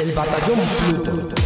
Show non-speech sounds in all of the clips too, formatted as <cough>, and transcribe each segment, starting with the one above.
El batallón Pluto.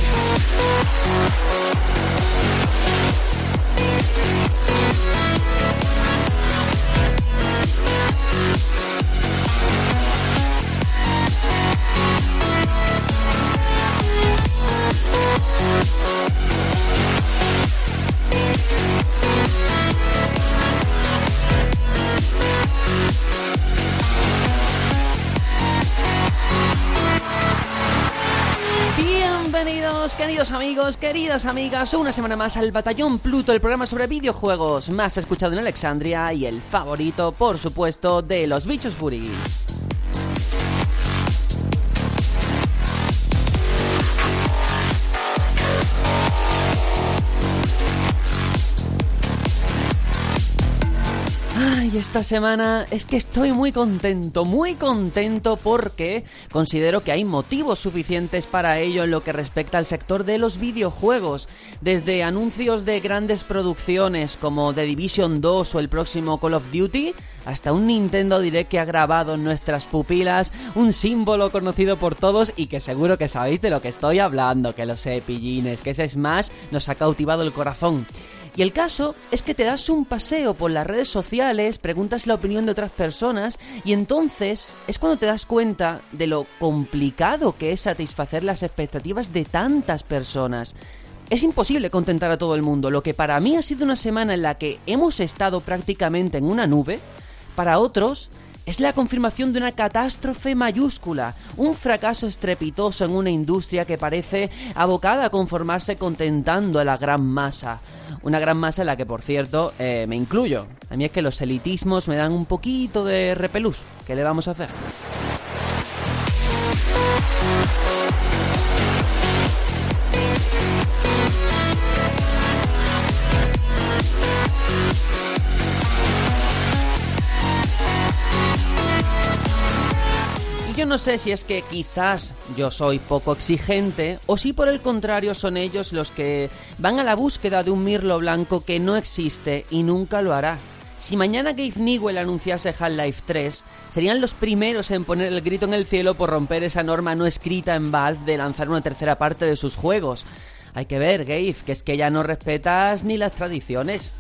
Bienvenidos, queridos amigos, queridas amigas, una semana más al Batallón Pluto, el programa sobre videojuegos más escuchado en Alexandria y el favorito, por supuesto, de los bichos furis. Ay, esta semana es que estoy muy contento, muy contento porque considero que hay motivos suficientes para ello en lo que respecta al sector de los videojuegos. Desde anuncios de grandes producciones como The Division 2 o el próximo Call of Duty, hasta un Nintendo Direct que ha grabado en nuestras pupilas un símbolo conocido por todos y que seguro que sabéis de lo que estoy hablando, que lo sé, pillines, que ese Smash nos ha cautivado el corazón. Y el caso es que te das un paseo por las redes sociales, preguntas la opinión de otras personas y entonces es cuando te das cuenta de lo complicado que es satisfacer las expectativas de tantas personas. Es imposible contentar a todo el mundo. Lo que para mí ha sido una semana en la que hemos estado prácticamente en una nube, para otros es la confirmación de una catástrofe mayúscula, un fracaso estrepitoso en una industria que parece abocada a conformarse contentando a la gran masa. Una gran masa en la que, por cierto, eh, me incluyo. A mí es que los elitismos me dan un poquito de repelús. ¿Qué le vamos a hacer? Yo no sé si es que quizás yo soy poco exigente o si por el contrario son ellos los que van a la búsqueda de un mirlo blanco que no existe y nunca lo hará. Si mañana Gabe Newell anunciase Half-Life 3, serían los primeros en poner el grito en el cielo por romper esa norma no escrita en Valve de lanzar una tercera parte de sus juegos. Hay que ver, Gabe, que es que ya no respetas ni las tradiciones.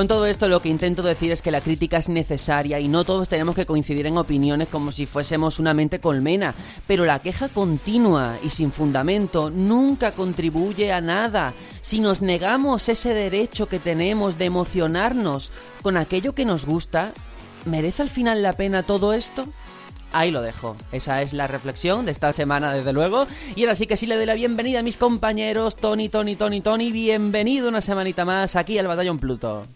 Con todo esto lo que intento decir es que la crítica es necesaria y no todos tenemos que coincidir en opiniones como si fuésemos una mente colmena, pero la queja continua y sin fundamento nunca contribuye a nada. Si nos negamos ese derecho que tenemos de emocionarnos con aquello que nos gusta, ¿merece al final la pena todo esto? Ahí lo dejo. Esa es la reflexión de esta semana, desde luego. Y ahora sí que sí le doy la bienvenida a mis compañeros. Tony, Tony, Tony, Tony. Bienvenido una semanita más aquí al Batallón Pluto.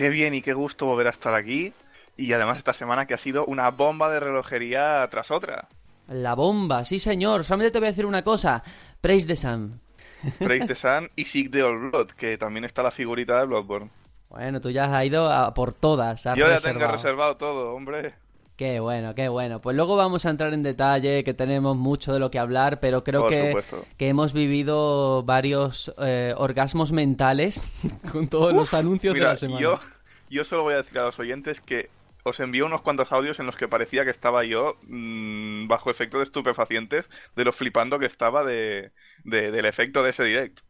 Qué bien y qué gusto volver a estar aquí. Y además esta semana que ha sido una bomba de relojería tras otra. La bomba, sí señor. Solamente te voy a decir una cosa. Praise the Sun. <laughs> Praise the Sun y Seek the Old Blood, que también está la figurita de Bloodborne. Bueno, tú ya has ido a por todas. Yo ya tengo reservado todo, hombre. Qué bueno, qué bueno. Pues luego vamos a entrar en detalle, que tenemos mucho de lo que hablar, pero creo que, que, hemos vivido varios eh, orgasmos mentales <laughs> con todos los anuncios de la semana. Yo, yo solo voy a decir a los oyentes que os envío unos cuantos audios en los que parecía que estaba yo mmm, bajo efecto de estupefacientes de lo flipando que estaba de, de del efecto de ese direct.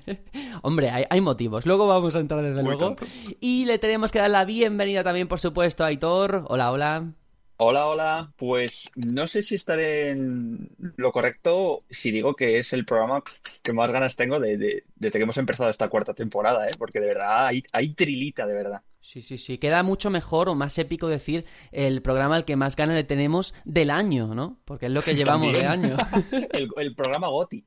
<laughs> Hombre, hay, hay, motivos. Luego vamos a entrar desde Muy luego. Tonto. Y le tenemos que dar la bienvenida también, por supuesto, a Aitor. Hola, hola. Hola, hola. Pues no sé si estaré en lo correcto si digo que es el programa que más ganas tengo de, de, desde que hemos empezado esta cuarta temporada, ¿eh? porque de verdad hay, hay trilita, de verdad. Sí, sí, sí. Queda mucho mejor o más épico decir el programa al que más ganas le tenemos del año, ¿no? Porque es lo que <laughs> llevamos de año. <laughs> el, el programa GOTI.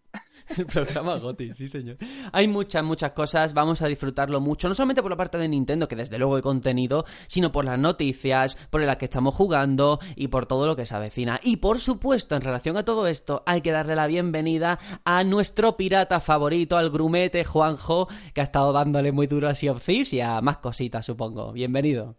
<laughs> El programa GOTI, sí señor. Hay muchas, muchas cosas, vamos a disfrutarlo mucho, no solamente por la parte de Nintendo, que desde luego hay contenido, sino por las noticias, por las que estamos jugando y por todo lo que se avecina. Y por supuesto, en relación a todo esto, hay que darle la bienvenida a nuestro pirata favorito, al grumete Juanjo, que ha estado dándole muy duro a Sea of Thieves y a más cositas, supongo. Bienvenido.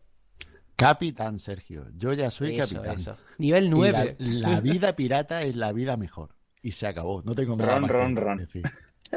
Capitán Sergio, yo ya soy eso, capitán. Eso. Nivel 9. La, la, vida pirata es la vida mejor y se acabó. No tengo nada ron, más ron, que ron. decir. <laughs>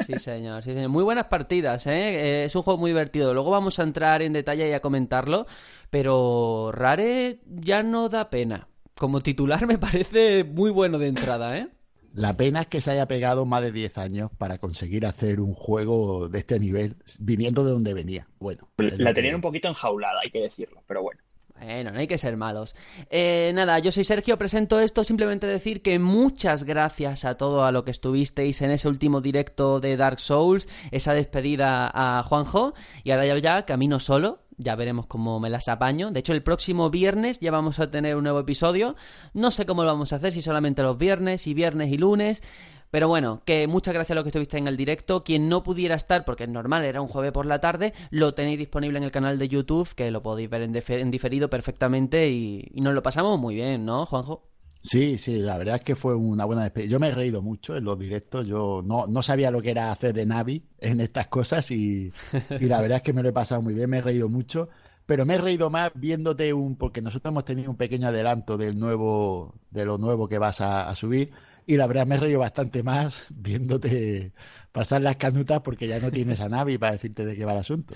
Sí, señor, sí, señor. Muy buenas partidas, ¿eh? ¿eh? Es un juego muy divertido. Luego vamos a entrar en detalle y a comentarlo, pero Rare ya no da pena. Como titular <laughs> me parece muy bueno de entrada, ¿eh? La pena es que se haya pegado más de 10 años para conseguir hacer un juego de este nivel, viniendo de donde venía. Bueno. La tenían un poquito enjaulada, hay que decirlo, pero bueno. Bueno, no hay que ser malos. Eh, nada, yo soy Sergio, presento esto, simplemente decir que muchas gracias a todo a lo que estuvisteis en ese último directo de Dark Souls, esa despedida a Juanjo, y ahora ya, ya camino solo, ya veremos cómo me las apaño. De hecho, el próximo viernes ya vamos a tener un nuevo episodio. No sé cómo lo vamos a hacer, si solamente los viernes, y viernes y lunes. Pero bueno, que muchas gracias a los que estuviste en el directo. Quien no pudiera estar, porque es normal, era un jueves por la tarde, lo tenéis disponible en el canal de YouTube, que lo podéis ver en, diferido perfectamente y, nos lo pasamos muy bien, ¿no, Juanjo? Sí, sí, la verdad es que fue una buena despedida. Yo me he reído mucho en los directos. Yo no, no sabía lo que era hacer de Navi en estas cosas y, y, la verdad es que me lo he pasado muy bien, me he reído mucho. Pero me he reído más viéndote un, porque nosotros hemos tenido un pequeño adelanto del nuevo, de lo nuevo que vas a subir y la verdad me he reído bastante más viéndote pasar las canutas porque ya no tienes a Navi para decirte de qué va el asunto.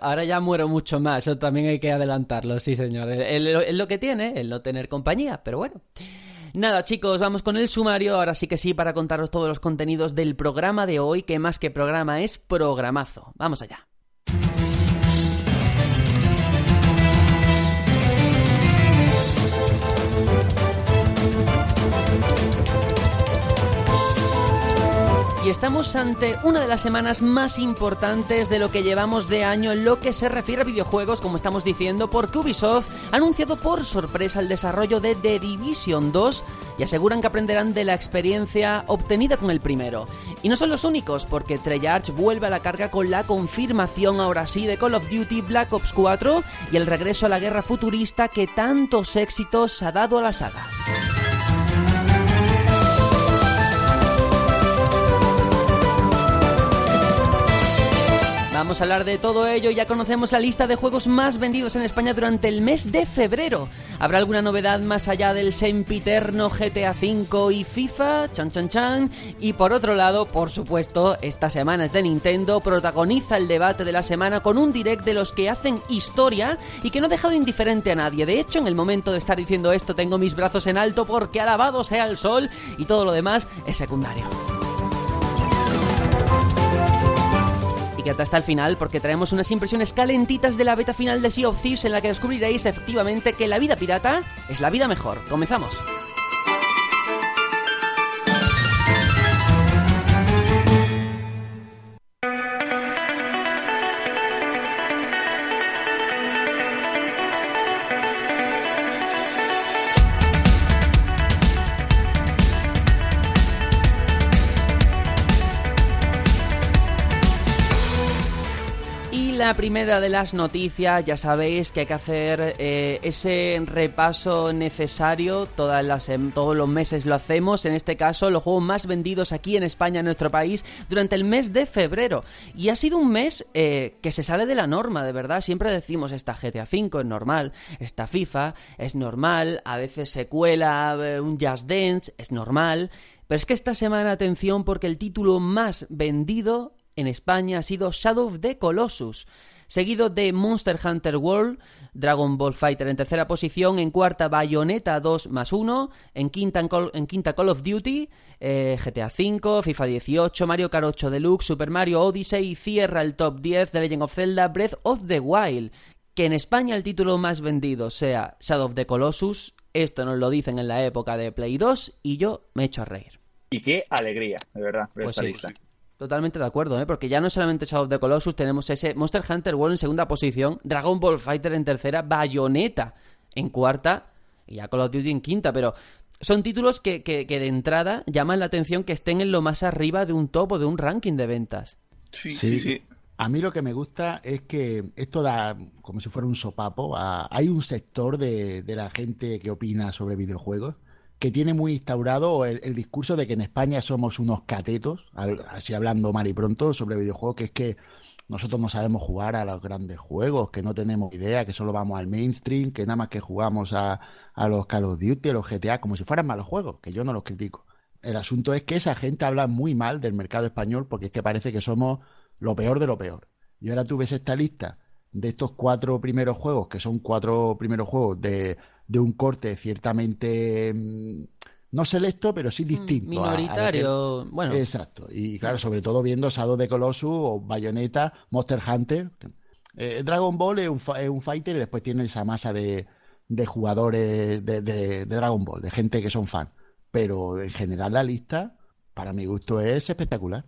Ahora ya muero mucho más, eso también hay que adelantarlo, sí señor. Es lo que tiene, el no tener compañía, pero bueno. Nada chicos, vamos con el sumario, ahora sí que sí, para contaros todos los contenidos del programa de hoy, que más que programa es programazo. Vamos allá. Y estamos ante una de las semanas más importantes de lo que llevamos de año en lo que se refiere a videojuegos, como estamos diciendo, porque Ubisoft ha anunciado por sorpresa el desarrollo de The Division 2 y aseguran que aprenderán de la experiencia obtenida con el primero. Y no son los únicos, porque Treyarch vuelve a la carga con la confirmación ahora sí de Call of Duty Black Ops 4 y el regreso a la guerra futurista que tantos éxitos ha dado a la saga. Vamos a hablar de todo ello, ya conocemos la lista de juegos más vendidos en España durante el mes de febrero. ¿Habrá alguna novedad más allá del sempiterno GTA V y FIFA? Chan chan chan. Y por otro lado, por supuesto, esta semana es de Nintendo, protagoniza el debate de la semana con un direct de los que hacen historia y que no ha dejado indiferente a nadie. De hecho, en el momento de estar diciendo esto tengo mis brazos en alto porque alabado sea el sol y todo lo demás es secundario. Hasta el final porque traemos unas impresiones calentitas de la beta final de Sea of Thieves en la que descubriréis efectivamente que la vida pirata es la vida mejor. Comenzamos. La primera de las noticias, ya sabéis que hay que hacer eh, ese repaso necesario, todas las, todos los meses lo hacemos, en este caso los juegos más vendidos aquí en España, en nuestro país, durante el mes de febrero. Y ha sido un mes eh, que se sale de la norma, de verdad, siempre decimos, esta GTA V es normal, esta FIFA es normal, a veces se cuela eh, un Just Dance, es normal. Pero es que esta semana, atención, porque el título más vendido en España ha sido Shadow of the Colossus, seguido de Monster Hunter World, Dragon Ball Fighter en tercera posición, en cuarta Bayonetta 2 más 1, en quinta, en quinta Call of Duty, eh, GTA V, FIFA 18, Mario Kart 8 Deluxe, Super Mario Odyssey, cierra el top 10 de Legend of Zelda Breath of the Wild. Que en España el título más vendido sea Shadow of the Colossus, esto nos lo dicen en la época de Play 2 y yo me echo a reír. Y qué alegría, de verdad, ver pues esta lista. Totalmente de acuerdo, ¿eh? porque ya no solamente Shadow of the Colossus, tenemos ese Monster Hunter World en segunda posición, Dragon Ball Fighter en tercera, Bayonetta en cuarta y ya Call of Duty en quinta, pero son títulos que, que, de entrada llaman la atención que estén en lo más arriba de un top o de un ranking de ventas. Sí, sí, sí. A mí lo que me gusta es que esto da como si fuera un sopapo. hay un sector de, de la gente que opina sobre videojuegos que tiene muy instaurado el, discurso de que en España somos unos catetos, así hablando mal y pronto sobre videojuegos, que es que nosotros no sabemos jugar a los grandes juegos, que no tenemos idea, que solo vamos al mainstream, que nada más que jugamos a, a los Call of Duty, a los GTA, como si fueran malos juegos, que yo no los critico. El asunto es que esa gente habla muy mal del mercado español porque es que parece que somos lo peor de lo peor. Y ahora tú ves esta lista de estos cuatro primeros juegos, que son cuatro primeros juegos de, de un corte ciertamente mm, no selecto, pero sí distinto. Minoritario, bueno. Exacto. Y claro, sobre todo viendo Shadow de Colossus o Bayonetta, Monster Hunter. Eh, Dragon Ball es un, es un, fighter y después tiene esa masa de, de jugadores de, de, de, Dragon Ball, de gente que son fan. Pero en general la lista, para mi gusto, es espectacular.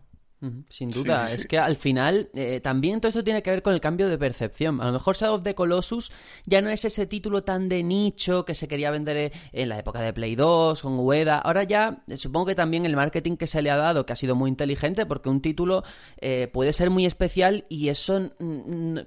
Sin duda, sí, sí, sí. es que al final eh, también todo eso tiene que ver con el cambio de percepción. A lo mejor Shadow of the Colossus ya no es ese título tan de nicho que se quería vender en la época de Play 2, con Ueda. Ahora ya, eh, supongo que también el marketing que se le ha dado, que ha sido muy inteligente, porque un título eh, puede ser muy especial y eso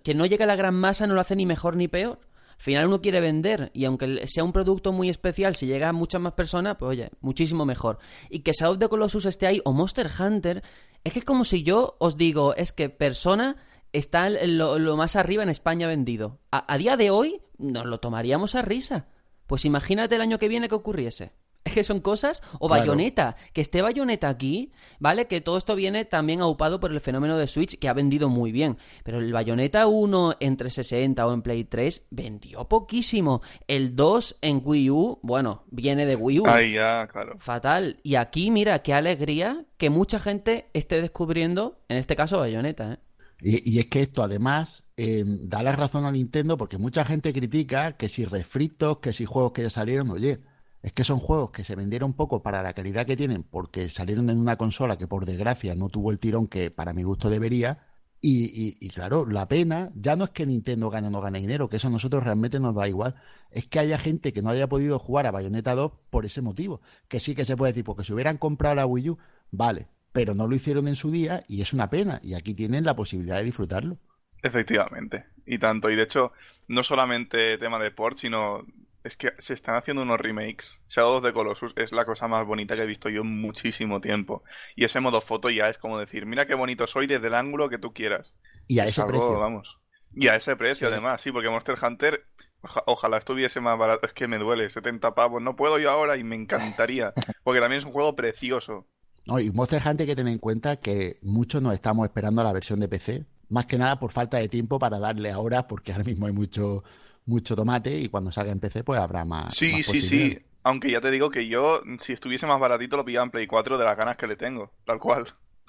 que no llegue a la gran masa no lo hace ni mejor ni peor. Al final uno quiere vender y aunque sea un producto muy especial, si llega a muchas más personas, pues oye, muchísimo mejor. Y que Shadow of the Colossus esté ahí o Monster Hunter, es que es como si yo os digo, es que Persona está lo, lo más arriba en España vendido. A, a día de hoy nos lo tomaríamos a risa. Pues imagínate el año que viene que ocurriese. Es que son cosas. O claro. Bayonetta. Que esté Bayonetta aquí, ¿vale? Que todo esto viene también aupado por el fenómeno de Switch, que ha vendido muy bien. Pero el Bayonetta 1 en 360 o en Play 3 vendió poquísimo. El 2 en Wii U, bueno, viene de Wii U. Ahí ya, claro. Fatal. Y aquí, mira, qué alegría que mucha gente esté descubriendo, en este caso, Bayonetta, ¿eh? Y, y, es que esto además eh, da la razón a Nintendo porque mucha gente critica que si refritos, que si juegos que ya salieron, oye, es que son juegos que se vendieron poco para la calidad que tienen porque salieron en una consola que por desgracia no tuvo el tirón que para mi gusto debería. Y, y, claro, la pena ya no es que Nintendo gane o no gane dinero, que eso a nosotros realmente nos da igual. Es que haya gente que no haya podido jugar a Bayonetta 2 por ese motivo. Que sí que se puede decir, porque si hubieran comprado la Wii U, vale, pero no lo hicieron en su día y es una pena. Y aquí tienen la posibilidad de disfrutarlo. Efectivamente, y tanto. Y de hecho, no solamente tema de port, sino es que se están haciendo unos remakes. Shadow of the Colossus es la cosa más bonita que he visto yo en muchísimo tiempo. Y ese modo foto ya es como decir, mira qué bonito soy desde el ángulo que tú quieras. Y a es ese algo, precio. Vamos. Y a ese precio, sí. además, sí, porque Monster Hunter, oja ojalá estuviese más barato. Es que me duele, 70 pavos. No puedo yo ahora y me encantaría. <laughs> Porque también es un juego precioso. No, y Monster Hunter hay que tener en cuenta que muchos nos estamos esperando a la versión de PC. Más que nada por falta de tiempo para darle ahora, porque ahora mismo hay mucho mucho tomate y cuando salga en PC pues habrá más. Sí, más sí, sí. Aunque ya te digo que yo, si estuviese más baratito, lo pillaba en Play 4 de las ganas que le tengo, tal cual.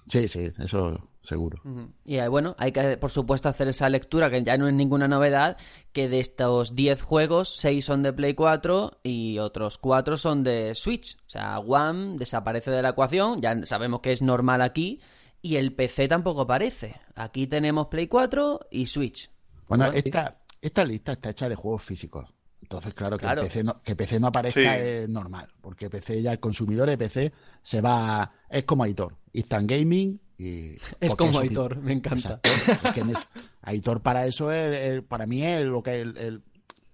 Sí, sí, eso seguro. Uh -huh. Y eh, bueno, hay que, por supuesto, hacer esa lectura, que ya no es ninguna novedad, que de estos 10 juegos, 6 son de Play 4 y otros 4 son de Switch. O sea, One desaparece de la ecuación, ya sabemos que es normal aquí, y el PC tampoco aparece. Aquí tenemos Play 4 y Switch. Bueno, esta, esta lista está hecha de juegos físicos. Entonces, claro, que, claro. PC, no, que PC no aparezca sí. es normal, porque PC ya el consumidor de PC se va, es como Aitor, Instant Gaming y... Es como Aitor, me encanta. Exacto. es que es, Aitor para eso, es, es, para mí es lo que el, el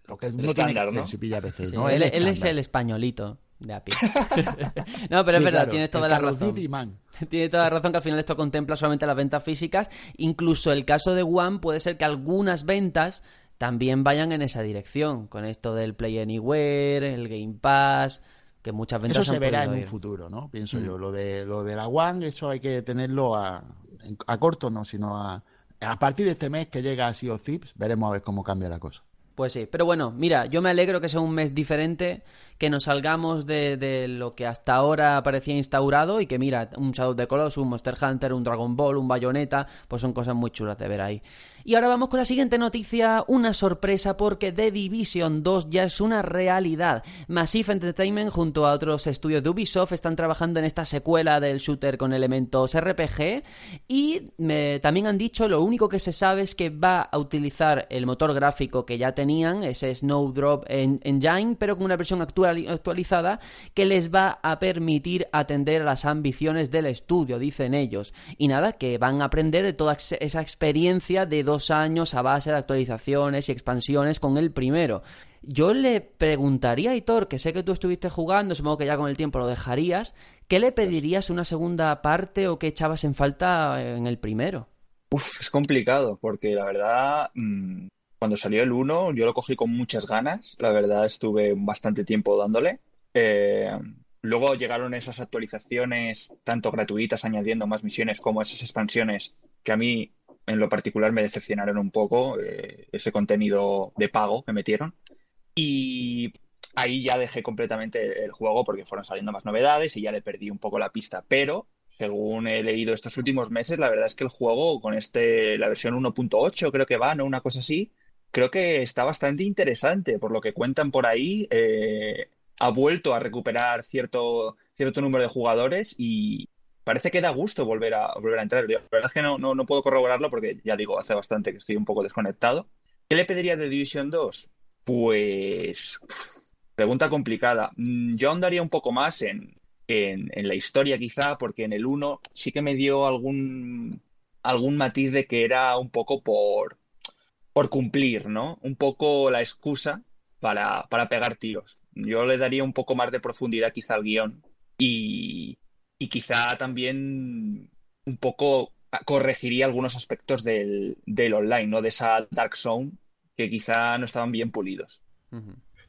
lo que no estándar, tiene ¿no? si pilla PC. Sí, ¿no? Él, él es el españolito de a pie. <laughs> <laughs> no, pero sí, es verdad, claro, tienes toda la razón. <laughs> Tiene toda la razón que al final esto contempla solamente las ventas físicas. Incluso el caso de One puede ser que algunas ventas también vayan en esa dirección, con esto del Play Anywhere, el Game Pass, que muchas ventas Eso se verá en ir. un futuro, ¿no? Pienso mm. yo. Lo de, lo de la One, eso hay que tenerlo a, a corto, no, sino a, a partir de este mes que llega a Sea of Thieves, veremos a ver cómo cambia la cosa. Pues sí, pero bueno, mira, yo me alegro que sea un mes diferente, que nos salgamos de, de, lo que hasta ahora parecía instaurado y que mira, un Shadow of the Colossus, un Monster Hunter, un Dragon Ball, un Bayonetta, pues son cosas muy chulas de ver ahí. Y ahora vamos con la siguiente noticia, una sorpresa porque The Division 2 ya es una realidad. Massive Entertainment junto a otros estudios de Ubisoft están trabajando en esta secuela del shooter con elementos RPG y también han dicho lo único que se sabe es que va a utilizar el motor gráfico que ya tenían, ese Snowdrop Engine, pero con una versión actual, actualizada que les va a permitir atender a las ambiciones del estudio, dicen ellos. Y nada, que van a aprender de toda esa experiencia de dos años a base de actualizaciones y expansiones con el primero. Yo le preguntaría a Hitor, que sé que tú estuviste jugando, supongo que ya con el tiempo lo dejarías, ¿qué le pedirías una segunda parte o qué echabas en falta en el primero? Uf, es complicado, porque la verdad, mmm, cuando salió el 1 yo lo cogí con muchas ganas, la verdad estuve bastante tiempo dándole. Eh, luego llegaron esas actualizaciones, tanto gratuitas, añadiendo más misiones, como esas expansiones, que a mí en lo particular me decepcionaron un poco, eh, ese contenido de pago que metieron. Y ahí ya dejé completamente el juego porque fueron saliendo más novedades y ya le perdí un poco la pista. Pero, según he leído estos últimos meses, la verdad es que el juego con este, la versión 1.8 creo que va, ¿no? Una cosa así, creo que está bastante interesante. Por lo que cuentan por ahí, eh, ha vuelto a recuperar cierto, cierto número de jugadores y parece que da gusto volver a, volver a entrar. La verdad es que no, no, no puedo corroborarlo porque ya digo, hace bastante que estoy un poco desconectado. ¿Qué le pediría de Division 2? Pues... Pregunta complicada. Mm, yo andaría un poco más en, en, la historia quizá, porque en el 1 sí que me dio algún, algún matiz de que era un poco por, por cumplir, ¿no? Un poco la excusa para, para pegar tiros. Yo le daría un poco más de profundidad quizá al guion y, y quizá también un poco corregiría algunos aspectos del, del online, ¿no? De esa Dark Zone que quizá no estaban bien pulidos.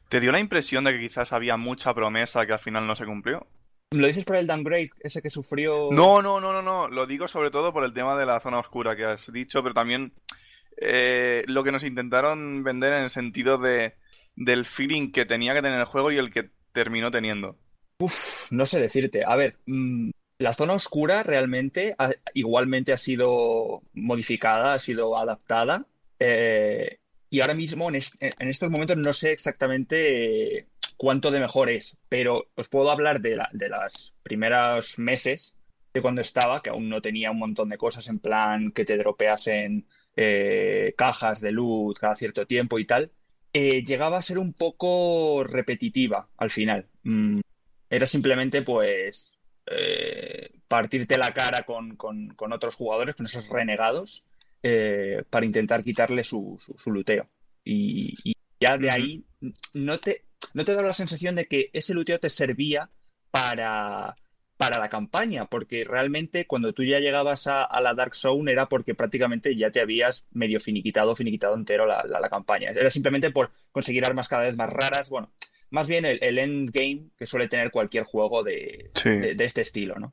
¿Te dio la impresión de que quizás había mucha promesa que al final no se cumplió? ¿Lo dices por el downgrade, ese que sufrió? No, no, no, no, no. Lo digo sobre todo por el tema de la zona oscura que has dicho, pero también eh, lo que nos intentaron vender en el sentido de del feeling que tenía que tener el juego y el que terminó teniendo. Uf, no sé decirte. A ver, mm, la zona oscura realmente igualmente ha sido modificada, ha sido adaptada. Eh, y ahora mismo, en, estos momentos, no sé exactamente cuánto de mejor es, pero os puedo hablar de, la, los primeros meses de cuando estaba, que aún no tenía un montón de cosas en plan que te dropeasen eh, cajas de luz cada cierto tiempo y tal. Eh, llegaba a ser un poco repetitiva al final. Mm, era simplemente, pues, eh, partirte la cara con, con, con, otros jugadores, con esos renegados, para intentar quitarle su, su, luteo. Y, ya de ahí no te, no te da la sensación de que ese luteo te servía para, para la campaña, porque realmente cuando tú ya llegabas a, la Dark Zone era porque prácticamente ya te habías medio finiquitado, finiquitado entero la, la, campaña. Era simplemente por conseguir armas cada vez más raras, bueno, más bien el, el endgame que suele tener cualquier juego de, de, este estilo, ¿no?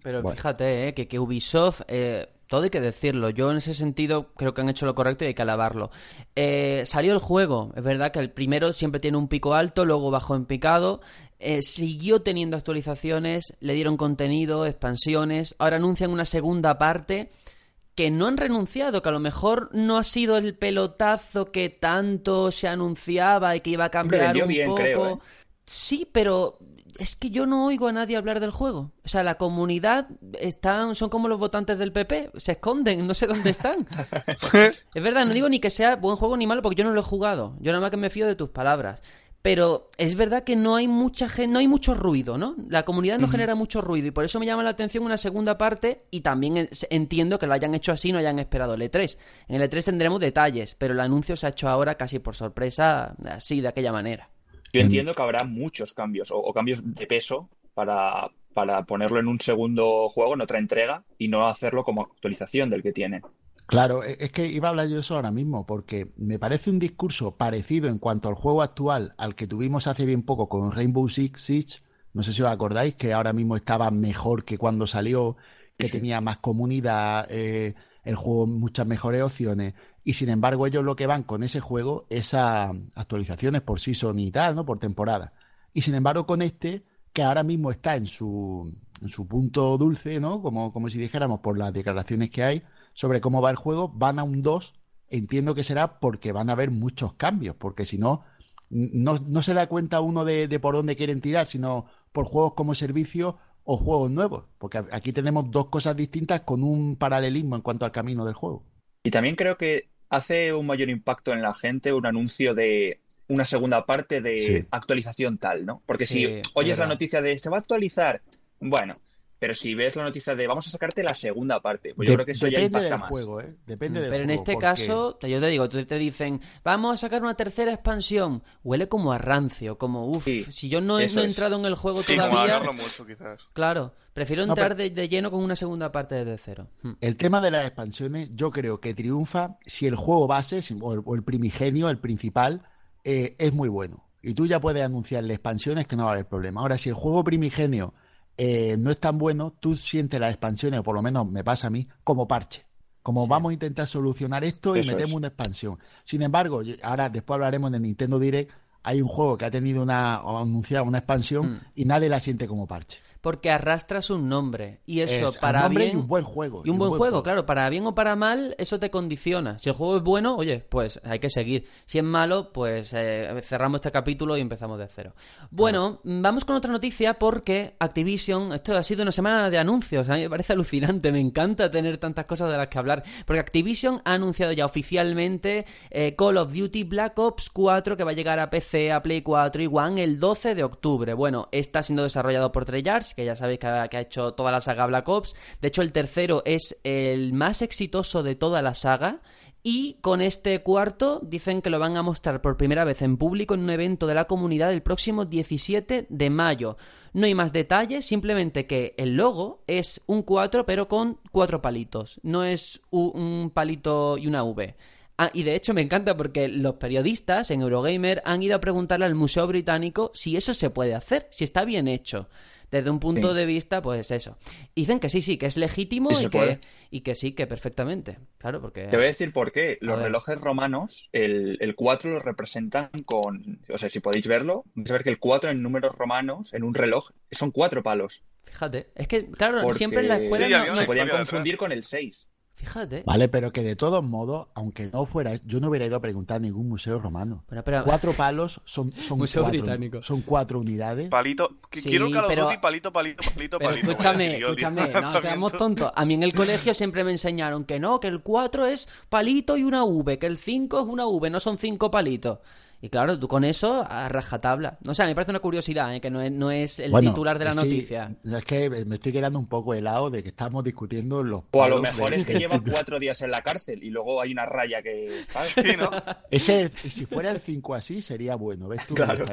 Pero fíjate, eh, que, que Ubisoft... Eh todo hay que decirlo. Yo en ese sentido creo que han hecho lo correcto y hay que alabarlo. Eh, salió el juego. Es verdad que el primero siempre tiene un pico alto, luego bajó en picado. Eh, siguió teniendo actualizaciones, le dieron contenido, expansiones. Ahora anuncian una segunda parte que no han renunciado, que a lo mejor no ha sido el pelotazo que tanto se anunciaba y que iba a cambiar un poco. ¿eh? Sí, pero es que yo no oigo a nadie hablar del juego. O sea, la comunidad están, son como los votantes del PP, se esconden, no sé dónde están. <laughs> es verdad, no digo ni que sea buen juego ni malo porque yo no lo he jugado. Yo nada más que me fío de tus palabras. Pero es verdad que no hay mucha gente, no hay mucho ruido, ¿no? La comunidad no genera mucho ruido y por eso me llama la atención una segunda parte y también entiendo que lo hayan hecho así, no hayan esperado el E3. En el E3 tendremos detalles, pero el anuncio se ha hecho ahora casi por sorpresa, así, de aquella manera. Yo entiendo que habrá muchos cambios o, cambios de peso para, para, ponerlo en un segundo juego, en otra entrega, y no hacerlo como actualización del que tiene. Claro, e, es que iba a hablar yo de eso ahora mismo, porque me parece un discurso parecido en cuanto al juego actual al que tuvimos hace bien poco con Rainbow Six Siege. No sé si os acordáis que ahora mismo estaba mejor que cuando salió, que tenía más comunidad, eh, el juego muchas mejores opciones. Y sin embargo, ellos lo que van con ese juego es a actualizaciones por season y tal, ¿no? Por temporada. Y sin embargo, con este, que ahora mismo está en su, en su punto dulce, ¿no? Como, como si dijéramos por las declaraciones que hay sobre cómo va el juego, van a un 2. Entiendo que será porque van a haber muchos cambios, porque si no, no, no se da cuenta uno de, de por dónde quieren tirar, sino por juegos como servicio o juegos nuevos, porque aquí tenemos dos cosas distintas con un paralelismo en cuanto al camino del juego. Y también creo que hace un mayor impacto en la gente un anuncio de una segunda parte de actualización tal, ¿no? Porque si oyes la noticia de se va a actualizar, bueno, pero si ves la noticia de vamos a sacarte la segunda parte, pues yo creo que eso ya impacta del más. Juego, ¿eh? Depende del Pero en este caso, yo te digo, tú te dicen, vamos a sacar una tercera expansión. Huele como a rancio, como uff, si yo no he, entrado en el juego todavía. mucho, quizás. Claro, prefiero entrar de, lleno con una segunda parte desde cero. Hmm. El tema de las expansiones, yo creo que triunfa si el juego base, o el, primigenio, el principal, eh, es muy bueno. Y tú ya puedes anunciarle expansiones que no va a haber problema. Ahora, si el juego primigenio eh, no es tan bueno, tú sientes las expansiones, o por lo menos me pasa a mí, como parche. Como vamos a intentar solucionar esto y metemos es. una expansión. Sin embargo, ahora después hablaremos de Nintendo Direct, hay un juego que ha tenido una, anunciado una expansión Mm. y nadie la siente como parche. Porque arrastras un nombre. Y eso, Es para un bien. y un buen juego. Y un buen juego, claro, para bien o para mal, eso te condiciona. Si el juego es bueno, oye, pues hay que seguir. Si es malo, pues eh, cerramos este capítulo y empezamos de cero. Bueno, mm, vamos con otra noticia porque Activision, esto ha sido una semana de anuncios, a mí me parece alucinante, me encanta tener tantas cosas de las que hablar, porque Activision ha anunciado ya oficialmente eh, Call of Duty Black Ops 4 que va a llegar a PC, a Play 4 y One el 12 de octubre. Bueno, está siendo desarrollado por Treyarch, que ya sabéis que ha, que ha hecho toda la saga Black Ops. De hecho, el tercero es el más exitoso de toda la saga. Y con este cuarto dicen que lo van a mostrar por primera vez en público en un evento de la comunidad el próximo 17 de mayo. No hay más detalles, simplemente que el logo es un 4 pero con cuatro palitos. No es un palito y una V. Ah, y de hecho me encanta porque los periodistas en Eurogamer han ido a preguntarle al Museo Británico si eso se puede hacer, si está bien hecho. Desde un punto Sí. de vista, pues eso. Y dicen que sí, sí, que es legítimo y que, y que sí, que perfectamente. Claro, porque... Te voy a decir por qué. Los relojes romanos, el, el 4 lo representan con. O sea, si podéis verlo, vais a ver que el 4 en números romanos, en un reloj, son cuatro palos. Fíjate, es que, claro, Porque siempre en la escuela Sí, no- no- se podían confundir con el 6. Fíjate. Vale, pero que de todos modos, aunque no fuera, yo no hubiera ido a preguntar a ningún museo romano. Bueno, pero- Cuatro palos son, son, Museo cuatro, británico. son cuatro unidades. Palito. que Sí, Quiero of pero- palito, palito, palito, Pero palito. escúchame, tío, escúchame, no seamos <laughs> tontos. A mí en el colegio siempre me enseñaron que no, que el 4 es palito y una V, que el 5 es una V, no son cinco palitos. Y claro, tú con eso a rajatabla. O sea, me parece una curiosidad, ¿eh? que no es, no es el Bueno, titular de la sí, noticia. Es que me estoy quedando un poco helado de que estamos discutiendo los O a lo mejor de- es que lleva cuatro días en la cárcel y luego hay una raya que. ¿sabes? Sí, ¿no? Ese, si fuera el 5 así, sería bueno. ¿Ves tú? Claro.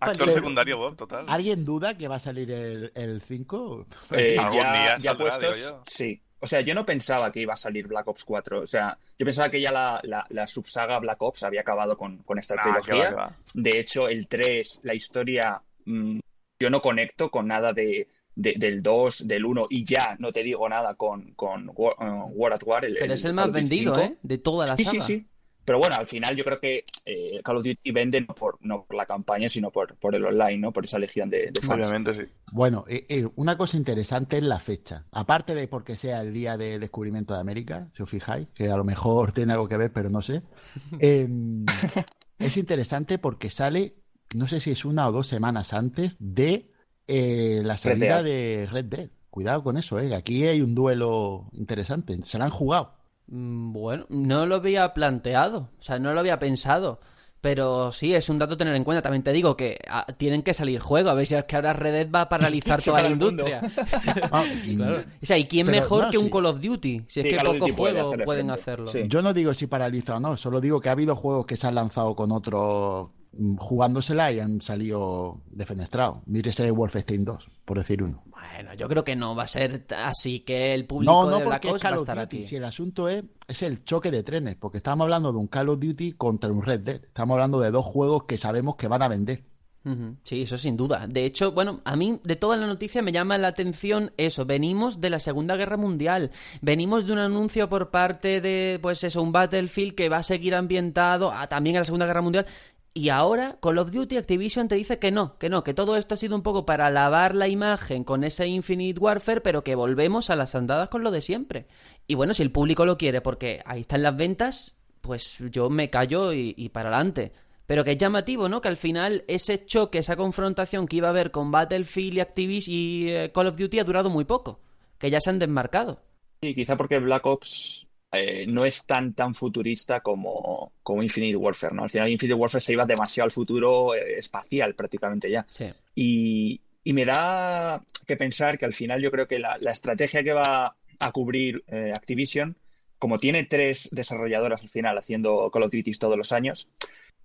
Actor secundario, Bob, total. ¿Alguien duda que va a salir el, el 5? Eh, Algún ya, día ya puestos, yo. sí. O sea, yo no pensaba que iba a salir Black Ops 4. O sea, yo pensaba que ya la, la, la subsaga Black Ops había acabado con, con esta Ah, que va, trilogía. que va. De hecho, el 3, la historia, mm, yo no conecto con nada de, de- del 2, del 1 y ya no te digo nada con, con War, uh, War at War. El, Pero es el más vendido, 5. ¿eh? De toda la Sí, saga. sí, sí. Pero bueno, al final yo creo que eh, Call of Duty vende no por, no por la campaña, sino por, por el online, ¿no? Por esa legión de, de fans. Obviamente, sí. Bueno, eh, eh, una cosa interesante es la fecha. Aparte de porque sea el día de descubrimiento de América, si os fijáis, que a lo mejor <laughs> tiene algo que ver, pero no sé. <laughs> Eh, es interesante porque sale, no sé si es una o dos semanas antes de eh, la salida de Red Dead. Cuidado con eso, eh. Aquí hay un duelo interesante. Se la han jugado. Mm, Bueno, no lo había planteado, o sea, no lo había pensado. Pero sí, es un dato a tener en cuenta. También te digo que ah, tienen que salir juego. A ver si es que ahora Red Dead va a paralizar <laughs> toda la industria. <laughs> Ah, <laughs> Claro. O sea, ¿y quién Pero, mejor no, que un. Call of Duty? Si es Sí, que pocos juegos pueden hacerlo. Sí. Yo no digo si paraliza o no, solo digo que ha habido juegos que se han lanzado con otros mm, jugándosela y han salido defenestrados. Mírese Wolfenstein 2, por decir uno. Bueno, yo creo que no va a ser así que el público No, no, de porque es Ops va a Call of estar Duty. aquí. Si el asunto es, es el choque de trenes, porque estamos hablando de un Call of Duty contra un Red Dead. Estamos hablando de dos juegos que sabemos que van a vender. Sí, eso sin duda. De hecho, bueno, a mí de toda la noticia me llama la atención eso. Venimos de la Segunda Guerra Mundial. Venimos de un anuncio por parte de, pues eso, un Battlefield que va a seguir ambientado a, también a la Segunda Guerra Mundial. Y ahora Call of Duty Activision te dice que no, que no, que todo esto ha sido un poco para lavar la imagen con ese Infinite Warfare, pero que volvemos a las andadas con lo de siempre. Y bueno, si el público lo quiere, porque ahí están las ventas, pues yo me callo y, para adelante. Pero que es llamativo, ¿no? Que al final ese choque, esa confrontación que iba a haber con Battlefield y Activision y eh, Call of Duty ha durado muy poco. Que ya se han desmarcado. Sí, quizá porque Black Ops eh, no es tan tan futurista como, como Infinite Warfare, ¿no? Al final Infinite Warfare se iba demasiado al futuro eh, espacial prácticamente ya. Sí. Y, y me da que pensar que al final yo creo que la, la estrategia que va a cubrir eh, Activision, como tiene tres desarrolladoras al final haciendo Call of Duty todos los años,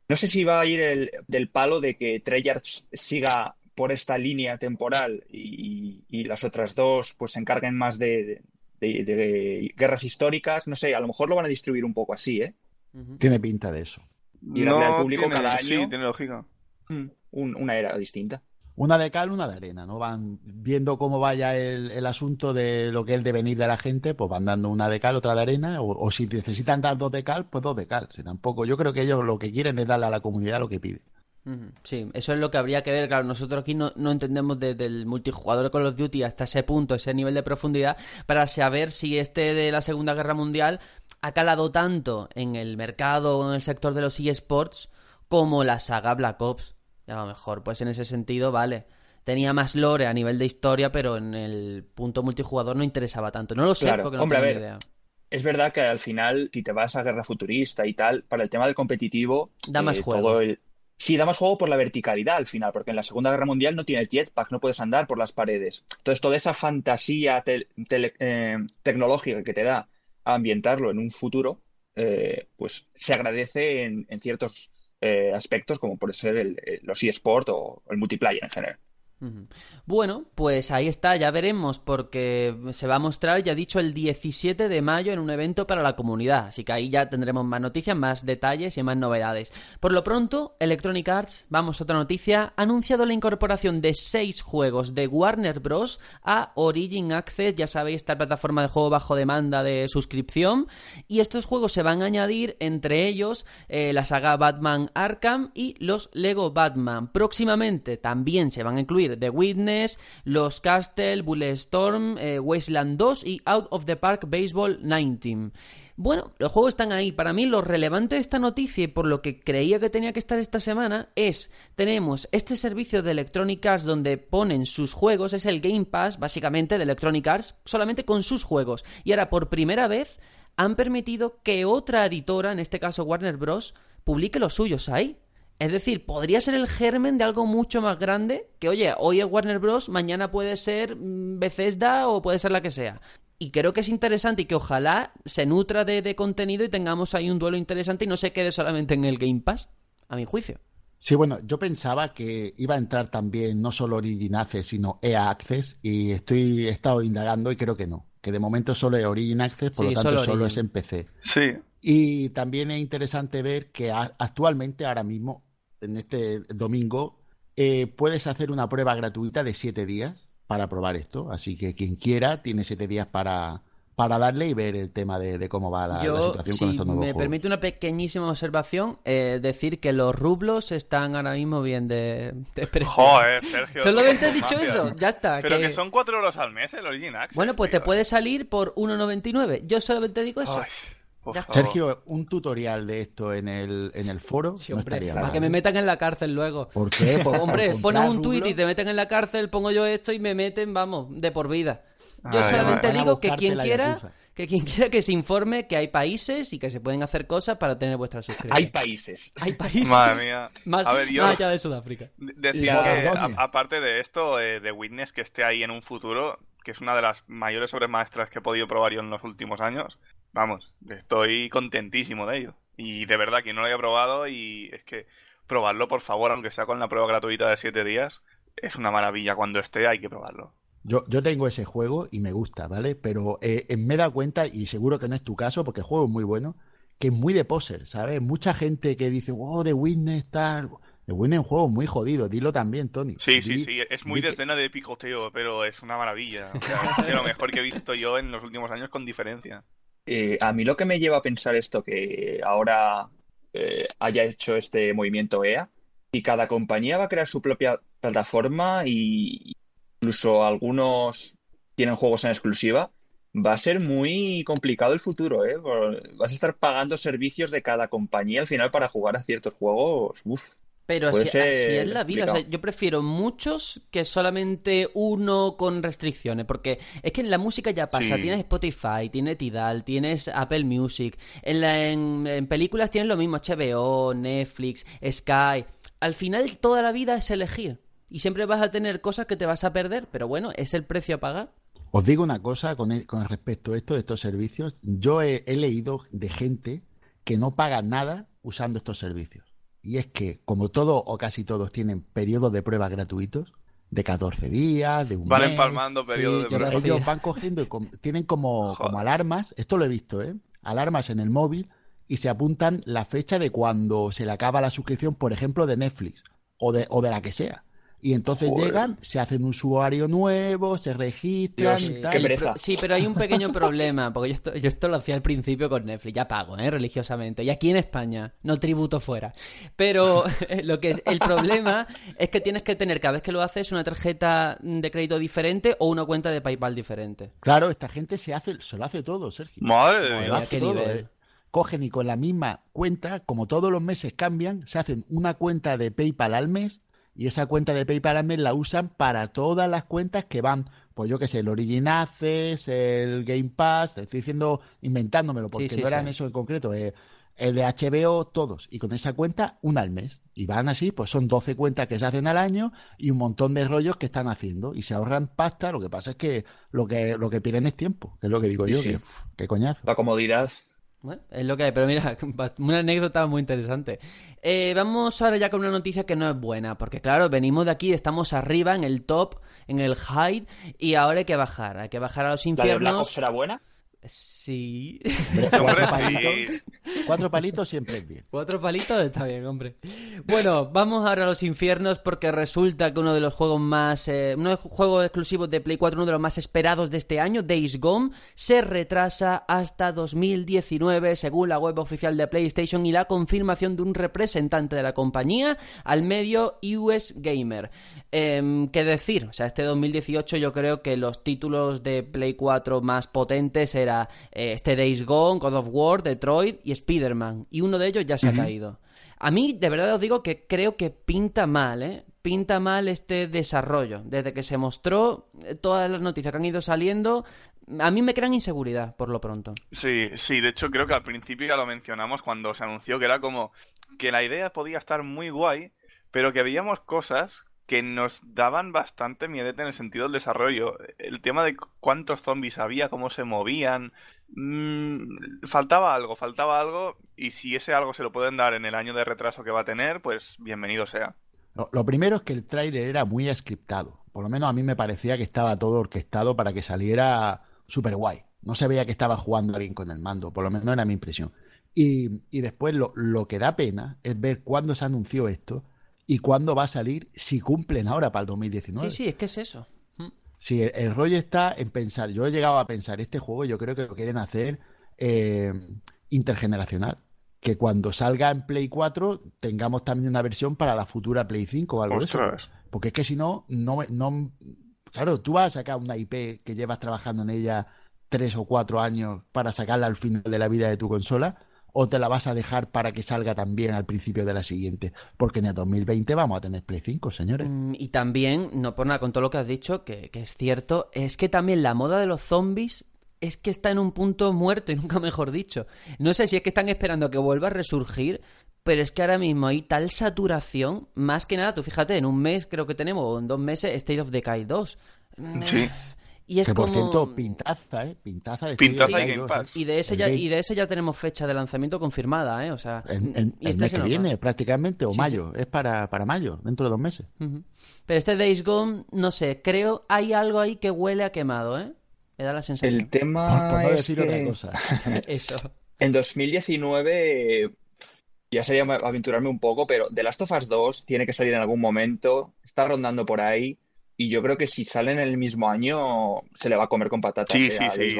no sé si va a ir el, del palo de que Treyarch siga por esta línea temporal y, y las otras dos pues se encarguen más de, de- de guerras históricas. No sé, a lo mejor lo van a distribuir un poco así, ¿eh? Tiene pinta de eso. Y darle al público tiene, cada Sí, año. tiene lógica. Mm, un- una era distinta. Una de cal, una de arena, ¿no? Van viendo cómo vaya el, el asunto de lo que es el devenir de la gente, pues van dando una de cal, otra de arena, o, o si necesitan dar dos de cal, pues dos de cal. Si tampoco, yo creo que ellos lo que quieren es darle a la comunidad lo que pide. Sí, eso es lo que habría que ver. Claro, nosotros aquí no, no entendemos de- del multijugador de Call of Duty hasta ese punto, ese nivel de profundidad, para saber si este de la Segunda Guerra Mundial ha calado tanto en el mercado o en el sector de los eSports como la saga Black Ops. Y a lo mejor, pues en ese sentido, vale. Tenía más lore a nivel de historia, pero en el punto multijugador no interesaba tanto. No lo sé Claro, porque no hombre, tengo ver, idea. Es verdad que al final, si te vas a guerra futurista y tal, para el tema del competitivo, Da más eh, juego. todo el- Sí, da más juego por la verticalidad al final, porque en la Segunda Guerra Mundial no tienes jetpack, no puedes andar por las paredes. Entonces, toda esa fantasía eh, tecnológica que te da a ambientarlo en un futuro, eh, pues se agradece en, en ciertos eh, aspectos, como puede ser el, el- los eSport o el multiplayer en general. Bueno, pues ahí está, ya veremos, porque se va a mostrar, ya dicho, el 17 de mayo en un evento para la comunidad. Así que ahí ya tendremos más noticias, más detalles y más novedades. Por lo pronto, Electronic Arts, vamos a otra noticia, ha anunciado la incorporación de seis juegos de Warner Bros. a Origin Access, ya sabéis, esta plataforma de juego bajo demanda de suscripción. Y estos juegos se van a añadir, entre ellos, eh, la saga Batman Arkham y los Lego Batman. Próximamente también se van a incluir The Witness, Los Castle, Bulletstorm, eh, Wasteland 2 y Out of the Park Baseball 19. Bueno, los juegos están ahí. Para mí lo relevante de esta noticia y por lo que creía que tenía que estar esta semana es, tenemos este servicio de Electronic Arts donde ponen sus juegos, es el Game Pass básicamente de Electronic Arts, solamente con sus juegos. Y ahora por primera vez han permitido que otra editora, en este caso Warner Bros., publique los suyos ahí. Es decir, podría ser el germen de algo mucho más grande que, oye, hoy es Warner Bros., mañana puede ser mm, Bethesda o puede ser la que sea. Y creo que es interesante y que ojalá se nutra de, de contenido y tengamos ahí un duelo interesante y no se quede solamente en el Game Pass, a mi juicio. Sí, bueno, yo pensaba que iba a entrar también no solo Origin Access, sino EA Access, y estoy, he estado indagando y creo que no, que de momento solo es Origin Access, por Sí, lo tanto solo solo, es en PC. Sí, Y también es interesante ver que actualmente, ahora mismo, en este domingo, eh, puedes hacer una prueba gratuita de siete días para probar esto. Así que quien quiera tiene siete días para, para darle y ver el tema de, de cómo va la, situación con estos nuevos me juegos. permite una pequeñísima observación, eh, decir que los rublos están ahora mismo bien de, de precio. joder, Sergio. Solamente he qué dicho eso, ya está. Pero que- que son 4 euros al mes el Origin Access. Bueno, pues te puede salir por 1,99. Yo solamente digo eso. Ay, por Ya. favor. Sergio, un tutorial de esto en el, en el foro Sí, no hombre, estaría para mal, que me metan en la cárcel luego. ¿Por qué? <laughs> Por- Hombre, pones un tuit y te meten en la cárcel, pongo yo esto y me meten, vamos, de por vida. Yo Ay, solamente digo que quien quiera, Yakuza. que quien quiera que se informe que hay países y que se pueden hacer cosas para tener vuestra suscripción. Hay países. Hay países Madre mía. <laughs> más, A ver, yo- más allá de Sudáfrica. De- Decir que, aparte de esto, eh, de Witness que esté ahí en un futuro, que es una de las mayores obras maestras que he podido probar yo en los últimos años, vamos, estoy contentísimo de ello. Y de verdad, quien no lo haya probado, y es que probarlo, por favor, aunque sea con la prueba gratuita de 7 días, es una maravilla. Cuando esté, hay que probarlo. Yo, yo tengo ese juego y me gusta, ¿vale? Pero eh, me he dado cuenta, y seguro que no es tu caso, porque el juego es muy bueno, que es muy de poser, ¿sabes? Mucha gente que dice, wow, The Witness, tal. The Witness es un juego muy jodido, dilo también, Tony. Sí, sí, Di- sí, es muy de que- escena de picoteo, pero es una maravilla. O sea, es lo mejor que he visto yo en los últimos años con diferencia. Eh, a mí lo que me lleva a pensar esto, que ahora eh, haya hecho este movimiento EA, y cada compañía va a crear su propia plataforma y incluso algunos tienen juegos en exclusiva, va a ser muy complicado el futuro, ¿eh? Vas a estar pagando servicios de cada compañía al final para jugar a ciertos juegos. Uf. Pero así, es la vida. O sea, yo prefiero muchos que solamente uno con restricciones. Porque es que en la música ya pasa. Sí. Tienes Spotify, tienes Tidal, tienes Apple Music. En, la- en- en películas tienes lo mismo: HBO, Netflix, Sky. Al final, toda la vida es elegir. Y siempre vas a tener cosas que te vas a perder. Pero bueno, es el precio a pagar. Os digo una cosa con, el- con respecto a esto, de estos servicios. Yo he, he leído de gente que no paga nada usando estos servicios. Y es que, como todos o casi todos tienen periodos de prueba gratuitos, de 14 días, de un Van mes, empalmando periodos de prueba. ellos van cogiendo y com- tienen como, <laughs> como alarmas, esto lo he visto, ¿eh? Alarmas en el móvil y se apuntan la fecha de cuando se le acaba la suscripción, por ejemplo, de Netflix. o de, o de la que sea. Y entonces Joder. llegan, se hacen un usuario nuevo, se registran Dios, y qué tal. pereza. Sí, pero hay un pequeño <laughs> problema, porque yo esto, yo esto lo hacía al principio con Netflix, ya pago, ¿eh? religiosamente, y aquí en España, no tributo fuera. Pero <laughs> lo que es, el problema es que tienes que tener cada vez que lo haces una tarjeta de crédito diferente o una cuenta de PayPal diferente. Claro, esta gente se hace, se lo hace todo, Sergio. Madre lo hace qué todo, nivel. eh. Cogen y con la misma cuenta, como todos los meses cambian, se hacen una cuenta de PayPal al mes y esa cuenta de PayPal al mes la usan para todas las cuentas que van, pues yo qué sé, el Origin Access, el Game Pass, te estoy diciendo, inventándomelo, porque sí, no eran sí. eso en concreto, eh, el de HBO, todos, y con esa cuenta, una al mes. Y van así, pues son 12 cuentas que se hacen al año y un montón de rollos que están haciendo. Y se ahorran pasta, lo que pasa es que lo que, lo que pierden es tiempo, que es lo que digo Sí, yo, sí. que qué coñazo. La comodidad. Bueno, es lo que hay, pero mira, <laughs> una anécdota muy interesante. Eh, vamos ahora ya con una noticia que no es buena, porque claro, venimos de aquí, estamos arriba en el top, en el high, y ahora hay que bajar, hay que bajar a los ¿La de Black infiernos. Ops era buena? Sí. Hombre, <laughs> cuatro, palitos, cuatro palitos siempre es bien. Cuatro palitos está bien, hombre. Bueno, vamos ahora a los infiernos porque resulta que uno de los juegos más. Eh, uno de los juegos exclusivos de Play 4, uno de los más esperados de este año, Days Gone, se retrasa hasta 2019, según la web oficial de PlayStation y la confirmación de un representante de la compañía al medio US Gamer. Em, ¿Qué decir? O sea, este 2018 yo creo que los títulos de Play 4 más potentes era eh, este Days Gone, God of War, Detroit y Spider-Man. Y uno de ellos ya se ha caído. A mí, de verdad os digo que creo que pinta mal, ¿eh? Pinta mal este desarrollo. Desde que se mostró, eh, todas las noticias que han ido saliendo, a mí me crean inseguridad, por lo pronto. Sí, sí, de hecho creo que al principio ya lo mencionamos cuando se anunció que era como que la idea podía estar muy guay, pero que veíamos cosas que nos daban bastante miedete en el sentido del desarrollo. El tema de cu- cuántos zombies había, cómo se movían, mm, faltaba algo, faltaba algo, y si ese algo se lo pueden dar en el año de retraso que va a tener, pues bienvenido sea. Lo, lo primero es que el tráiler era muy scriptado. Por lo menos a mí me parecía que estaba todo orquestado para que saliera súper guay. No se veía que estaba jugando alguien con el mando, por lo menos era mi impresión. Y, y después lo, lo que da pena es ver cuándo se anunció esto y cuándo va a salir si cumplen ahora para el 2019. Sí, sí, es que es eso. Mm. Sí, el, el rollo está en pensar. Yo he llegado a pensar, este juego yo creo que lo quieren hacer eh, intergeneracional. Que cuando salga en Play 4 tengamos también una versión para la futura Play 5 o algo de eso. Ostras. Porque es que si no, no, me- no. Claro, tú vas a sacar una IP que llevas trabajando en ella tres o cuatro años para sacarla al final de la vida de tu consola, o te la vas a dejar para que salga también al principio de la siguiente. Porque en el 2020 vamos a tener Play 5, señores. Mm, Y también, no por nada, con todo lo que has dicho, que, que es cierto, es que también la moda de los zombies es que está en un punto muerto y nunca mejor dicho. No sé si es que están esperando que vuelva a resurgir, pero es que ahora mismo hay tal saturación, más que nada, tú fíjate, en un mes creo que tenemos, o en dos meses, State of Decay 2. Mm, Sí. Y es que por como... cierto, pintaza, ¿eh? Pintaza de Pintaza y Decay Game 2, Pass. Y de ese ya, y de ese ya tenemos fecha de lanzamiento confirmada, ¿eh? O sea, El, el- y el este mes que viene, prácticamente, o Sí, mayo. Es para, para mayo, dentro de dos meses. Pero este Days Gone, no sé, creo hay algo ahí que huele a quemado, ¿eh? Me da la sensación. El Por, tema por no es decir otra que cosa. <laughs> <laughs> Eso. en 2019, eh, ya sería aventurarme un poco, pero The Last of Us 2 tiene que salir en algún momento, está rondando por ahí, y yo creo que si sale en el mismo año, se le va a comer con patatas Sí, eh, sí, a sí.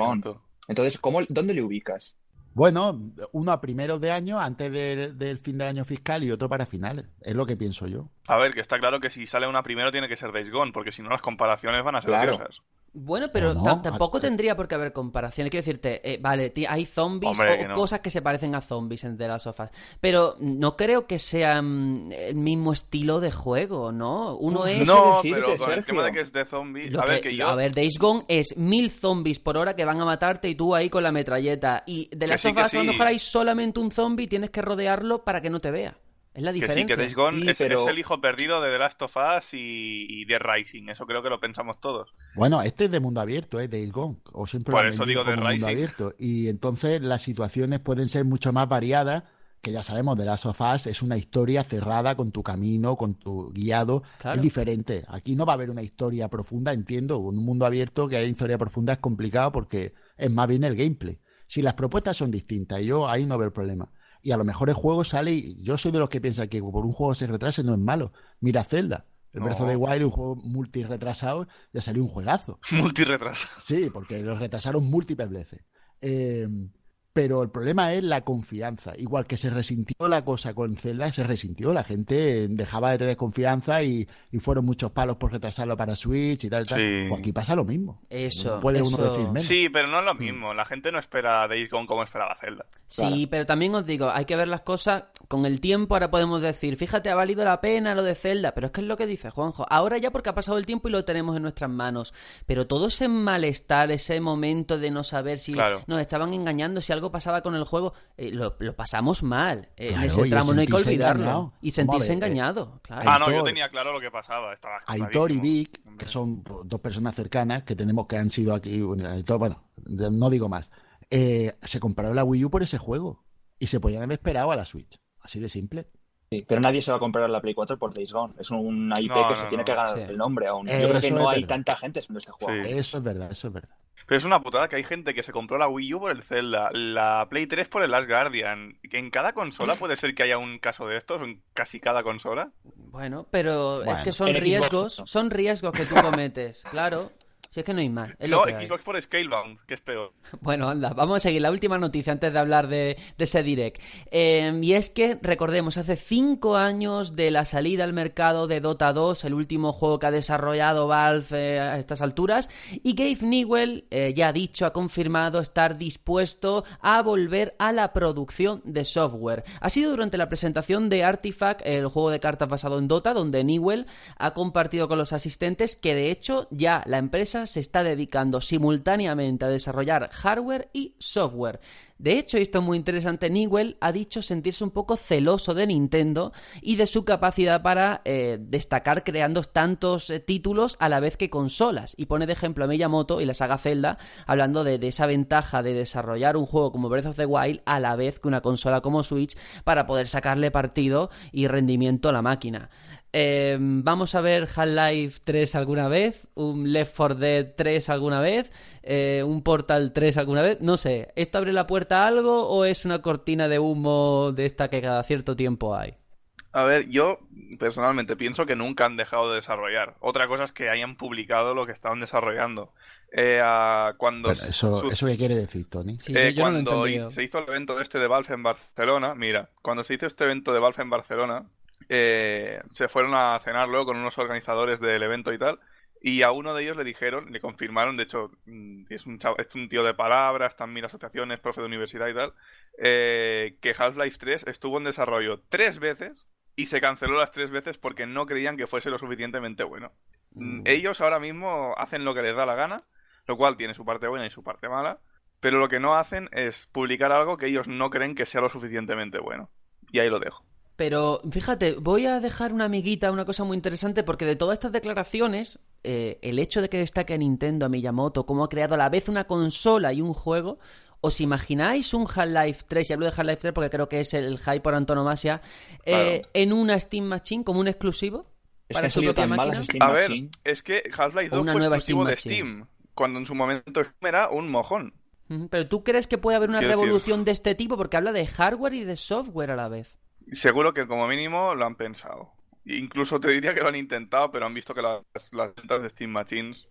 Entonces, ¿cómo, dónde le ubicas? Bueno, uno a primeros de año, antes del, del fin del año fiscal, y otro para finales. Es lo que pienso yo. A ver, que está claro que si sale una primero tiene que ser Days Gone, porque si no las comparaciones van a ser Claro. odiosas. Bueno, pero ta- tampoco Ah, tendría por qué haber comparaciones. Quiero decirte, eh, vale, hay zombies Hombre, o que no. cosas que se parecen a zombies en The Last of Us. Pero no creo que sean el mismo estilo de juego, ¿no? Uno es. No, pero con el tema de que es de zombie, Lo a ver que- que yo a ver, Days Gone es mil zombies por hora que van a matarte y tú ahí con la metralleta. Y The Last sí, of que Us a lo sí. mejor hay solamente un zombie y tienes que rodearlo para que no te vea. Es la que sí, diferencia. que Days Gone Sí, es, pero- es el hijo perdido de The Last of Us y, y The Rising, eso creo que lo pensamos todos. Bueno, este es de mundo abierto, es Days Gone. O siempre Por lo eso digo mundo Rising. abierto. Y entonces las situaciones pueden ser mucho más variadas, que ya sabemos, de Last of Us es una historia cerrada con tu camino, con tu guiado. Claro. Es diferente. Aquí no va a haber una historia profunda, entiendo. En un mundo abierto que haya historia profunda es complicado porque es más bien el gameplay. Si las propuestas son distintas, yo ahí no veo el problema. Y a lo mejor el juego sale y yo soy de los que piensa que por un juego se retrase no es malo. Mira Zelda. El Breath of the Wild, un juego multi-retrasado, ya salió un juegazo. <laughs> Multi-retrasado. Sí, porque lo retrasaron múltiples veces. Eh, pero el problema es la confianza. Igual que se resintió la cosa con Zelda, se resintió. La gente dejaba de tener confianza y, y fueron muchos palos por retrasarlo para Switch y tal. tal. Sí. Pues aquí pasa lo mismo. Eso, No puede uno eso- decir menos. Sí, pero no es lo mismo. La gente no espera Days Gone como esperaba Zelda. Sí, pero también os digo, hay que ver las cosas con el tiempo. Ahora podemos decir, fíjate, ha valido la pena lo de Zelda, pero es que es lo que dice Juanjo. Ahora ya porque ha pasado el tiempo y lo tenemos en nuestras manos. Pero todo ese malestar, ese momento de no saber si Claro. nos estaban engañando, si algo pasaba con el juego, eh, lo, lo pasamos mal. eh, en ese tramo no hay que olvidarlo. engañado. Y sentirse eh, engañado, claro. Ah, no, yo tenía claro lo que pasaba. Estaba Aitor y. Vic, Hombre. que son dos personas cercanas que tenemos que han sido aquí, bueno, Aitor, bueno, no digo más, eh, se compraron la Wii U por ese juego y se podían haber esperado a la Switch. Así de simple. Sí, pero nadie se va a comprar la Play 4 por Days Gone. Es una IP No, que no, se tiene que ganar Sí. el nombre aún. Yo creo que no hay verdad. tanta gente haciendo este juego. Sí. Eso es verdad, eso es verdad. Pero es una putada que hay gente que se compró la Wii U por el Zelda, la Play 3 por el Last Guardian. En cada consola puede ser que haya un caso de estos, en casi cada consola. Bueno, pero es que son Xbox, riesgos, no. son riesgos que tú cometes, claro. Si es que no hay más. es No. Xbox por Scalebound, que es peor. <laughs> Bueno, anda, vamos a seguir la última noticia antes de hablar de, de ese direct. Eh, y es que, recordemos, hace cinco años de la salida al mercado de Dota 2, el último juego que ha desarrollado Valve eh, a estas alturas, y Gabe Newell eh, ya ha dicho, ha confirmado estar dispuesto a volver a la producción de software. Ha sido durante la presentación de Artifact, el juego de cartas basado en Dota, donde Newell ha compartido con los asistentes que de hecho ya la empresa se está dedicando simultáneamente a desarrollar hardware y software. De hecho, y esto es muy interesante, Newell ha dicho sentirse un poco celoso de Nintendo y de su capacidad para eh, destacar creando tantos eh, títulos a la vez que consolas. Y pone de ejemplo a Miyamoto y la saga Zelda, hablando de, de esa ventaja de desarrollar un juego como Breath of the Wild a la vez que una consola como Switch para poder sacarle partido y rendimiento a la máquina. Eh, vamos a ver Half-Life 3 alguna vez, un Left 4 Dead 3 alguna vez, eh, un Portal 3 alguna vez, no sé, ¿esto abre la puerta a algo o es una cortina de humo de esta que cada cierto tiempo hay? A ver, yo personalmente pienso que nunca han dejado de desarrollar. Otra cosa es que hayan publicado lo que estaban desarrollando. Eh, cuando Pero eso, su- ¿Eso qué quiere decir, Tony? Sí, eh, yo no lo he cuando se hizo el evento este de Valve en Barcelona, mira, cuando se hizo este evento de Valve en Barcelona, eh, se fueron a cenar luego con unos organizadores del evento y tal, y a uno de ellos le dijeron, le confirmaron, de hecho, mm, es un, chavo- es un tío de palabras, mil asociaciones, profe de universidad y tal, eh, que Half-Life 3 estuvo en desarrollo tres veces y se canceló las tres veces porque no creían que fuese lo suficientemente bueno. Mm, Ellos ahora mismo hacen lo que les da la gana, lo cual tiene su parte buena y su parte mala, pero lo que no hacen es publicar algo que ellos no creen que sea lo suficientemente bueno. Y ahí lo dejo. Pero fíjate, voy a dejar una amiguita, una cosa muy interesante, porque de todas estas declaraciones, eh, el hecho de que destaque a Nintendo, a Miyamoto, cómo ha creado a la vez una consola y un juego, ¿os imagináis un Half-Life 3? Y hablo de Half-Life 3 porque creo que es el hype por antonomasia, eh, en una Steam Machine como un exclusivo Es para que su propia tan máquina. Steam A ver, Machine. es que Half-Life O 2 una fue nueva exclusivo Steam de Machine. Steam, cuando en su momento era un mojón. Pero ¿tú crees que puede haber una Quiero decir- revolución de este tipo? Porque habla de hardware y de software a la vez. Seguro que como mínimo lo han pensado. Incluso te diría que lo han intentado, pero han visto que las, las ventas de Steam Machines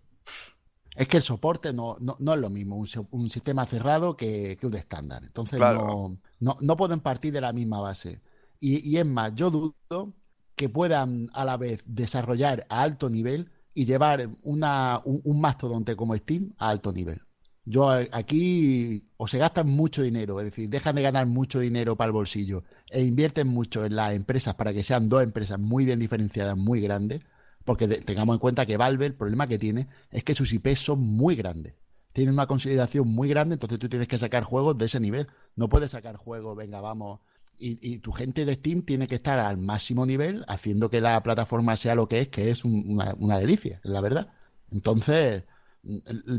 Es que el soporte no, no, no es lo mismo, un, un sistema cerrado que, que un estándar. Entonces Claro. no, no, no pueden partir de la misma base. Y, y es más, yo dudo que puedan a la vez desarrollar a alto nivel y llevar una, un, un mastodonte como Steam a alto nivel. Yo aquí o se gastan mucho dinero, es decir, dejan de ganar mucho dinero para el bolsillo e invierten mucho en las empresas para que sean dos empresas muy bien diferenciadas, muy grandes, porque tengamos en cuenta que Valve el problema que tiene es que sus IPs son muy grandes. Tienen una consideración muy grande, entonces tú tienes que sacar juegos de ese nivel. No puedes sacar juegos, venga, vamos. Y, y tu gente de Steam tiene que estar al máximo nivel, haciendo que la plataforma sea lo que es, que es un- una, una delicia, la verdad. Entonces,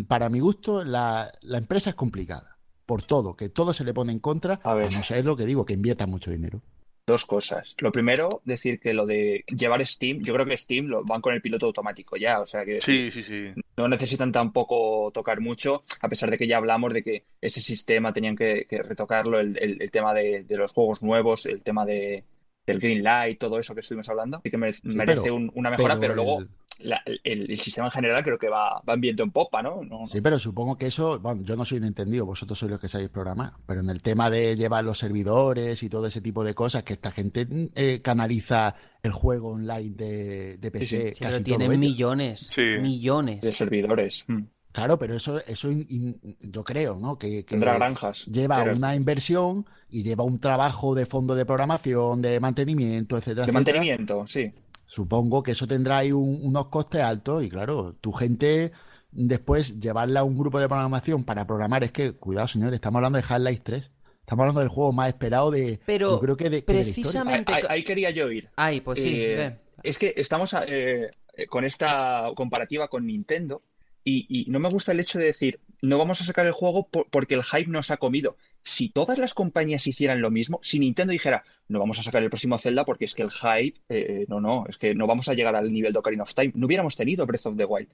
para mi gusto, la, la empresa es complicada. Por todo, que todo se le pone en contra, A ver. a no ser lo que digo, que invierta mucho dinero. Dos cosas. Lo primero, decir que lo de llevar Steam, yo creo que Steam lo van con el piloto automático ya, o sea que Sí, sí, sí. no necesitan tampoco tocar mucho, a pesar de que ya hablamos de que ese sistema tenían que, que retocarlo, el, el- el tema de, de los juegos nuevos, el tema de, del green light, todo eso que estuvimos hablando, y que mere- merece pero- un- una mejora, pero, pero luego el- la- el, el sistema en general creo que va, va en viento en popa, ¿no? No- Sí, pero supongo que eso, bueno, yo no soy un entendido, vosotros sois los que sabéis programar, pero en el tema de llevar los servidores y todo ese tipo de cosas, que esta gente eh, canaliza el juego online de, de PC, sí. Sí, casi pero todo tienen ello. millones, Sí. millones. de servidores. Mm. Claro, pero eso, eso in- in- yo creo, ¿no? Que, que Tendrá granjas. lleva pero- una inversión y lleva un trabajo de fondo de programación, de mantenimiento, etcétera, de etcétera. mantenimiento, sí. Supongo que eso tendrá ahí un- unos costes altos y claro, tu gente después llevarla a un grupo de programación para programar, es que, cuidado señores, estamos hablando de Half-Life 3, estamos hablando del juego más esperado de, Pero yo creo que de, que de la historia. precisamente- Ahí, ahí quería yo ir. Ay, pues sí, Eh, es que estamos eh, con esta comparativa con Nintendo y, no me gusta el hecho de decir, no vamos a sacar el juego por- porque el hype nos ha comido. Si todas las compañías hicieran lo mismo, si Nintendo dijera, no vamos a sacar el próximo Zelda porque es que el hype, eh, no, no, es que no vamos a llegar al nivel de Ocarina of Time, no hubiéramos tenido Breath of the Wild.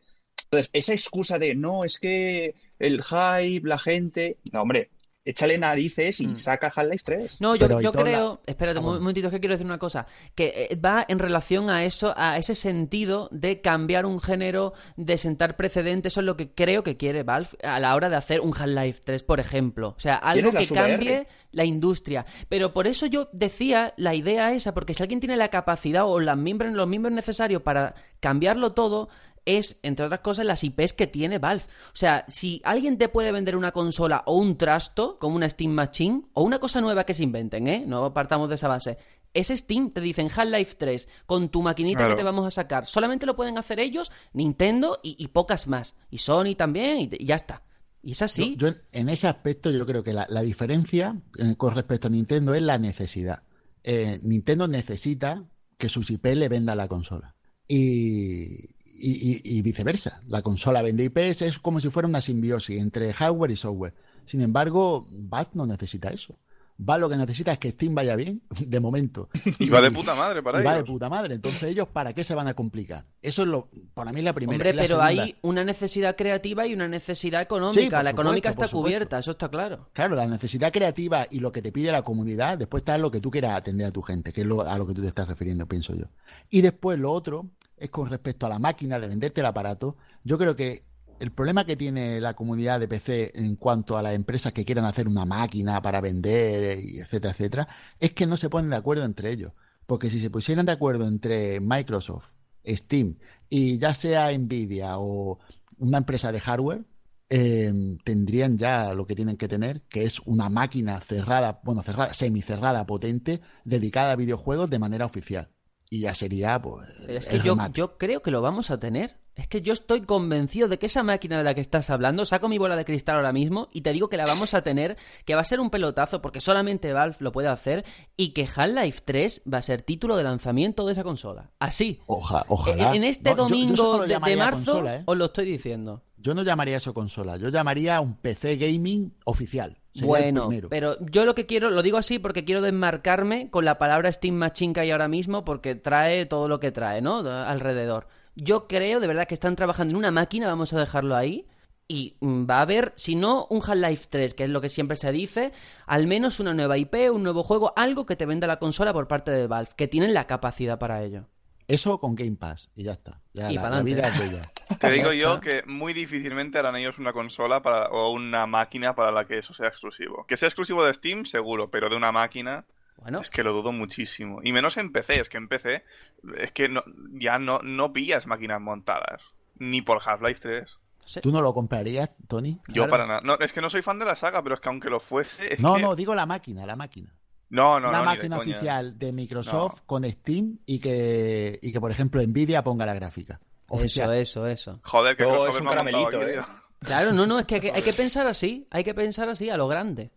Entonces, esa excusa de, no, es que el hype, la gente, no, hombre, échale narices y Mm. saca Half-Life 3. No, yo, toda la- creo, espérate Ah, un momentito, es que quiero decir una cosa, que eh, va en relación a eso, a ese sentido de cambiar un género, de sentar precedentes, eso es lo que creo que quiere Valve a la hora de hacer un Half-Life 3, por ejemplo. O sea, algo que VR. cambie la industria. Pero por eso yo decía la idea esa, porque si alguien tiene la capacidad o las miembros, los miembros necesarios para cambiarlo todo, es, entre otras cosas, las IPs que tiene Valve. O sea, si alguien te puede vender una consola o un trasto, como una Steam Machine, o una cosa nueva que se inventen, ¿eh? No partamos de esa base. Es Steam, te dicen Half-Life 3, con tu maquinita Claro. que te vamos a sacar. Solamente lo pueden hacer ellos, Nintendo y, y pocas más. Y Sony también, y, y ya está. Y es así. Yo, yo en- ese aspecto yo creo que la, la diferencia eh, con respecto a Nintendo es la necesidad. Eh, Nintendo necesita que sus IP le venda la consola. Y, y- y- y viceversa. La consola vende IPs, es como si fuera una simbiosis entre hardware y software. Sin embargo, Valve no necesita eso. Valve lo que necesita es que Steam vaya bien, <laughs> de momento. <laughs> Y va de puta madre para Y va de puta madre. Entonces, ¿ellos para qué se van a complicar? Eso es lo, para mí, la primera. Hombre, la pero segunda, hay una necesidad creativa y una necesidad económica. Sí, la económica está cubierta, eso está claro. Claro, la necesidad creativa y lo que te pide la comunidad, después está lo que tú quieras atender a tu gente, que es lo- a lo que tú te estás refiriendo, pienso yo. Y después lo otro es con respecto a la máquina de venderte el aparato. Yo creo que el problema que tiene la comunidad de PC en cuanto a las empresas que quieran hacer una máquina para vender, eh, etcétera, etcétera, es que no se ponen de acuerdo entre ellos. Porque si se pusieran de acuerdo entre Microsoft, Steam y ya sea Nvidia o una empresa de hardware, eh, tendrían ya lo que tienen que tener, que es una máquina cerrada, bueno, cerrada, semicerrada, potente, dedicada a videojuegos de manera oficial. Y ya sería, pues. Pero es que yo, creo que lo vamos a tener. Es que yo estoy convencido de que esa máquina de la que estás hablando, saco mi bola de cristal ahora mismo y te digo que la vamos a tener, que va a ser un pelotazo porque solamente Valve lo puede hacer y que Half-Life 3 va a ser título de lanzamiento de esa consola. Así. Oja- ojalá. En este No, yo- yo eso domingo de- marzo consola, ¿eh? os lo estoy diciendo. Yo no llamaría eso consola, yo llamaría un PC gaming oficial. Sería Bueno, pero yo lo que quiero, lo digo así porque quiero desmarcarme con la palabra Steam Machine que hay ahora mismo porque trae todo lo que trae, ¿no? Alrededor. Yo creo de verdad que están trabajando en una máquina, vamos a dejarlo ahí, y va a haber, si no un Half-Life 3, que es lo que siempre se dice, al menos una nueva IP, un nuevo juego, algo que te venda la consola por parte de Valve, que tienen la capacidad para ello. Eso con Game Pass y ya está. Ya Y la, la vida es bella. <laughs> Te digo yo que muy difícilmente harán ellos una consola para, o una máquina para la que eso sea exclusivo. Que sea exclusivo de Steam, seguro, pero de una máquina Bueno, es que lo dudo muchísimo. Y menos en PC, es que en PC es que no, ya no, no pillas máquinas montadas. Ni por Half-Life 3. no sé. ¿Tú no lo comprarías, Tony? Yo Claro. para nada. No, es que no soy fan de la saga, pero es que aunque lo fuese. es No, que- no, digo la máquina, la máquina. No, no, una no, máquina oficial de Microsoft No. con Steam y que, y que, por ejemplo, Nvidia ponga la gráfica. Eso, Oficial. eso, eso. Joder, que es un caramelito, aquí, eh. Claro, no, no, es que hay, que hay que pensar así, hay que pensar así, a lo grande.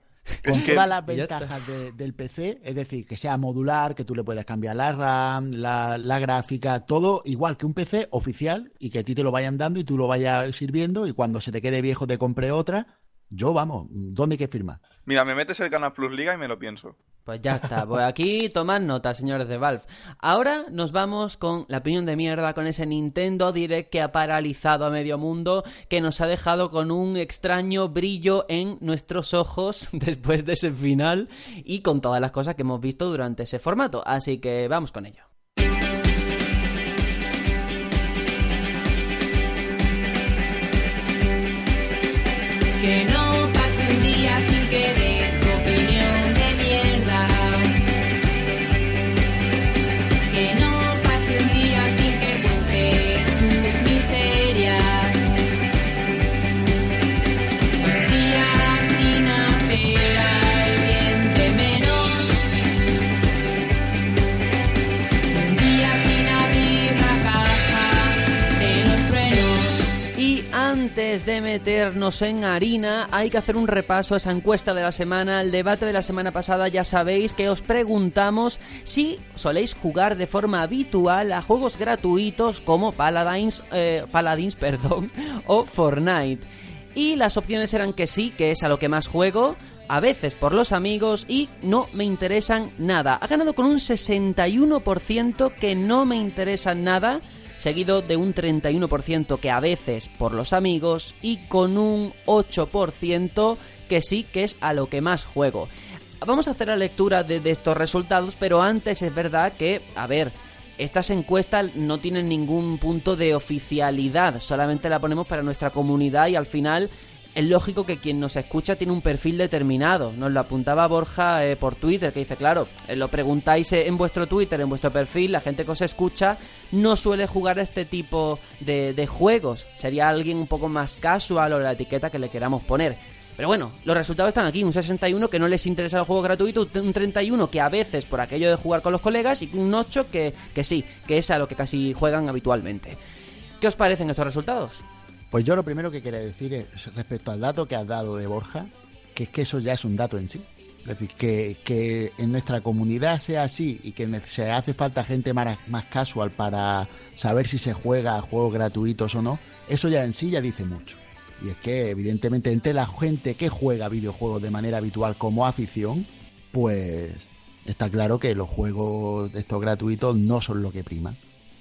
Con Es que- todas las ventajas de- del PC, es decir, que sea modular, que tú le puedas cambiar la RAM, la, la gráfica, todo igual que un PC oficial y que a ti te lo vayan dando y tú lo vayas sirviendo y cuando se te quede viejo te compre otra. Yo, vamos, ¿dónde hay que firmar? Mira, me metes el Canal Plus Liga y me lo pienso. Pues ya está, pues aquí <laughs> tomad nota, señores de Valve. Ahora nos vamos con la opinión de mierda, con ese Nintendo Direct que ha paralizado a medio mundo, que nos ha dejado con un extraño brillo en nuestros ojos <laughs> después de ese final y con todas las cosas que hemos visto durante ese formato. Así que vamos con ello. No de meternos en harina, hay que hacer un repaso a esa encuesta de la semana, el debate de la semana pasada. Ya sabéis que os preguntamos si soléis jugar de forma habitual a juegos gratuitos como Paladins, eh, Paladins <laughs> perdón, o Fortnite. Y las opciones eran que sí, que es a lo que más juego, a veces por los amigos y no me interesan nada. Ha ganado con un 61% que no me interesan nada, seguido de un 31% que a veces por los amigos y con un 8% que sí que es a lo que más juego. Vamos a hacer la lectura de, de estos resultados, pero antes es verdad que, a ver, estas encuestas no tienen ningún punto de oficialidad, solamente la ponemos para nuestra comunidad y al final es lógico que quien nos escucha tiene un perfil determinado. Nos lo apuntaba Borja eh, por Twitter, que dice, claro, eh, lo preguntáis eh, en vuestro Twitter, en vuestro perfil, la gente que os escucha no suele jugar este tipo de, de juegos. Sería alguien un poco más casual o la etiqueta que le queramos poner. Pero bueno, los resultados están aquí. Un 61 que no les interesa el juego gratuito, un 31 que a veces por aquello de jugar con los colegas y un 8 que, que sí, que es a lo que casi juegan habitualmente. ¿Qué os parecen estos resultados? Pues yo lo primero que quería decir es respecto al dato que has dado de Borja, que es que eso ya es un dato en sí. Es decir, que, que en nuestra comunidad sea así y que se hace falta gente más, más casual para saber si se juega a juegos gratuitos o no, eso ya en sí ya dice mucho. Y es que evidentemente entre la gente que juega videojuegos de manera habitual como afición, pues está claro que los juegos estos gratuitos no son lo que prima.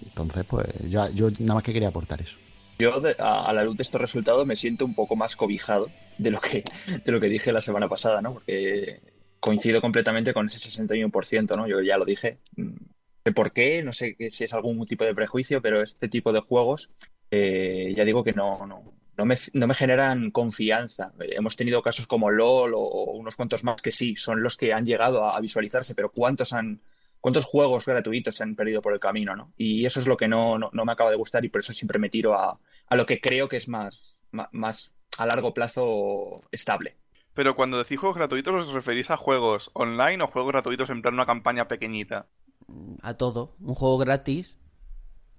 Entonces, pues yo nada más que quería aportar eso. Yo, de- a, la luz de estos resultados, me siento un poco más cobijado de lo que, de lo que dije la semana pasada, ¿no? Porque coincido completamente con ese 61%, ¿no? Yo ya lo dije. Mm, No sé por qué, no sé si es algún tipo de prejuicio, pero este tipo de juegos, eh, ya digo que no, no, no me, no me generan confianza. Eh, Hemos tenido casos como LOL o, unos cuantos más que sí, son los que han llegado a visualizarse, pero ¿cuántos han, cuántos juegos gratuitos se han perdido por el camino, ¿no? Y eso es lo que no, no, no me acaba de gustar y por eso siempre me tiro a, a lo que creo que es más, ma- más, a largo plazo estable. Pero cuando decís juegos gratuitos, ¿os referís a juegos online o juegos gratuitos en plan una campaña pequeñita? A todo. Un juego gratis.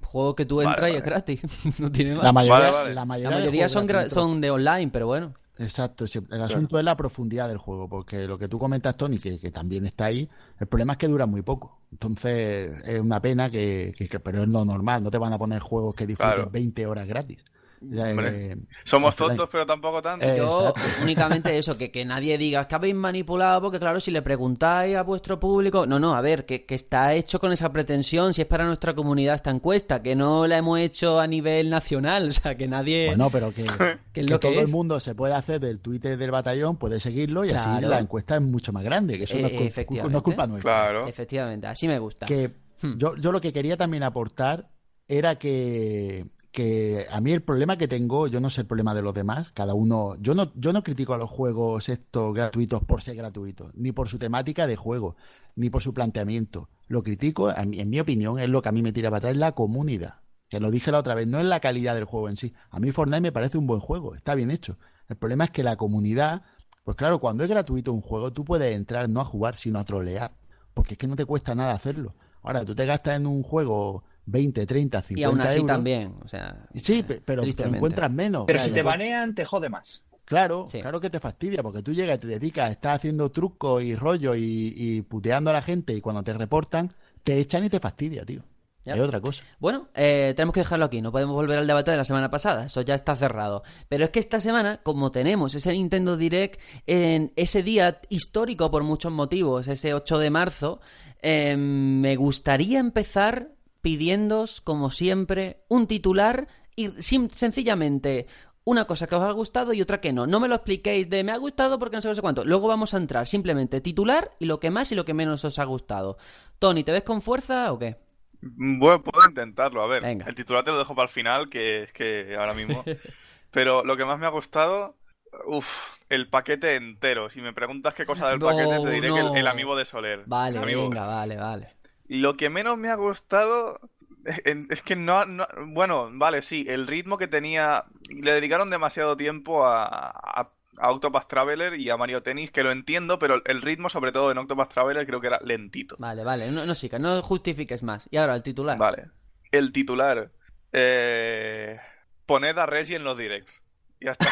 Un juego que tú Vale, entras y es gratis. <laughs> no tiene más. La mayoría, Vale, vale. la La mayoría, son de online, pero bueno. Exacto, el asunto es la profundidad del juego, porque lo que tú comentas, Tony, que, que también está ahí, el problema es que dura muy poco. Entonces es una pena que, que- que- pero es lo normal, no te van a poner juegos que disfrutes Claro. 20 horas gratis. Hombre. eh, Somos tontos, pero tampoco tanto. Eh, Yo únicamente eso, que, que nadie diga "Es que habéis manipulado, porque claro, si le preguntáis a vuestro público, no, no, a ver, que, que está hecho con esa pretensión, si es para nuestra comunidad esta encuesta, que no la hemos hecho a nivel nacional, <laughs> o sea, que nadie... Bueno, pero que, <laughs> Que es que lo que todo el mundo se puede hacer del Twitter del batallón, puede seguirlo y así la encuesta es mucho más grande, que eso no, es cul- efectivamente. no es culpa nuestra. Claro. Efectivamente, así me gusta. que Hmm. yo, yo lo que quería también aportar era que, que a mí el problema que tengo, yo no sé el problema de los demás, cada uno, yo no, yo no critico a los juegos estos gratuitos por ser gratuitos, ni por su temática de juego, ni por su planteamiento. Lo critico, en mi opinión, es lo que a mí me tira para atrás, la comunidad. Que lo dije la otra vez, no es la calidad del juego en sí. A mí Fortnite me parece un buen juego, está bien hecho. El problema es que la comunidad, pues claro, cuando es gratuito un juego, tú puedes entrar no a jugar, sino a trolear. Porque es que no te cuesta nada hacerlo. Ahora, tú te gastas en un juego 20, 30, 50 y aún así euros. también, o sea... Sí, eh, pe- pero, pero encuentras menos. Pero Claro, si te banean, te jode más. Claro, Sí. claro que te fastidia, porque tú llegas y te dedicas, estás haciendo trucos y rollo y, y puteando a la gente y cuando te reportan, te echan y te fastidia, tío. Ya. Es otra cosa. Bueno, eh, tenemos que dejarlo aquí, no podemos volver al debate de la semana pasada, eso ya está cerrado. Pero es que esta semana, como tenemos ese Nintendo Direct en ese día histórico por muchos motivos, ese 8 de marzo, eh, me gustaría empezar pidiéndos, como siempre, un titular y sencillamente una cosa que os ha gustado y otra que no. No me lo expliquéis de me ha gustado porque no sé, no sé cuánto. Luego vamos a entrar simplemente titular y lo que más y lo que menos os ha gustado. Tony, ¿te ves con fuerza o qué? Bueno, puedo intentarlo, a ver. Venga. El titular te lo dejo para el final, que es que ahora mismo. <laughs> Pero lo que más me ha gustado, uff, el paquete entero. Si me preguntas qué cosa del No, paquete, te diré que el, el amigo de Soler. Vale, venga, vale, vale. Lo que menos me ha gustado <laughs> es que no, no- bueno, vale, sí, el ritmo que tenía, le dedicaron demasiado tiempo a, a, a Octopath Traveler y a Mario Tennis, que lo entiendo, pero el ritmo, sobre todo en Octopath Traveler, creo que era lentito. Vale, vale, no, no sigas, no justifiques más. Y ahora el titular. Vale. El titular. Eh, poned a Reggie en los directs. Ya está.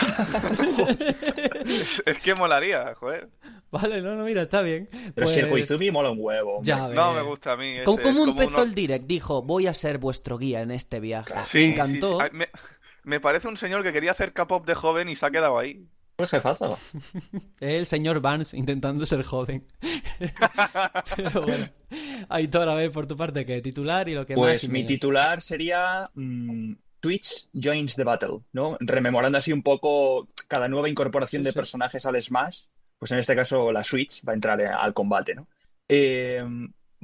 es, <laughs> es que molaría, joder. Vale, no, no, mira, está bien. Pero si el Pues, Koizumi mola un huevo. Ya. No me gusta a mí. ese, ¿Cómo, es cómo como empezó uno- el direct? Dijo, voy a ser vuestro guía en este viaje. Sí, Me encantó. sí. Ay, Me, me parece un señor que quería hacer K-pop de joven y se ha quedado ahí. Fue jefazo. <laughs> El señor Barnes intentando ser joven. <laughs> Pero bueno. Aitor, a ver, por tu parte, ¿qué? Titular y lo que más Pues mi titular sería mm, Twitch joins the battle, ¿no? Rememorando así un poco cada nueva incorporación Sí, de sí. personajes al Smash, pues en este caso la Switch va a entrar eh, al combate, ¿no? Eh,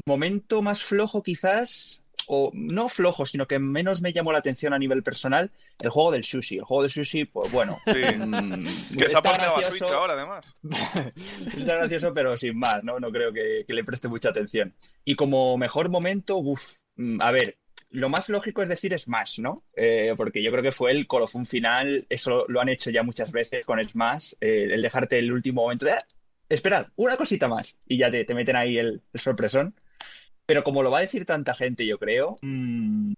momento más flojo quizás, o no flojo, sino que menos me llamó la atención a nivel personal, el juego del sushi. El juego del sushi, pues bueno. Sí. mm, <laughs> Que se ha portado a. Switch ahora, además. <laughs> Está gracioso, pero sin más, ¿no? No creo que, que le preste mucha atención. Y como mejor momento, uff, mm, a ver, lo más lógico es decir Smash, ¿no? Eh, porque yo creo que fue el colofón final, eso lo han hecho ya muchas veces con Smash, eh, el dejarte el último momento de, "Ah, esperad, una cosita más, y ya te, te meten ahí el, el sorpresón. Pero como lo va a decir tanta gente, yo creo, mm,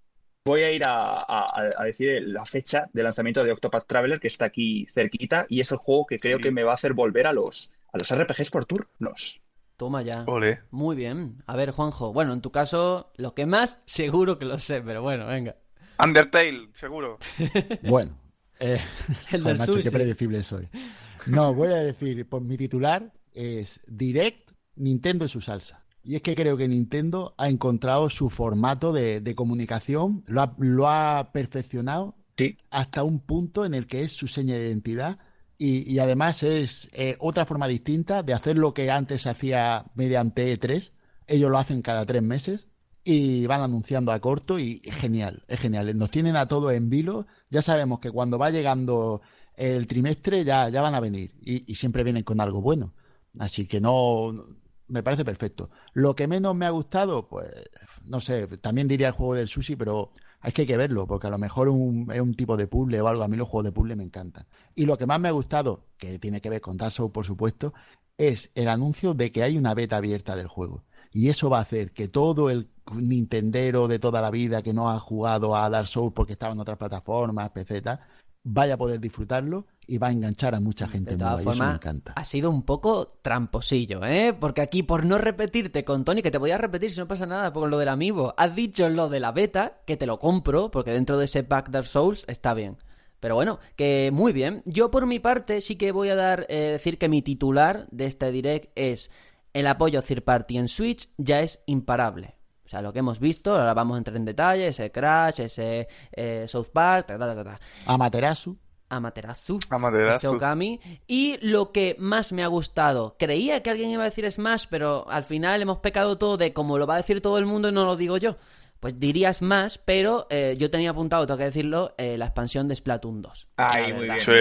voy a ir a, a- a decir la fecha de lanzamiento de Octopath Traveler, que está aquí cerquita, y es el juego que creo Sí. que me va a hacer volver a los, a los RPGs por turnos. Toma ya. Ole. Muy bien. A ver, Juanjo. Bueno, en tu caso, lo que más, <laughs> seguro que lo sé, pero bueno, venga. Undertale, seguro. <laughs> Bueno, eh, <laughs> El joder, macho, sushi. qué predecible soy. No, voy a decir, pues mi titular es Direct Nintendo y su salsa. Y es que creo que Nintendo ha encontrado su formato de, de comunicación, lo ha, lo ha perfeccionado Sí. hasta un punto en el que es su seña de identidad y, además es eh, otra forma distinta de hacer lo que antes hacía mediante E3. Ellos lo hacen cada tres meses y van anunciando a corto y es genial, es genial. Nos tienen a todos en vilo. Ya sabemos que cuando va llegando el trimestre ya, ya van a venir y, y siempre vienen con algo bueno. Así que no, me parece perfecto. Lo que menos me ha gustado, pues no sé, también diría el juego del sushi, pero es que hay que verlo, porque a lo mejor un- es un tipo de puzzle o algo. A mí los juegos de puzzle me encantan. Y lo que más me ha gustado, que tiene que ver con Dark Souls, por supuesto, es el anuncio de que hay una beta abierta del juego. Y eso va a hacer que todo el Nintendero de toda la vida que no ha jugado a Dark Souls porque estaba en otras plataformas, tal, vaya a poder disfrutarlo y va a enganchar a mucha gente De nueva. todas Y eso me encanta. ha sido un poco tramposillo, ¿eh? Porque aquí, por no repetirte con Tony, que te voy a repetir si no pasa nada por lo del amiibo, has dicho lo de la beta, que te lo compro, porque dentro de ese pack Dark Souls está bien. Pero bueno, que muy bien. Yo por mi parte sí que voy a dar, eh, decir que mi titular de este direct es el apoyo third party en Switch ya es imparable. O sea, lo que hemos visto, ahora vamos a entrar en detalle, ese Crash, ese eh, South Park, ta, ta, ta, ta. Amaterasu. Amaterasu. Amaterasu. Este Okami. Y lo que más me ha gustado, creía que alguien iba a decir Smash, pero al final hemos pecado todo de como lo va a decir todo el mundo y no lo digo yo. Pues diría Smash, pero eh, yo tenía apuntado, tengo que decirlo, eh, la expansión de Splatoon 2. Ay, La muy bien. Sí,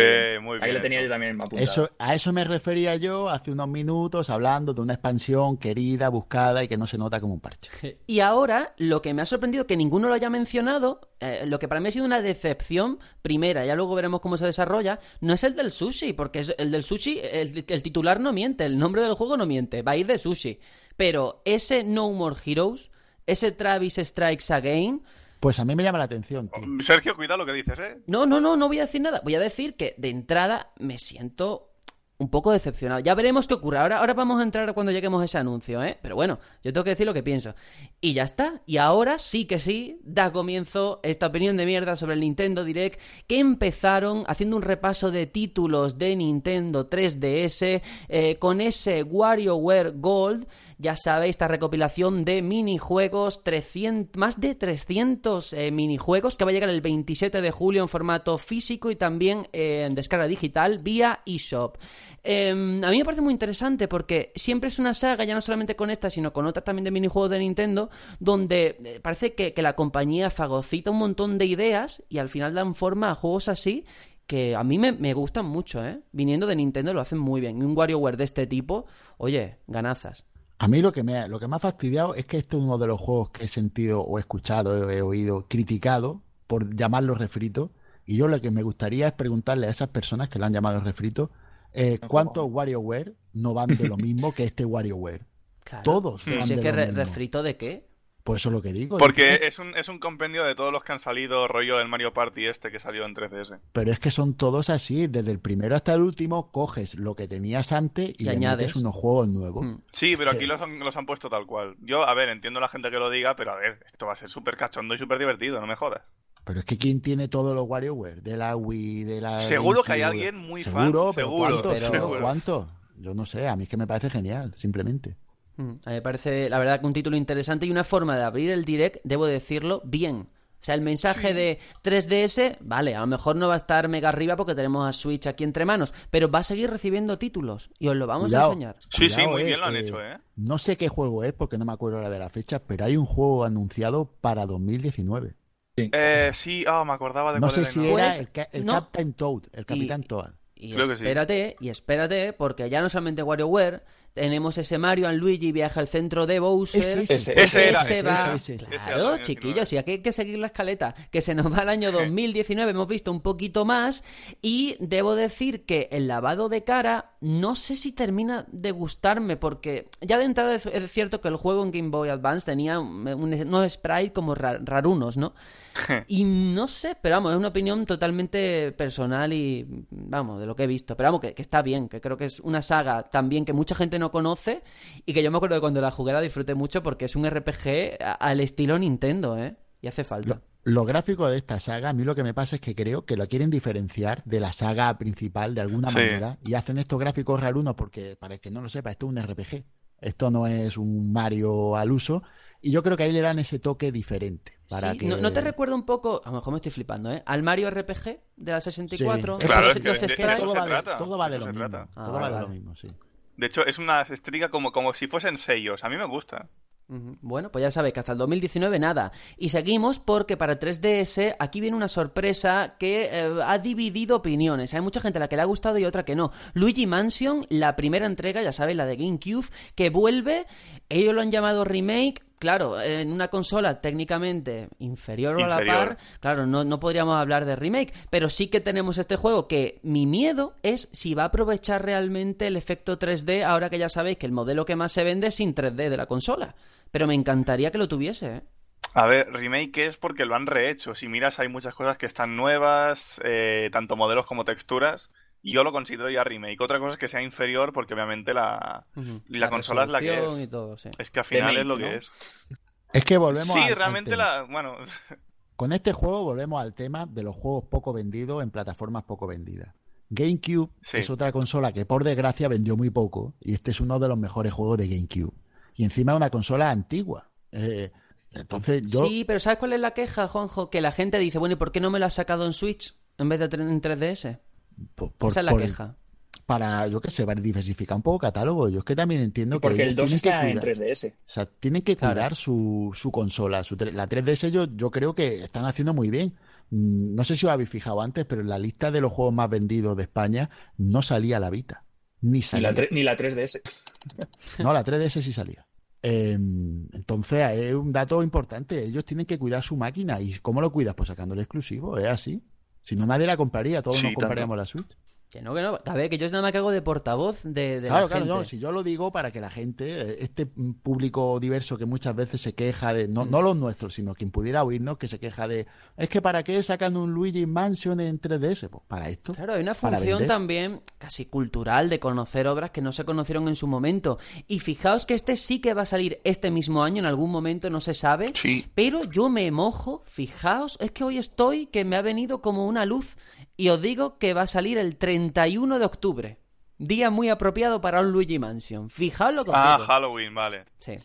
muy bien. Ahí lo tenía eso. yo también apuntado. Eso, a eso me refería yo hace unos minutos hablando de una expansión querida, buscada y que no se nota como un parche. <laughs> Y ahora, lo que me ha sorprendido que ninguno lo haya mencionado, eh, lo que para mí ha sido una decepción primera, ya luego veremos cómo se desarrolla, no es el del sushi, porque es- el del sushi, el, el titular no miente, el nombre del juego no miente, va a ir de sushi. Pero ese No More Heroes, ese Travis Strikes Again, Pues a mí me llama la atención, tío. Sergio, cuidado lo que dices, ¿eh? no, no, no, no voy a decir nada. Voy a decir que de entrada me siento un poco decepcionado. Ya veremos qué ocurre. Ahora, ahora vamos a entrar cuando lleguemos a ese anuncio, ¿eh? Pero bueno, yo tengo que decir lo que pienso. Y ya está. Y ahora sí que sí, da comienzo esta opinión de mierda sobre el Nintendo Direct, que empezaron haciendo un repaso de títulos de Nintendo 3DS eh, con ese WarioWare Gold. Ya sabéis, esta recopilación de minijuegos, 300, más de 300 eh, minijuegos que va a llegar el 27 de julio en formato físico y también eh, en descarga digital vía eShop. Eh, a mí me parece muy interesante porque siempre es una saga, ya no solamente con esta, sino con otras también de minijuegos de Nintendo, donde eh, parece que, que la compañía fagocita un montón de ideas y al final dan forma a juegos así que a mí me, me gustan mucho, ¿eh? Viniendo de Nintendo lo hacen muy bien. Y un WarioWare de este tipo, oye, ganazas. A mí lo que me ha, lo que me ha fastidiado es que este es uno de los juegos que he sentido o he escuchado, he, he oído criticado por llamarlo refrito. Y yo lo que me gustaría es preguntarle a esas personas que lo han llamado refrito, eh, ¿cuántos WarioWare no van de lo mismo que este WarioWare? <laughs> Claro. Todos Pero van si es que lo re- mismo. refrito de qué? Pues eso es lo que digo. Porque es un, es un compendio de todos los que han salido, rollo del Mario Party este que salió en 3DS. Pero es que son todos así, desde el primero hasta el último, coges lo que tenías antes y, Y le añades. metes unos juegos nuevos. Mm. Sí, pero aquí los han, los han puesto tal cual. Yo, a ver, entiendo la gente que lo diga, pero a ver, esto va a ser súper cachondo y súper divertido, no me jodas. Pero es que ¿quién tiene todos los WarioWare? De la Wii, de la... Seguro que hay alguien muy fan, Seguro, pero seguro, Pero ¿Cuántos? Yo no sé, a mí es que me parece genial, simplemente. Mm, A mí me parece, la verdad, que un título interesante y una forma de abrir el direct, debo decirlo, bien. O sea, el mensaje de 3DS, vale, a lo mejor no va a estar mega arriba porque tenemos a Switch aquí entre manos, pero va a seguir recibiendo títulos y os lo vamos Cuidado. a enseñar. Sí, sí, muy eh, bien lo han eh, hecho, ¿eh? No sé qué juego es porque no me acuerdo ahora de la fecha, pero hay un juego anunciado para 2019. Eh, sí, ah, me acordaba de No cuál sé si no. era Pues, el, ca- el no. Captain Toad, el Capitán Toad. Y Creo que sí. espérate, y espérate, porque ya no solamente WarioWare, tenemos ese Mario and Luigi viaja al centro de Bowser. Ese, ese. Ese era, Ese va- Claro, 2019. chiquillos, y aquí hay que seguir la escaleta. Que se nos va el año <laughs> 2019, hemos visto un poquito más. Y debo decir que el lavado de cara no sé si termina de gustarme, porque ya de entrada es, cierto que el juego en Game Boy Advance tenía un- un- unos sprites como ra- rarunos, ¿no? <laughs> Y no sé, pero vamos, es una opinión totalmente personal y vamos, de lo que he visto. Pero vamos, que, que está bien, que creo que es una saga también que mucha gente no conoce y que yo me acuerdo de cuando la jugué la disfruté mucho porque es un RPG al estilo Nintendo, ¿eh? Y hace falta. Lo, lo gráfico de esta saga, a mí lo que me pasa es que creo que lo quieren diferenciar de la saga principal de alguna Sí. manera y hacen estos gráficos rarunos porque, para el que no lo sepa, esto es un RPG. Esto no es un Mario al uso y yo creo que ahí le dan ese toque diferente. Para Sí, que... ¿no, no te recuerda un poco, a lo mejor me estoy flipando, ¿eh? Al Mario RPG de la 64. Sí. Claro, los, es que los de- de sprites. eso todo se va de, trata, todo va de de eso lo mismo. todo vale, va de lo mismo, sí. De hecho, es una estética como, como si fuesen sellos. A mí me gusta. Bueno, pues ya sabéis que hasta el 2019 nada. Y seguimos porque para 3DS aquí viene una sorpresa que eh, ha dividido opiniones. Hay mucha gente a la que le ha gustado y otra que no. Luigi Mansion, la primera entrega, ya sabéis, la de GameCube, que vuelve. Ellos lo han llamado remake. Claro, en una consola técnicamente inferior, o a la Inferior. par, claro, no, no podríamos hablar de remake, pero sí que tenemos este juego que mi miedo es si va a aprovechar realmente el efecto 3D ahora que ya sabéis que el modelo que más se vende es sin 3D de la consola. Pero me encantaría que lo tuviese, ¿eh? A ver, remake es porque lo han rehecho. Si miras, hay muchas cosas que están nuevas, eh, tanto modelos como texturas. Y yo lo considero ya remake. Otra cosa es que sea inferior porque obviamente la, y la, consola es la que es. y todo, sí. Es que al final Remake, es lo que es. Es que volvemos Sí, al- al realmente la... Bueno, <laughs> Con este juego volvemos al tema de los juegos poco vendidos en plataformas poco vendidas. GameCube Sí. es otra consola que por desgracia vendió muy poco y este es uno de los mejores juegos de GameCube. Y encima es una consola antigua. Eh, entonces yo... Sí, pero ¿sabes cuál es la queja, Juanjo? Que la gente dice, bueno, ¿y por qué no me lo has sacado en Switch en vez de en 3DS? Por- por- Esa es la por el- queja. para, yo qué sé, para diversificar un poco catálogo. Yo es que también entiendo Y que porque el ellos 2 tienen que está en cuidar- 3DS. O sea, tienen que Claro. cuidar su, su consola. Su la 3DS yo, yo creo que están haciendo muy bien. Mm, No sé si os habéis fijado antes, pero en la lista de los juegos más vendidos de España no salía la Vita. Ni Ni salía. la, tre- ni la 3DS. <laughs> No, la 3DS sí salía. Eh, entonces es un dato importante. Ellos tienen que cuidar su máquina. ¿Y cómo lo cuidas? Pues sacándole exclusivo. Es así. Si no, nadie la compraría. Todos Sí, nos tanto. compraríamos la Switch. Que no, que no. A ver, que yo nada más que hago de portavoz de, de Claro, la claro, gente. no, si yo lo digo para que la gente, eh, este mm, público diverso que muchas veces se queja de, no, no los nuestros, sino quien pudiera oírnos, que se queja de, es que para qué sacan un Luigi Mansion en 3DS, pues para esto. Claro, hay una función también casi cultural de conocer obras que no se conocieron en su momento. Y fijaos que este sí que va a salir este mismo año, en algún momento, no se sabe. Sí. Pero yo me mojo, fijaos, es que hoy estoy que me ha venido como una luz. Y os digo que va a salir el 31 de octubre. Día muy apropiado para un Luigi Mansion. Fijaos lo que os Ah, digo. Halloween, vale. Sí.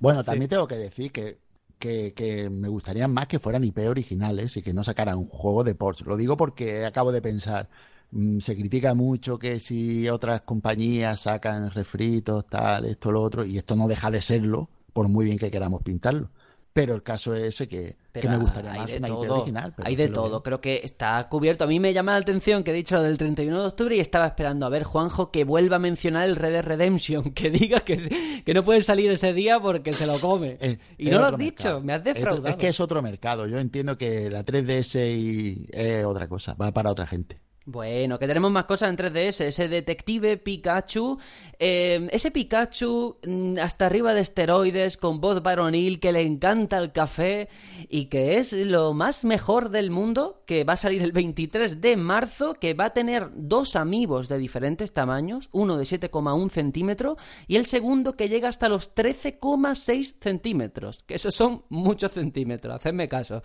Bueno, también tengo que decir que, que, que me gustaría más que fueran IP originales y que no sacaran un juego de ports. Lo digo porque acabo de pensar, mm, se critica mucho que si otras compañías sacan refritos, tal, esto, lo otro, y esto no deja de serlo, por muy bien que queramos pintarlo. Pero el caso es ese que, que Pero me gustaría hay más de una IP todo, original. pero hay de todo, creo que está cubierto. A mí me llama la atención que he dicho lo del 31 de octubre y estaba esperando a ver, Juanjo, que vuelva a mencionar el Red Dead Redemption, <laughs> que diga que, que no puede salir ese día porque se lo come. Eh, y no lo has dicho, mercado. me has defraudado. Es que es otro mercado. Yo entiendo que la 3DS y es otra cosa, va para otra gente. Bueno, que tenemos más cosas en 3DS. Ese detective Pikachu. eh, ese Pikachu mm, hasta arriba de esteroides, con voz varonil, que le encanta el café y que es lo más mejor del mundo. Que va a salir el 23 de marzo. Que va a tener dos amigos de diferentes tamaños. Uno de 7,1 centímetros y el segundo que llega hasta los 13,6 centímetros. Que esos son muchos centímetros, hacedme caso.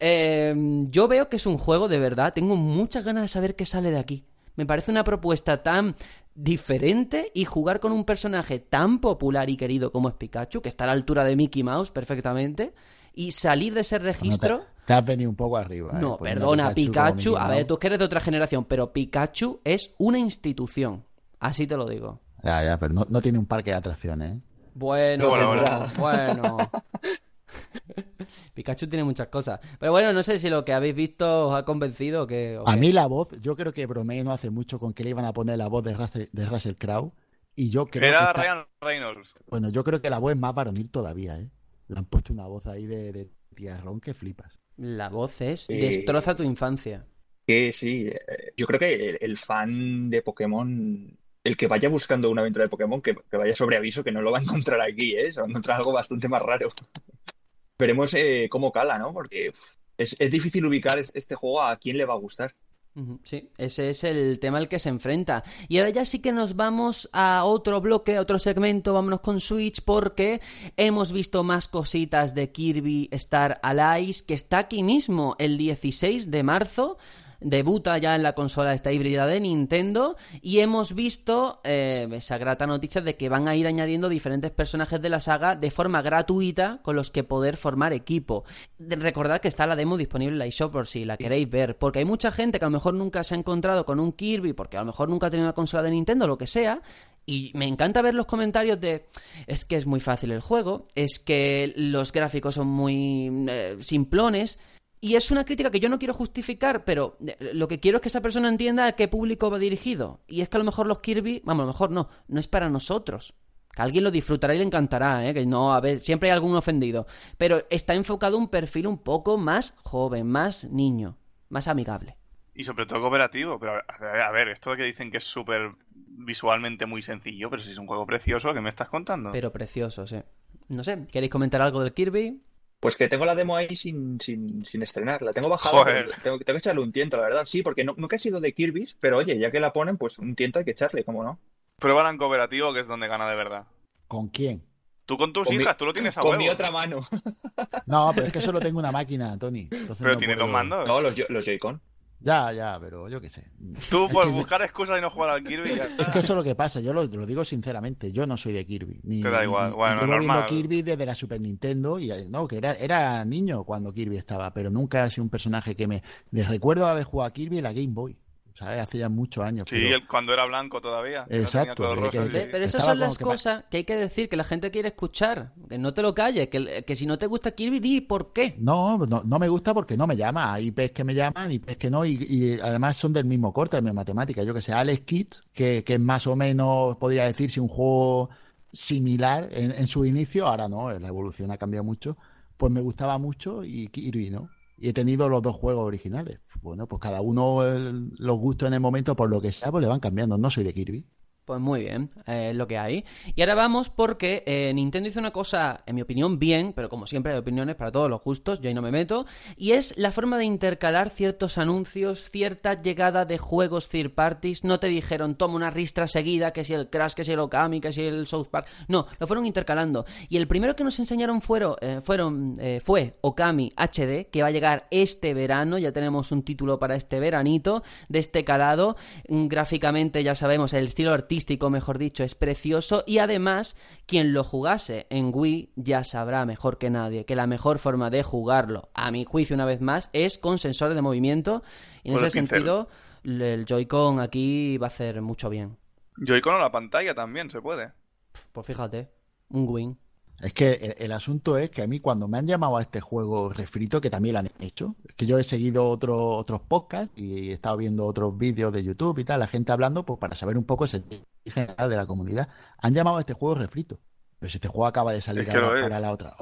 Eh, yo veo que es un juego de verdad. Tengo muchas ganas de saber qué sale de aquí. Me parece una propuesta tan diferente y jugar con un personaje tan popular y querido como es Pikachu, que está a la altura de Mickey Mouse perfectamente, y salir de ese Bueno, registro. te, te has venido un poco arriba. eh, No, perdona, Pikachu. Mickey A ver, Mouse. tú que eres de otra generación, pero Pikachu es una institución. Así te lo digo. Ya, ya, pero no, no tiene un parque de atracciones. ¿eh? Bueno, Bueno, bueno, bueno. <laughs> <laughs> Pikachu tiene muchas cosas. Pero bueno, no sé si lo que habéis visto os ha convencido que... o A qué. mí la voz, yo creo que bromeé no hace mucho con que le iban a poner la voz de Russell, de Russell Crowe. Y yo creo que Era está- Ryan Reynolds. bueno, yo creo que la voz es más varonil todavía, ¿eh? Le han puesto una voz ahí de, de tierrón que flipas. La voz es Eh, destroza tu infancia. Que sí, eh, yo creo que el, el fan de Pokémon, el que vaya buscando una aventura de Pokémon, que, que vaya sobre aviso, que no lo va a encontrar aquí, ¿eh? Se va a encontrar algo bastante más raro. Veremos eh, cómo cala, ¿no? Porque es, es difícil ubicar es- este juego a quién le va a gustar. Sí, ese es el tema al que se enfrenta. Y ahora ya sí que nos vamos a otro bloque, a otro segmento, vámonos con Switch porque hemos visto más cositas de Kirby Star Allies que está aquí mismo el 16 de marzo. Debuta ya en la consola esta híbrida de Nintendo y hemos visto eh, esa grata noticia de que van a ir añadiendo diferentes personajes de la saga de forma gratuita con los que poder formar equipo. Recordad que está la demo disponible en la eShop por si la queréis ver, porque hay mucha gente que a lo mejor nunca se ha encontrado con un Kirby, porque a lo mejor nunca ha tenido una consola de Nintendo, lo que sea, y me encanta ver los comentarios de es que es muy fácil el juego, es que los gráficos son muy eh, simplones. Y es una crítica que yo no quiero justificar, pero eh, lo que quiero es que esa persona entienda a qué público va dirigido. Y es que a lo mejor los Kirby, vamos, a lo mejor no, no es para nosotros. Que a alguien lo disfrutará y le encantará, ¿eh? Que no, a ver, siempre hay algún ofendido. Pero está enfocado un perfil un poco más joven, más niño, más amigable. Y sobre todo cooperativo. Pero a ver, a ver, esto que dicen que es súper visualmente muy sencillo, pero si es un juego precioso, ¿qué me estás contando? Pero precioso, sí. No sé, ¿queréis comentar algo del Kirby? Pues que tengo la demo ahí sin, sin, sin estrenar. La tengo bajada. Tengo, tengo que echarle un tiento, la verdad. Sí, porque no, nunca he sido de Kirby's, pero oye, ya que la ponen, pues un tiento hay que echarle, ¿cómo no? Pruébala en cooperativo, que es donde gana de verdad. ¿Con quién? Tú con tus Con mi- hijas, tú lo tienes a Con huevo. mi otra mano. No, pero es que solo tengo una máquina, Tony. entonces Pero no tiene puedo- dos mandos. No, los, los Joy-Con. Ya, ya, pero yo qué sé. Tú por que- buscar excusas y no jugar al Kirby ya Es que eso es lo que pasa, yo lo, lo digo sinceramente, yo no soy de Kirby. Ni, Te da igual, ni- bueno, viendo normal. Kirby desde la Super Nintendo y eh, no, que era, era niño cuando Kirby estaba, pero nunca ha sido un personaje que me... Les recuerdo haber jugado a Kirby en la Game Boy, ¿sabes? Hace ya muchos años. Sí, pero- cuando era blanco todavía. no Exacto, tenía color que- rosa, que- sí, sí. Pero esas Estaba son las cosas que hay que decir, que la gente quiere escuchar. Que no te lo calles, que, que si no te gusta Kirby, di por qué. No, no, no me gusta porque no me llama. Hay IPs que me llaman, IPs que no, y, y además son del mismo corte, de la misma temática. Yo que sé, Alex que, que es más o menos, podría decirse, un juego similar en, en su inicio, ahora no, la evolución ha cambiado mucho, pues me gustaba mucho y Kirby, ¿no? Y he tenido los dos juegos originales. Bueno, pues cada uno el- los gustos en el momento, por lo que sea, pues le van cambiando. No soy de Kirby. Pues muy bien, es lo que hay. Y ahora vamos porque eh, Nintendo hizo una cosa, en mi opinión, bien, pero como siempre hay opiniones para todos los gustos, yo ahí no me meto, y es la forma de intercalar ciertos anuncios, cierta llegada de juegos third parties. No te dijeron, toma una ristra seguida, que si el Crash, que si el Okami, que si el South Park. No, lo fueron intercalando. Y el primero que nos enseñaron fueron, eh, fueron, eh, fue Okami HD, que va a llegar este verano, ya tenemos un título para este veranito, de este calado. Mm, Gráficamente, ya sabemos, el estilo artístico, mejor dicho, es precioso y además, quien lo jugase en Wii ya sabrá mejor que nadie que la mejor forma de jugarlo, a mi juicio una vez más, es con sensores de movimiento y en Con ese sentido el Joy-Con aquí va a hacer mucho bien. Joy-Con a la pantalla también se puede. Pues fíjate, un win. Es que el, el asunto es que a mí cuando me han llamado a este juego refrito, que también lo han hecho, es que yo he seguido otro- otros podcasts y he estado viendo otros vídeos de YouTube y tal, la gente hablando, pues para saber un poco ese general de la comunidad, han llamado a este juego refrito. Pero si este juego acaba de salir Es que lo ahora es. para la otra,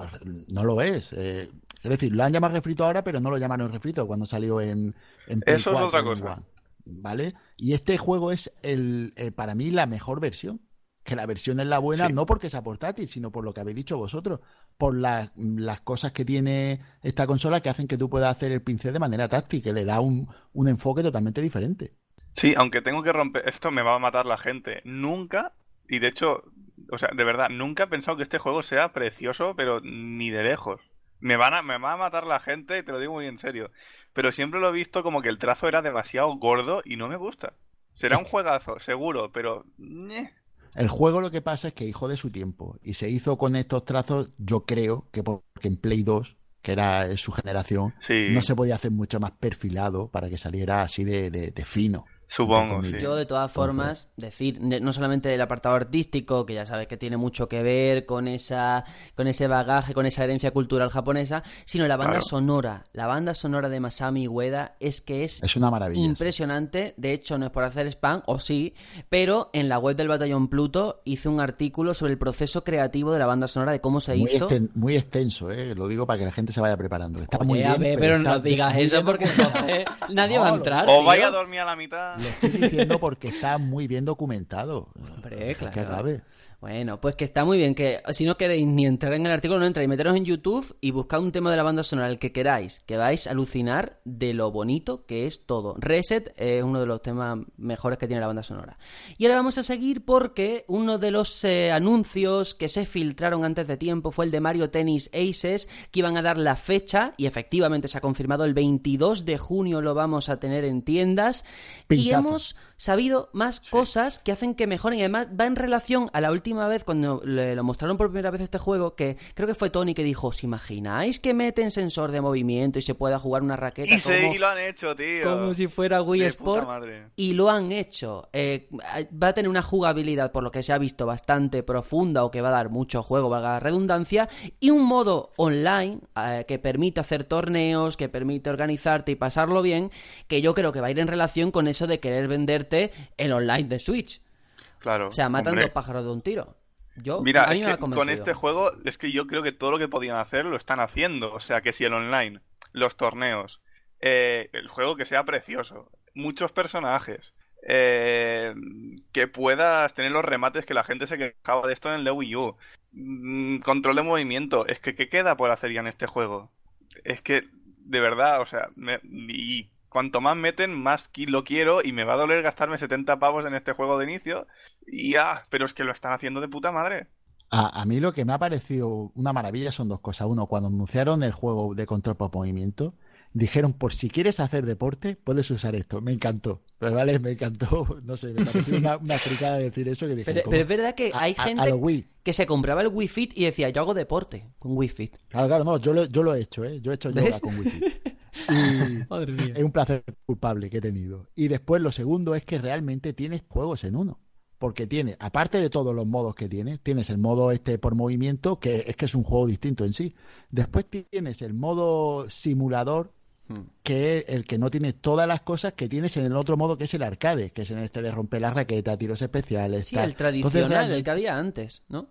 no lo es. eh, es decir, lo han llamado refrito ahora, pero no lo llamaron refrito cuando salió en, en Eso es 4 otra cosa. One, ¿Vale? Y este juego es el, eh, para mí la mejor versión. Que la versión es la buena, Sí. no porque sea portátil, sino por lo que habéis dicho vosotros, por las, las cosas que tiene esta consola que hacen que tú puedas hacer el pincel de manera táctil, que le da un, un enfoque totalmente diferente. Sí, aunque tengo que romper. Esto me va a matar la gente. Nunca, y de hecho, o sea, de verdad, nunca he pensado que este juego sea precioso, pero ni de lejos. Me van a, me va a matar la gente, y te lo digo muy en serio. Pero siempre lo he visto como que el trazo era demasiado gordo y no me gusta. Será un juegazo, seguro, pero. El juego lo que pasa es que hijo de su tiempo y se hizo con estos trazos, yo creo que porque en Play 2, que era eh, su generación, Sí, no se podía hacer mucho más perfilado para que saliera así de, de- de fino. Supongo, sí. Yo, de todas formas, decir, no solamente el apartado artístico, que ya sabes que tiene mucho que ver con esa, con ese bagaje, con esa herencia cultural japonesa, sino la banda Claro. sonora. La banda sonora de Masami Ueda es que es Es una maravilla. impresionante. De hecho, no es por hacer spam, o sí, pero en la web del Batallón Pluto hice un artículo sobre el proceso creativo de la banda sonora, de cómo se muy, hizo. exten- muy extenso, ¿eh? lo digo para que la gente se vaya preparando. Está muy Oye, a bien, ver, pero no digas muy eso porque entonces <laughs> nadie No, va a entrar. O tío. vaya a dormir a la mitad. Lo estoy diciendo porque está muy bien documentado. Hombre, Es que claro. acabe. Bueno, pues que está muy bien, que si no queréis ni entrar en el artículo, no entréis, meteros en YouTube y buscad un tema de la banda sonora, el que queráis, que vais a alucinar de lo bonito que es todo. Reset es uno de los temas mejores que tiene la banda sonora. Y ahora vamos a seguir porque uno de los eh, anuncios que se filtraron antes de tiempo fue el de Mario Tennis Aces, que iban a dar la fecha, y efectivamente se ha confirmado, el 22 de junio lo vamos a tener en tiendas. Y hemos sabido más cosas que hacen que mejoren. Y además va en relación a la última vez cuando le lo mostraron por primera vez este juego que creo que fue Tony que dijo ¿os imagináis que meten sensor de movimiento y se pueda jugar una raqueta Y, como, y lo han hecho, tío. como si fuera Wii De Sport y lo han hecho. Eh, va a tener una jugabilidad por lo que se ha visto bastante profunda o que va a dar mucho juego valga la redundancia y un modo online eh, que permite hacer torneos que permite organizarte y pasarlo bien que yo creo que va a ir en relación con eso de querer venderte el online de Switch Claro. o sea, matan hombre. dos pájaros de un tiro. Yo, Mira, a mí es me con este juego es que yo creo que todo lo que podían hacer lo están haciendo. O sea, que si el online, los torneos, eh, el juego que sea precioso, muchos personajes, eh, que puedas tener los remates que la gente se quejaba de esto en el de Wii U, mm, control de movimiento, es que ¿qué queda por hacer ya en este juego? Es que, de verdad, o sea, me- y cuanto más meten, más lo quiero y me va a doler gastarme 70 pavos en este juego de inicio. Y ah, pero es que lo están haciendo de puta madre. A, a mí lo que me ha parecido una maravilla son dos cosas. Uno, cuando anunciaron el juego de control por movimiento, dijeron, por si quieres hacer deporte, puedes usar esto. Me encantó. Pero vale, me encantó. <laughs> No sé, me pareció una, una fricada decir eso que dije. Pero, es verdad que A- hay a- gente Wii. que se compraba el Wii Fit y decía, yo hago deporte con Wii Fit. Claro, claro, no, yo lo, yo lo he hecho, ¿eh? Yo he hecho yoga ¿Ves? con wifi. <laughs> Y <laughs> Madre mía. es un placer culpable que he tenido. Y después lo segundo es que realmente tienes juegos en uno. Porque tiene, aparte de todos los modos que tiene, tienes el modo este por movimiento, que es que es un juego distinto en sí. Después tienes el modo simulador, Hmm. que es el que no tiene todas las cosas que tienes en el otro modo, que es el arcade, que es en este de romper la raqueta, tiros especiales. Sí, tal. el Entonces, tradicional, el que había antes, ¿no?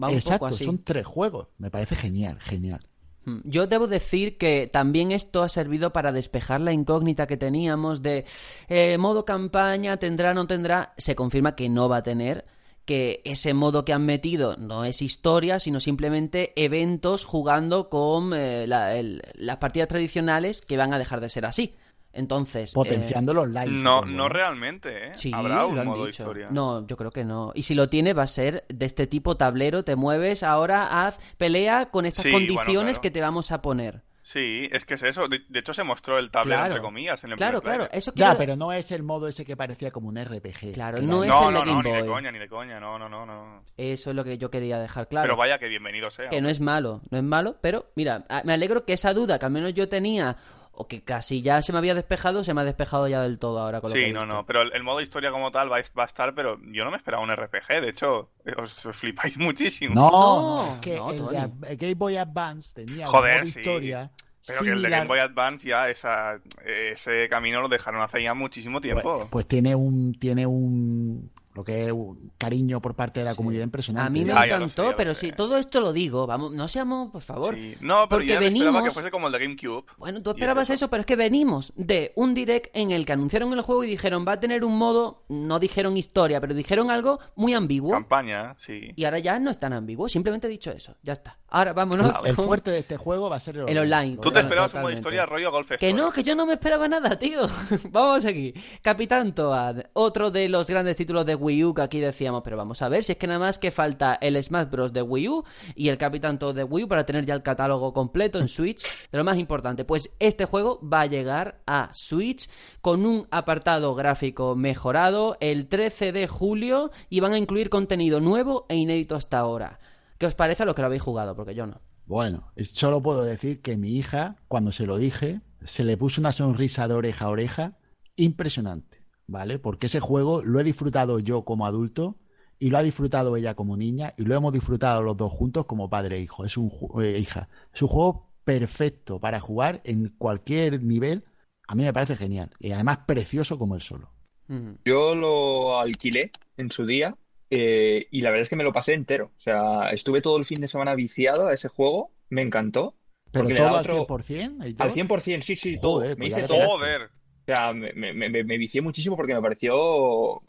Va un Exacto, poco así. son tres juegos. Me parece genial, genial. Mm, Yo debo decir que también esto ha servido para despejar la incógnita que teníamos de eh, modo campaña, tendrá, no tendrá. Se confirma que no va a tener, que ese modo que han metido no es historia, sino simplemente eventos jugando con eh, las partidas tradicionales que van a dejar de ser así. Entonces... eh, Potenciando los likes. No, no realmente, ¿eh? Sí, Habrá lo un han modo dicho. historia. No, yo creo que no. Y si lo tiene, va a ser de este tipo tablero, te mueves, ahora haz pelea con estas Sí, bueno, condiciones claro. que te vamos a poner. Sí, es que es eso. De, de hecho, se mostró el tablero, Claro. entre comillas, en el Claro, claro, eso Ya, quiero- pero no es el modo ese que parecía como un RPG. Claro, no es No, el de no, no, Game ni de Boy. coña, ni de coña. No, no, no, no. Eso es lo que yo quería dejar claro. Pero vaya que bienvenido sea. que no es malo, no es malo, pero mira, me alegro que esa duda que al menos yo tenía o que casi ya se me había despejado, se me ha despejado ya del todo ahora con lo que Sí, no, no, pero el, el modo historia como tal va, a- va a estar, pero yo no me esperaba un RPG, de hecho, os, os flipáis <laughs> muchísimo. No, No, no, es que no, el Tony. de el Game Boy Advance tenía Joder, modo sí. historia Pero que el de Game Boy Advance ya esa, ese camino lo dejaron hace ya muchísimo tiempo. Pues, pues tiene un tiene un lo que es un cariño por parte de la comunidad impresionante. A mí me Ah, sé, encantó, pero si todo esto lo digo, vamos, no seamos, por favor. Sí. No, pero porque yo ya me esperaba venimos- que fuese como el de GameCube. Bueno, tú es esperabas eso, pero es que venimos de un direct en el que anunciaron el juego y dijeron va a tener un modo, no dijeron historia, pero dijeron algo muy ambiguo. Campaña, sí. Y ahora ya no es tan ambiguo, simplemente he dicho eso, ya está. Ahora vámonos. el con- fuerte de este juego va a ser el, El online. Tú te esperabas un modo totalmente. historia rollo Golf Que no, que yo no me esperaba nada, tío. <laughs> vamos aquí. Capitán Toad, otro de los grandes títulos de Wii U que aquí decíamos, pero vamos a ver si es que nada más que falta el Smash Bros. de Wii U y el Capitán Toad de Wii U para tener ya el catálogo completo en Switch. De lo más importante, pues este juego va a llegar a Switch con un apartado gráfico mejorado el 13 de julio y van a incluir contenido nuevo e inédito hasta ahora. ¿Qué os parece a los que lo habéis jugado? Porque yo no. Bueno, solo puedo decir que mi hija, cuando se lo dije, se le puso una sonrisa de oreja a oreja impresionante, ¿vale? Porque ese juego lo he disfrutado yo como adulto y lo ha disfrutado ella como niña y lo hemos disfrutado los dos juntos como padre e hijo. Es un eh, hija, es un juego perfecto para jugar en cualquier nivel. A mí me parece genial y además precioso como el solo. Yo lo alquilé en su día eh, y la verdad es que me lo pasé entero. O sea, estuve todo el fin de semana viciado a ese juego, me encantó. Pero Porque le da todo otro- al 100%. ¿y Al todo? 100%, sí, sí, todo. Me pues hice todo. Joder. O sea, me, me, me- me vicié muchísimo porque me pareció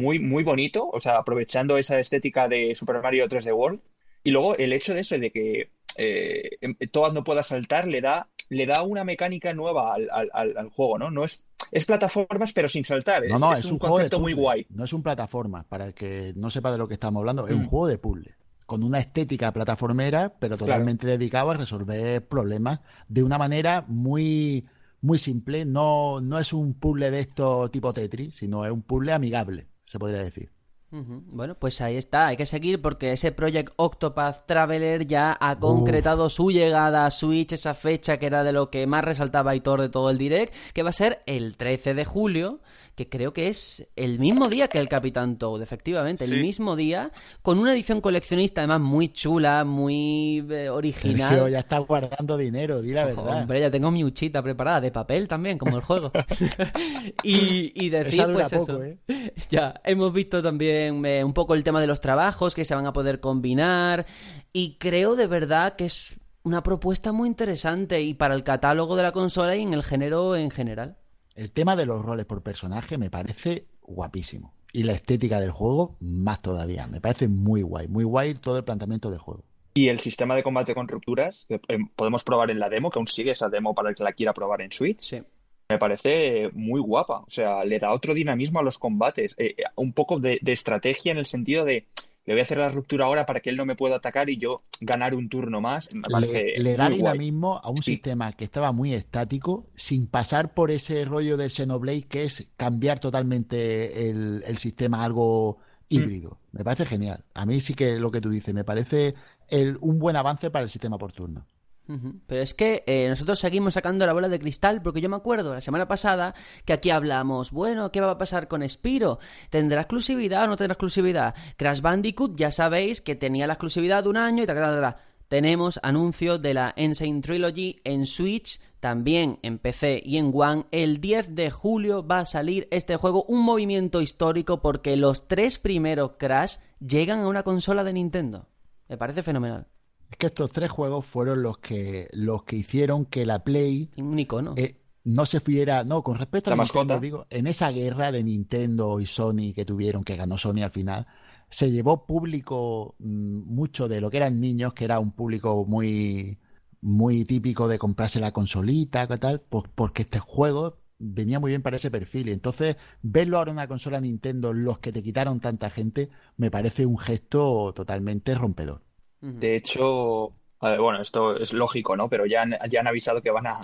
muy, muy bonito, o sea, aprovechando esa estética de Super Mario 3D World. Y luego el hecho de eso, de que eh, em- Toad no pueda saltar, le da, le da una mecánica nueva al, al- al- al juego, ¿no? No es, es plataformas, pero sin saltar. No, Es, no, es es, un concepto muy guay. No es un plataforma, para el que no sepa de lo que estamos hablando, es un Mm. juego de puzzle. Con una estética plataformera, pero totalmente dedicado a resolver problemas de una manera muy, muy simple. No, no es un puzzle de esto tipo Tetris, sino es un puzzle amigable, se podría decir. Bueno, pues ahí está, hay que seguir porque ese Project Octopath Traveler ya ha concretado su llegada a Switch, esa fecha que era de lo que más resaltaba Aitor de todo el direct, que va a ser el 13 de julio, que creo que es el mismo día que el Capitán Toad, efectivamente, el Sí. mismo día, con una edición coleccionista además muy chula, muy eh, original. Sergio ya está guardando dinero, di la verdad. Hombre, ya tengo mi huchita preparada, de papel también, como el juego. <laughs> y, y decir, Esa dura pues poco, eso. ¿eh? <laughs> Ya, hemos visto también eh, un poco el tema de los trabajos que se van a poder combinar y creo de verdad que es una propuesta muy interesante y para el catálogo de la consola y en el género en general. El tema de los roles por personaje me parece guapísimo. Y la estética del juego, más todavía. Me parece muy guay. Muy guay todo el planteamiento del juego. Y el sistema de combate con rupturas, que eh, podemos probar en la demo, que aún sigue esa demo para el que la quiera probar en Switch. Sí. Me parece muy guapa, o sea, le da otro dinamismo a los combates, eh, eh, un poco de, de estrategia en el sentido de le voy a hacer la ruptura ahora para que él no me pueda atacar y yo ganar un turno más. Me parece Le, le da guay. dinamismo a un Sí. sistema que estaba muy estático, sin pasar por ese rollo del Xenoblade, que es cambiar totalmente el, el sistema a algo híbrido. Me parece genial. A mí sí que lo que tú dices, me parece el- un buen avance para el sistema por turno. Pero es que eh, nosotros seguimos sacando la bola de cristal porque yo me acuerdo la semana pasada que aquí hablamos, bueno, ¿qué va a pasar con Spiro? ¿Tendrá exclusividad o no tendrá exclusividad? Crash Bandicoot ya sabéis que tenía la exclusividad de un año y tal, tal, tal. Tenemos anuncio de la Insane Trilogy en Switch, también en PC y en One. El 10 de julio va a salir este juego, un movimiento histórico porque los tres primeros Crash llegan a una consola de Nintendo. Me parece fenomenal. Es que estos tres juegos fueron los que, los que hicieron que la Play Un icono. eh, no se fiera, no, con respecto a La Nintendo, mascota. digo, en esa guerra de Nintendo y Sony que tuvieron, que ganó Sony al final, se llevó público mm, mucho de lo que eran niños, que era un público muy, muy típico de comprarse la consolita, ¿qué tal? Pues porque este juego venía muy bien para ese perfil. Y entonces, verlo ahora en una consola Nintendo, los que te quitaron tanta gente, me parece un gesto totalmente rompedor. De hecho, bueno, esto es lógico, ¿no? Pero ya han, ya han avisado que van a,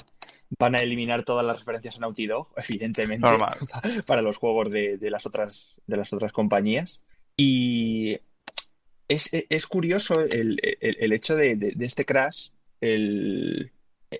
van a eliminar todas las referencias a Naughty Dog, <laughs> evidentemente, Normal. <laughs> para los juegos de, de las otras, de las otras compañías. Y es, es curioso el, el- el hecho de, de- de este Crash, el,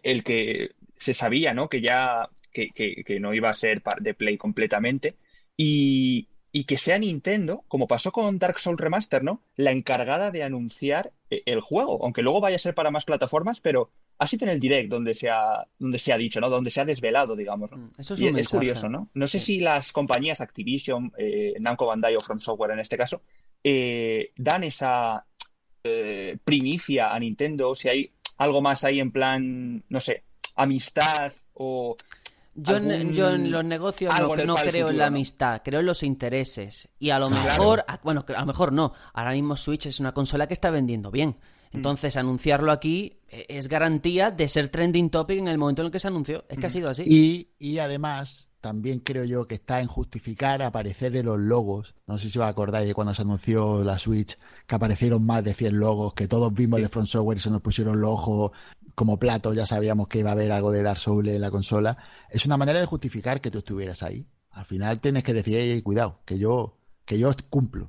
el que se sabía, ¿no? Que ya que, que- que no iba a ser de Play completamente. Y, y que sea Nintendo, como pasó con Dark Souls Remaster, ¿no? La encargada de anunciar eh, el juego, aunque luego vaya a ser para más plataformas, pero ha sido en el Direct donde se ha, donde se ha dicho, ¿no? Donde se ha desvelado, digamos, ¿no? Mm, Eso es Y un es mensaje. curioso, ¿no? No sé Sí. si las compañías Activision, eh, Namco Bandai o From Software en este caso, eh, dan esa eh, primicia a Nintendo, si hay algo más ahí en plan, no sé, amistad o Yo, algún- yo en los negocios no, creo en la ¿no? amistad, creo en los intereses. Y a lo Claro. mejor, a- bueno, a lo mejor no. Ahora mismo Switch es una consola que está vendiendo bien. Mm. Entonces, anunciarlo aquí eh, es garantía de ser trending topic en el momento en el que se anunció. Es que ha sido así. Y, y además, también creo yo que está en justificar aparecer en los logos. No sé si os acordáis de cuando se anunció la Switch, que aparecieron más de 100 logos, que todos vimos de Front Software y se nos pusieron los ojos como platos, ya sabíamos que iba a haber algo de Dark Souls en la consola. Es una manera de justificar que tú estuvieras ahí. Al final tienes que decir, "Ey, cuidado, que yo, que yo cumplo.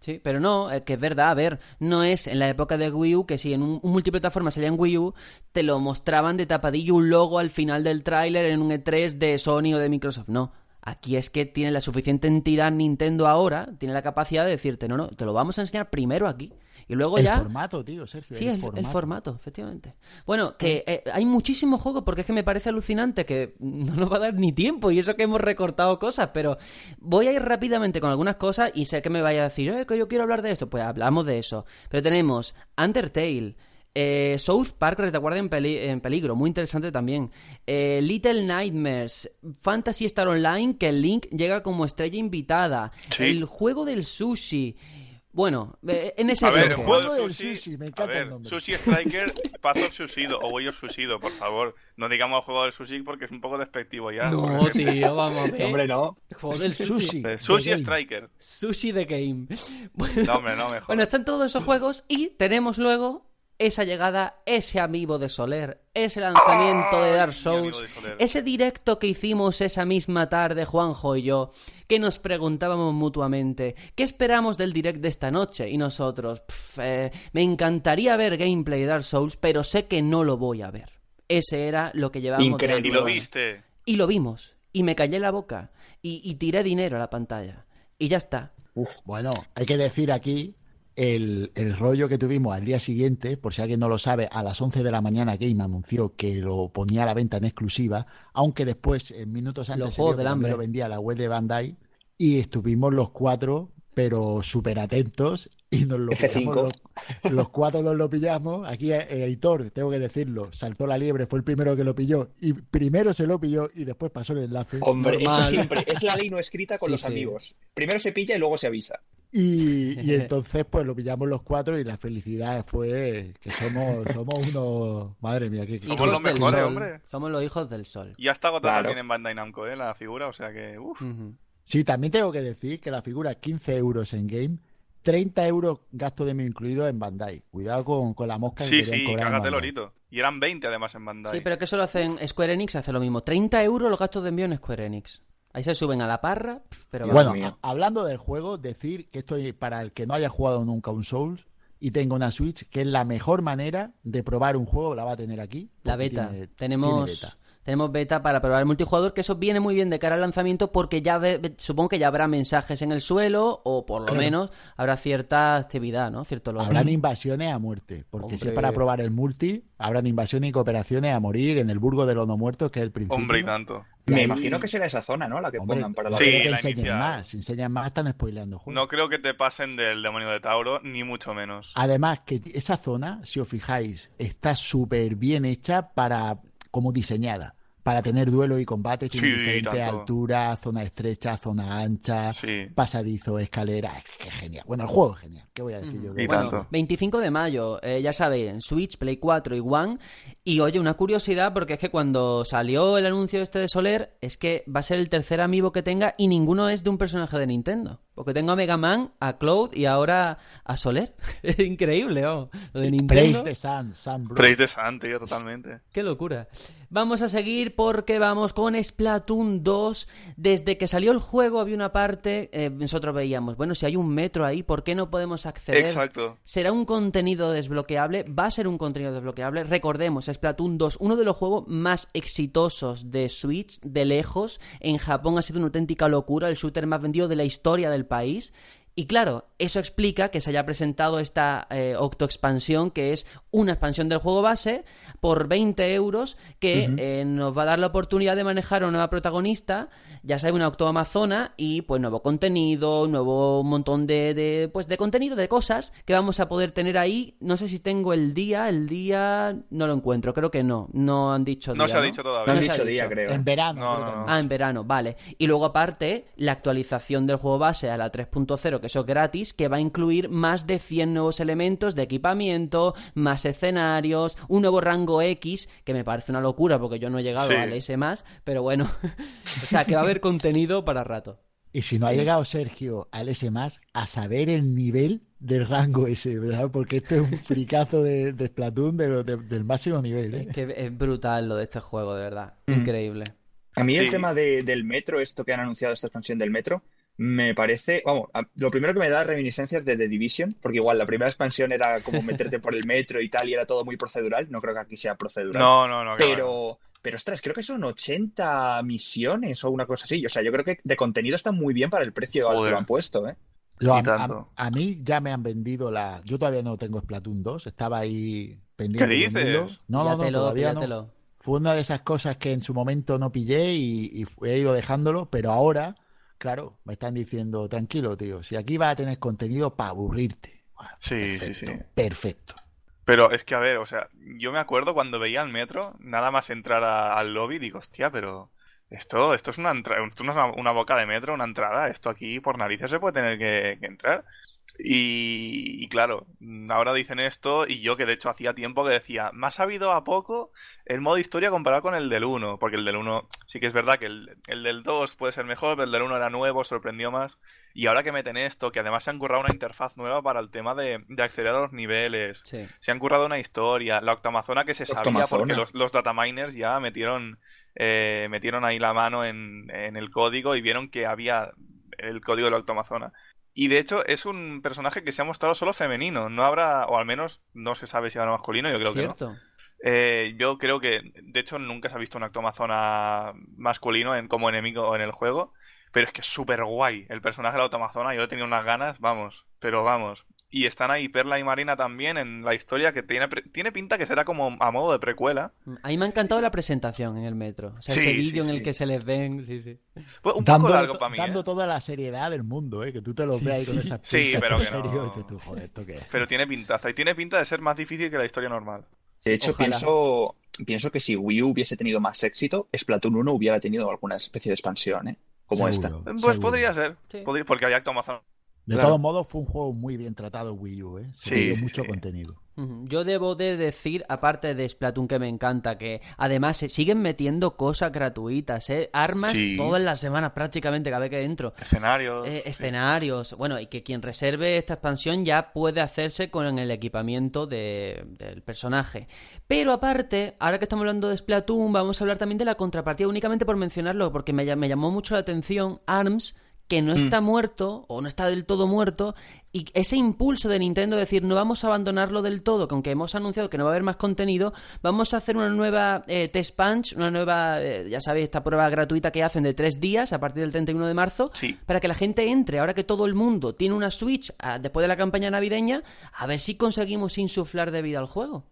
Sí, pero no, que es verdad, a ver, no es en la época de Wii U que si en un, un multiplataforma salía en Wii U, te lo mostraban de tapadillo un logo al final del tráiler en un E3 de Sony o de Microsoft. No, aquí es que tiene la suficiente entidad Nintendo ahora, tiene la capacidad de decirte, no, no, te lo vamos a enseñar primero aquí. Y luego el ya... formato, tío, Sergio. Sí, el, el, formato. el formato, efectivamente. Bueno, que eh, hay muchísimos juegos porque es que me parece alucinante que no nos va a dar ni tiempo y eso que hemos recortado cosas, pero voy a ir rápidamente con algunas cosas y sé que me vaya a decir, eh, que yo quiero hablar de esto, pues hablamos de eso. Pero tenemos Undertale, eh, South Park Retaguardia en, peli- en peligro, muy interesante también. Eh, Little Nightmares, Fantasy Star Online, que el Link llega como estrella invitada. Sí. El juego del sushi. Bueno, eh, en ese A ver, el bloque. juego del sushi. sushi, me a encanta el ver, nombre. Sushi Striker, Path of Sushido o Way of Sushido, por favor. No digamos juego del sushi porque es un poco despectivo ya. No, tío, vamos a ver. <laughs> hombre, no. Juego del Sushi. Eh, Sushi Game. Striker. Sushi the Game. Bueno, No, hombre, no, mejor. bueno, están todos esos juegos y tenemos luego esa llegada, ese amigo de Soler, ese lanzamiento de Dark Souls, de ese directo que hicimos esa misma tarde Juanjo y yo, que nos preguntábamos mutuamente, ¿qué esperamos del direct de esta noche? Y nosotros, "Pff, eh, me encantaría ver gameplay de Dark Souls, pero sé que no lo voy a ver. Ese era lo que llevábamos de Increíble. Y lo viste. Y lo vimos. Y me callé la boca. Y, y tiré dinero a la pantalla. Y ya está. Bueno, hay que decir aquí el, el rollo que tuvimos al día siguiente, por si alguien no lo sabe, a las 11 de la mañana Game anunció que lo ponía a la venta en exclusiva, aunque después, en minutos antes, se del Hambre. lo vendía a la web de Bandai y estuvimos los cuatro, pero súper atentos y nos lo F5. pillamos los, los cuatro nos lo pillamos. Aquí eh, Heitor, tengo que decirlo, saltó la liebre, fue el primero que lo pilló y primero se lo pilló y después pasó el enlace. Hombre, Normal. eso siempre es la ley no escrita con Sí, los sí. amigos. Primero se pilla y luego se avisa. Y, y <laughs> entonces pues lo pillamos los cuatro y la felicidad fue que somos, <laughs> somos unos... Madre mía, qué... Somos los mejores, sol. hombre. Somos los hijos del sol. Ya está agotada Claro. también en Bandai Namco, ¿eh? La figura, o sea que. Sí, también tengo que decir que la figura 15 euros en game, 30 euros gasto de mí incluido en Bandai. Cuidado con, con la mosca que Sí, querían sí, cágate el Bandai. orito. Y eran 20 además en Bandai. Sí, pero que eso lo hacen Square Enix, hace lo mismo. 30 euros los gastos de envío en Square Enix. Ahí se suben a la parra, pero. Bueno, hablando del juego, decir que esto para el que no haya jugado nunca un Souls y tenga una Switch, que es la mejor manera de probar un juego, la va a tener aquí. La beta. tiene- tenemos, tiene beta. tenemos beta para probar el multijugador, que eso viene muy bien de cara al lanzamiento porque ya ve- supongo que ya habrá mensajes en el suelo o por lo Claro. menos habrá cierta actividad, ¿no? Cierto. Habrán invasiones a muerte, porque si es para probar el multi, habrán invasiones y cooperaciones a morir en el Burgo de los No Muertos, que es el principio. Hombre, y tanto. Me ahí- imagino que será esa zona, ¿no? La que Hombre, pongan para la Sí, creo que la enseñen inicial. más. Si enseñan más, están spoileando juegos. No creo que te pasen del demonio de Tauro, ni mucho menos. Además, que esa zona, si os fijáis, está súper bien hecha para, como diseñada, para tener duelo y combate, tiene Sí, diferentes tanto. alturas, zona estrecha, zona ancha, Sí. pasadizo, escalera, es que genial. Bueno, el juego es genial, ¿qué voy a decir yo? Y Bueno, tanto. 25 de mayo, eh, ya sabéis, en Switch, Play 4 y One. Y oye, una curiosidad, porque es que cuando salió el anuncio este de Soler, es que va a ser el tercer amiibo que tenga y ninguno es de un personaje de Nintendo. Porque tengo a Mega Man, a Cloud y ahora a Soler. <laughs> es increíble, oh. Lo de Nintendo. Praise the Sun, Sun Bros. Praise the Sun, tío, totalmente. Qué locura. Vamos a seguir porque vamos con Splatoon 2. Desde que salió el juego había una parte, eh, nosotros veíamos, bueno, si hay un metro ahí, ¿por qué no podemos acceder? Exacto. ¿Será un contenido desbloqueable? ¿Va a ser un contenido desbloqueable? Recordemos, Splatoon 2, uno de los juegos más exitosos de Switch, de lejos. En Japón ha sido una auténtica locura, el shooter más vendido de la historia del país. Y claro, eso explica que se haya presentado esta eh, octoexpansión, que es una expansión del juego base por 20 euros, que eh, nos va a dar la oportunidad de manejar a una nueva protagonista, ya sabéis, una octoamazona, y pues nuevo contenido, nuevo montón de, de, pues, de contenido, de cosas que vamos a poder tener ahí. No sé si tengo el día, el día no lo encuentro, creo que no, no han dicho No día, se ha dicho No todavía. han No se ha dicho dicho. día, creo. En verano, No, no, no. Ah, en verano, vale. Y luego aparte, la actualización del juego base a la 3.0, que eso es gratis, que va a incluir más de 100 nuevos elementos de equipamiento, más escenarios, un nuevo rango X, que me parece una locura porque yo no he llegado Sí. al S+, pero bueno, <laughs> o sea, que va a haber contenido para rato. Y si no ha llegado Sergio al S a saber el nivel del rango ese, ¿verdad? Porque este es un <laughs> fricazo de, de Splatoon de lo- de- del máximo nivel, ¿eh? Es que es brutal lo de este juego, de verdad. Mm. Increíble. A mí el tema de- del metro, esto que han anunciado, esta expansión del metro, me parece, vamos, a- lo primero que me da reminiscencias de The Division, porque igual la primera expansión era como meterte por el metro y tal, y era todo muy procedural, no creo que aquí sea procedural, No, no, no. pero, pero ostras, creo que son 80 misiones o una cosa así, o sea, yo creo que de contenido está muy bien para el precio al que lo han puesto, ¿eh? Yo, a, a- a mí ya me han vendido la. Yo todavía no tengo Splatoon 2, estaba ahí pendiente. ¿Qué dices? No, no, no, todavía no. Fue una de esas cosas que en su momento no pillé y, y he ido dejándolo, pero ahora, claro, me están diciendo, tranquilo, tío, si aquí vas a tener contenido para aburrirte. Sí, sí, sí. Perfecto. Pero es que, a ver, o sea, yo me acuerdo cuando veía el metro, nada más entrar a- al lobby, digo, hostia, pero esto, esto es una, entra- esto no es una, una boca de metro, una entrada, esto aquí por narices se puede tener que, que entrar. Y, y claro, ahora dicen esto y yo que de hecho hacía tiempo que decía, me ha sabido a poco el modo historia comparado con el del 1, porque el del 1 sí que es verdad que el, el del 2 puede ser mejor, pero el del 1 era nuevo, sorprendió más. Y ahora que meten esto, que además se han currado una interfaz nueva para el tema de, de acceder a los niveles, Sí. se han currado una historia, la octamazona que se sabía porque los, los dataminers ya metieron, eh, metieron ahí la mano en, en el código y vieron que había el código de la octamazona. Y de hecho es un personaje que se ha mostrado solo femenino, no habrá, o al menos no se sabe si habrá masculino, yo creo que no. Eh, yo creo que, de hecho, nunca se ha visto un Octomazona masculino en, como enemigo en el juego. Pero es que es súper guay el personaje de la Octomazona. Yo he tenido unas ganas, vamos, pero vamos. Y están ahí Perla y Marina también en la historia que tiene, pre- tiene pinta que será como a modo de precuela. A mí me ha encantado la presentación en el metro. O sea, Sí, ese sí, vídeo en el que se les ven, sí, sí. Pues un Dando, poco largo para mí, dando ¿eh? toda la seriedad del mundo, ¿eh? Que tú te lo Sí, veas ahí con esas Sí, pero que no. serio, y dices tú, joder, ¿esto qué es? Pero tiene pintaza. Y tiene pinta de ser más difícil que la historia normal. De hecho, Ojalá. pienso, pienso que si Wii U hubiese tenido más éxito, Splatoon 1 hubiera tenido alguna especie de expansión, ¿eh? Como esta. Pues seguro. podría ser. Sí. podría- porque había Octomazona. De Claro. todos modos, fue un juego muy bien tratado Wii U, ¿eh? Se Sí, dio sí, mucho sí. contenido. Yo debo de decir, aparte de Splatoon que me encanta, que además se siguen metiendo cosas gratuitas, ¿eh? Armas Sí. todas las semanas prácticamente cada vez que entro. Escenarios. Eh, escenarios, bueno, y que quien reserve esta expansión ya puede hacerse con el equipamiento de- del personaje. Pero aparte, ahora que estamos hablando de Splatoon, vamos a hablar también de la contrapartida, únicamente por mencionarlo, porque me, me llamó mucho la atención ARMS, que no está muerto, o no está del todo muerto, y ese impulso de Nintendo de decir, no vamos a abandonarlo del todo, que aunque hemos anunciado que no va a haber más contenido, vamos a hacer una nueva eh, test punch, una nueva, eh, ya sabéis, esta prueba gratuita que hacen de tres días a partir del 31 de marzo, Sí. para que la gente entre, ahora que todo el mundo tiene una Switch después de la campaña navideña, a ver si conseguimos insuflar de vida al juego.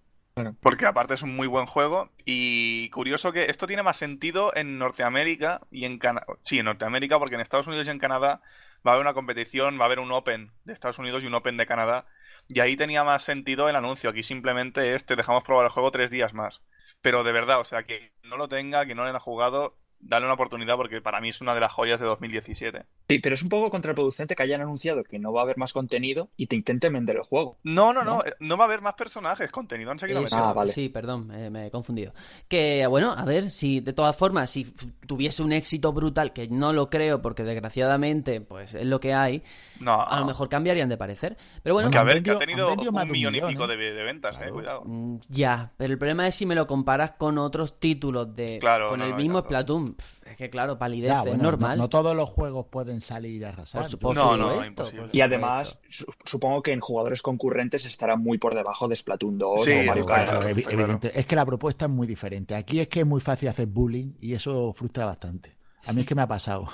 Porque aparte es un muy buen juego y curioso que esto tiene más sentido en Norteamérica y en Canadá. Sí, en Norteamérica porque en Estados Unidos y en Canadá va a haber una competición, va a haber un Open de Estados Unidos y un Open de Canadá. Y ahí tenía más sentido el anuncio. Aquí simplemente es te dejamos probar el juego tres días más. Pero de verdad, o sea, que no lo tenga, que no lo haya jugado, dale una oportunidad porque para mí es una de las joyas de 2017. Sí, pero es un poco contraproducente que hayan anunciado que no va a haber más contenido y te intenten vender el juego. No, no, no, ¿No? eh, no va a haber más personajes, contenido han seguido metiendo. Ah, vale. Sí, perdón, eh, me he confundido. Que bueno, a ver, si de todas formas, si tuviese un éxito brutal, que no lo creo porque desgraciadamente pues es lo que hay, No, a lo mejor cambiarían de parecer. Pero bueno, que a ver, que ha tenido un millón y pico ¿eh? de, de ventas, eh, cuidado. Mm, Ya, pero el problema es si me lo comparas con otros títulos de Claro, con no, el no, mismo. Splatoon. Es que claro, palidez Ya, es normal. No, no todos los juegos pueden salir a arrasar. Por por No, no, imposible. Y además, su- supongo que en jugadores concurrentes estará muy por debajo de Splatoon 2 Sí, o Mario Kart. claro. Claro. Es que la propuesta es muy diferente. Aquí es que es muy fácil hacer bullying y eso frustra bastante. A mí es que me ha pasado.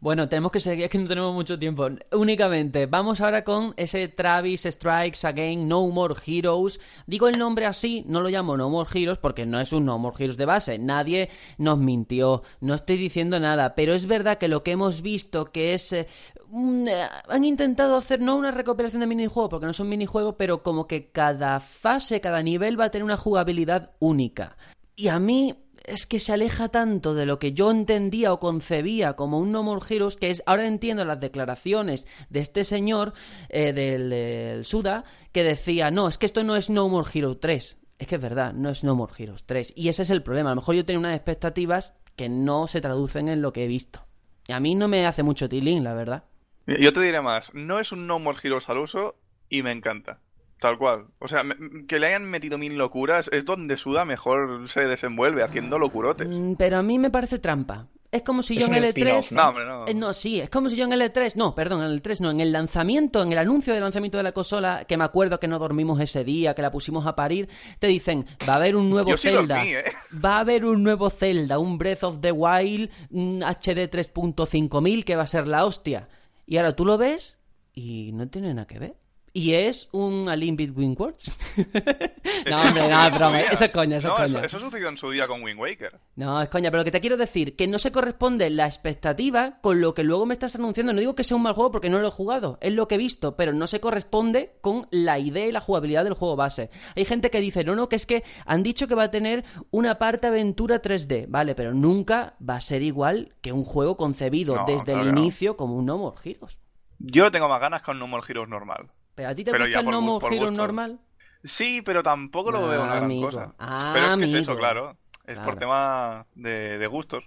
Bueno, tenemos que seguir, es que no tenemos mucho tiempo. Únicamente, vamos ahora con ese Travis Strikes Again No More Heroes. Digo el nombre así, no lo llamo No More Heroes porque no es un No More Heroes de base. Nadie nos mintió, no estoy diciendo nada, pero es verdad que lo que hemos visto que es... eh, eh, han intentado hacer no una recopilación de minijuegos porque no son minijuegos, pero como que cada fase, cada nivel va a tener una jugabilidad única. Y a mí es que se aleja tanto de lo que yo entendía o concebía como un No More Heroes, que es, ahora entiendo las declaraciones de este señor, eh, del, Suda, que decía, no, es que esto no es No More Heroes 3. Es que es verdad, no es No More Heroes 3. Y ese es el problema. A lo mejor yo tenía unas expectativas que no se traducen en lo que he visto. Y a mí no me hace mucho tilín, la verdad. Yo te diré más, no es un No More Heroes al uso y me encanta. Tal cual. O sea, que le hayan metido mil locuras es donde Suda mejor se desenvuelve, haciendo locurotes. Mm, Pero a mí me parece trampa. Es como si Es yo en un el spin-off, E3... No, hombre, no. Eh, No, sí, es como si yo en el E3, no, perdón, en el 3 no, en el lanzamiento, en el anuncio del lanzamiento de la consola, que me acuerdo que no dormimos ese día, que la pusimos a parir, te dicen, va a haber un nuevo Yo sí Zelda, dormí, ¿eh? va a haber un nuevo Zelda, un Breath of the Wild HD 3.5000 que va a ser la hostia. Y ahora tú lo ves y no tiene nada que ver. Y es un A Link Between Worlds. <laughs> no, hombre, no, broma, eso es coña, eso no, es coña. Eso, eso sucedió en su día con Wind Waker. No, es coña, pero lo que te quiero decir, que no se corresponde la expectativa con lo que luego me estás anunciando. No digo que sea un mal juego porque no lo he jugado, es lo que he visto, pero no se corresponde con la idea y la jugabilidad del juego base. Hay gente que dice, no, no, que es que han dicho que va a tener una parte aventura 3D, vale, pero nunca va a ser igual que un juego concebido No, desde claro el inicio como un No More Heroes. Yo tengo más ganas con No More Heroes normal. ¿Pero a ti te Pero gusta el por No gu- More por Heroes normal? Sí, pero tampoco lo Ah, veo una gran amigo. cosa. Ah, pero es que es eso, amigo. claro. Es Claro. por tema de, de gustos.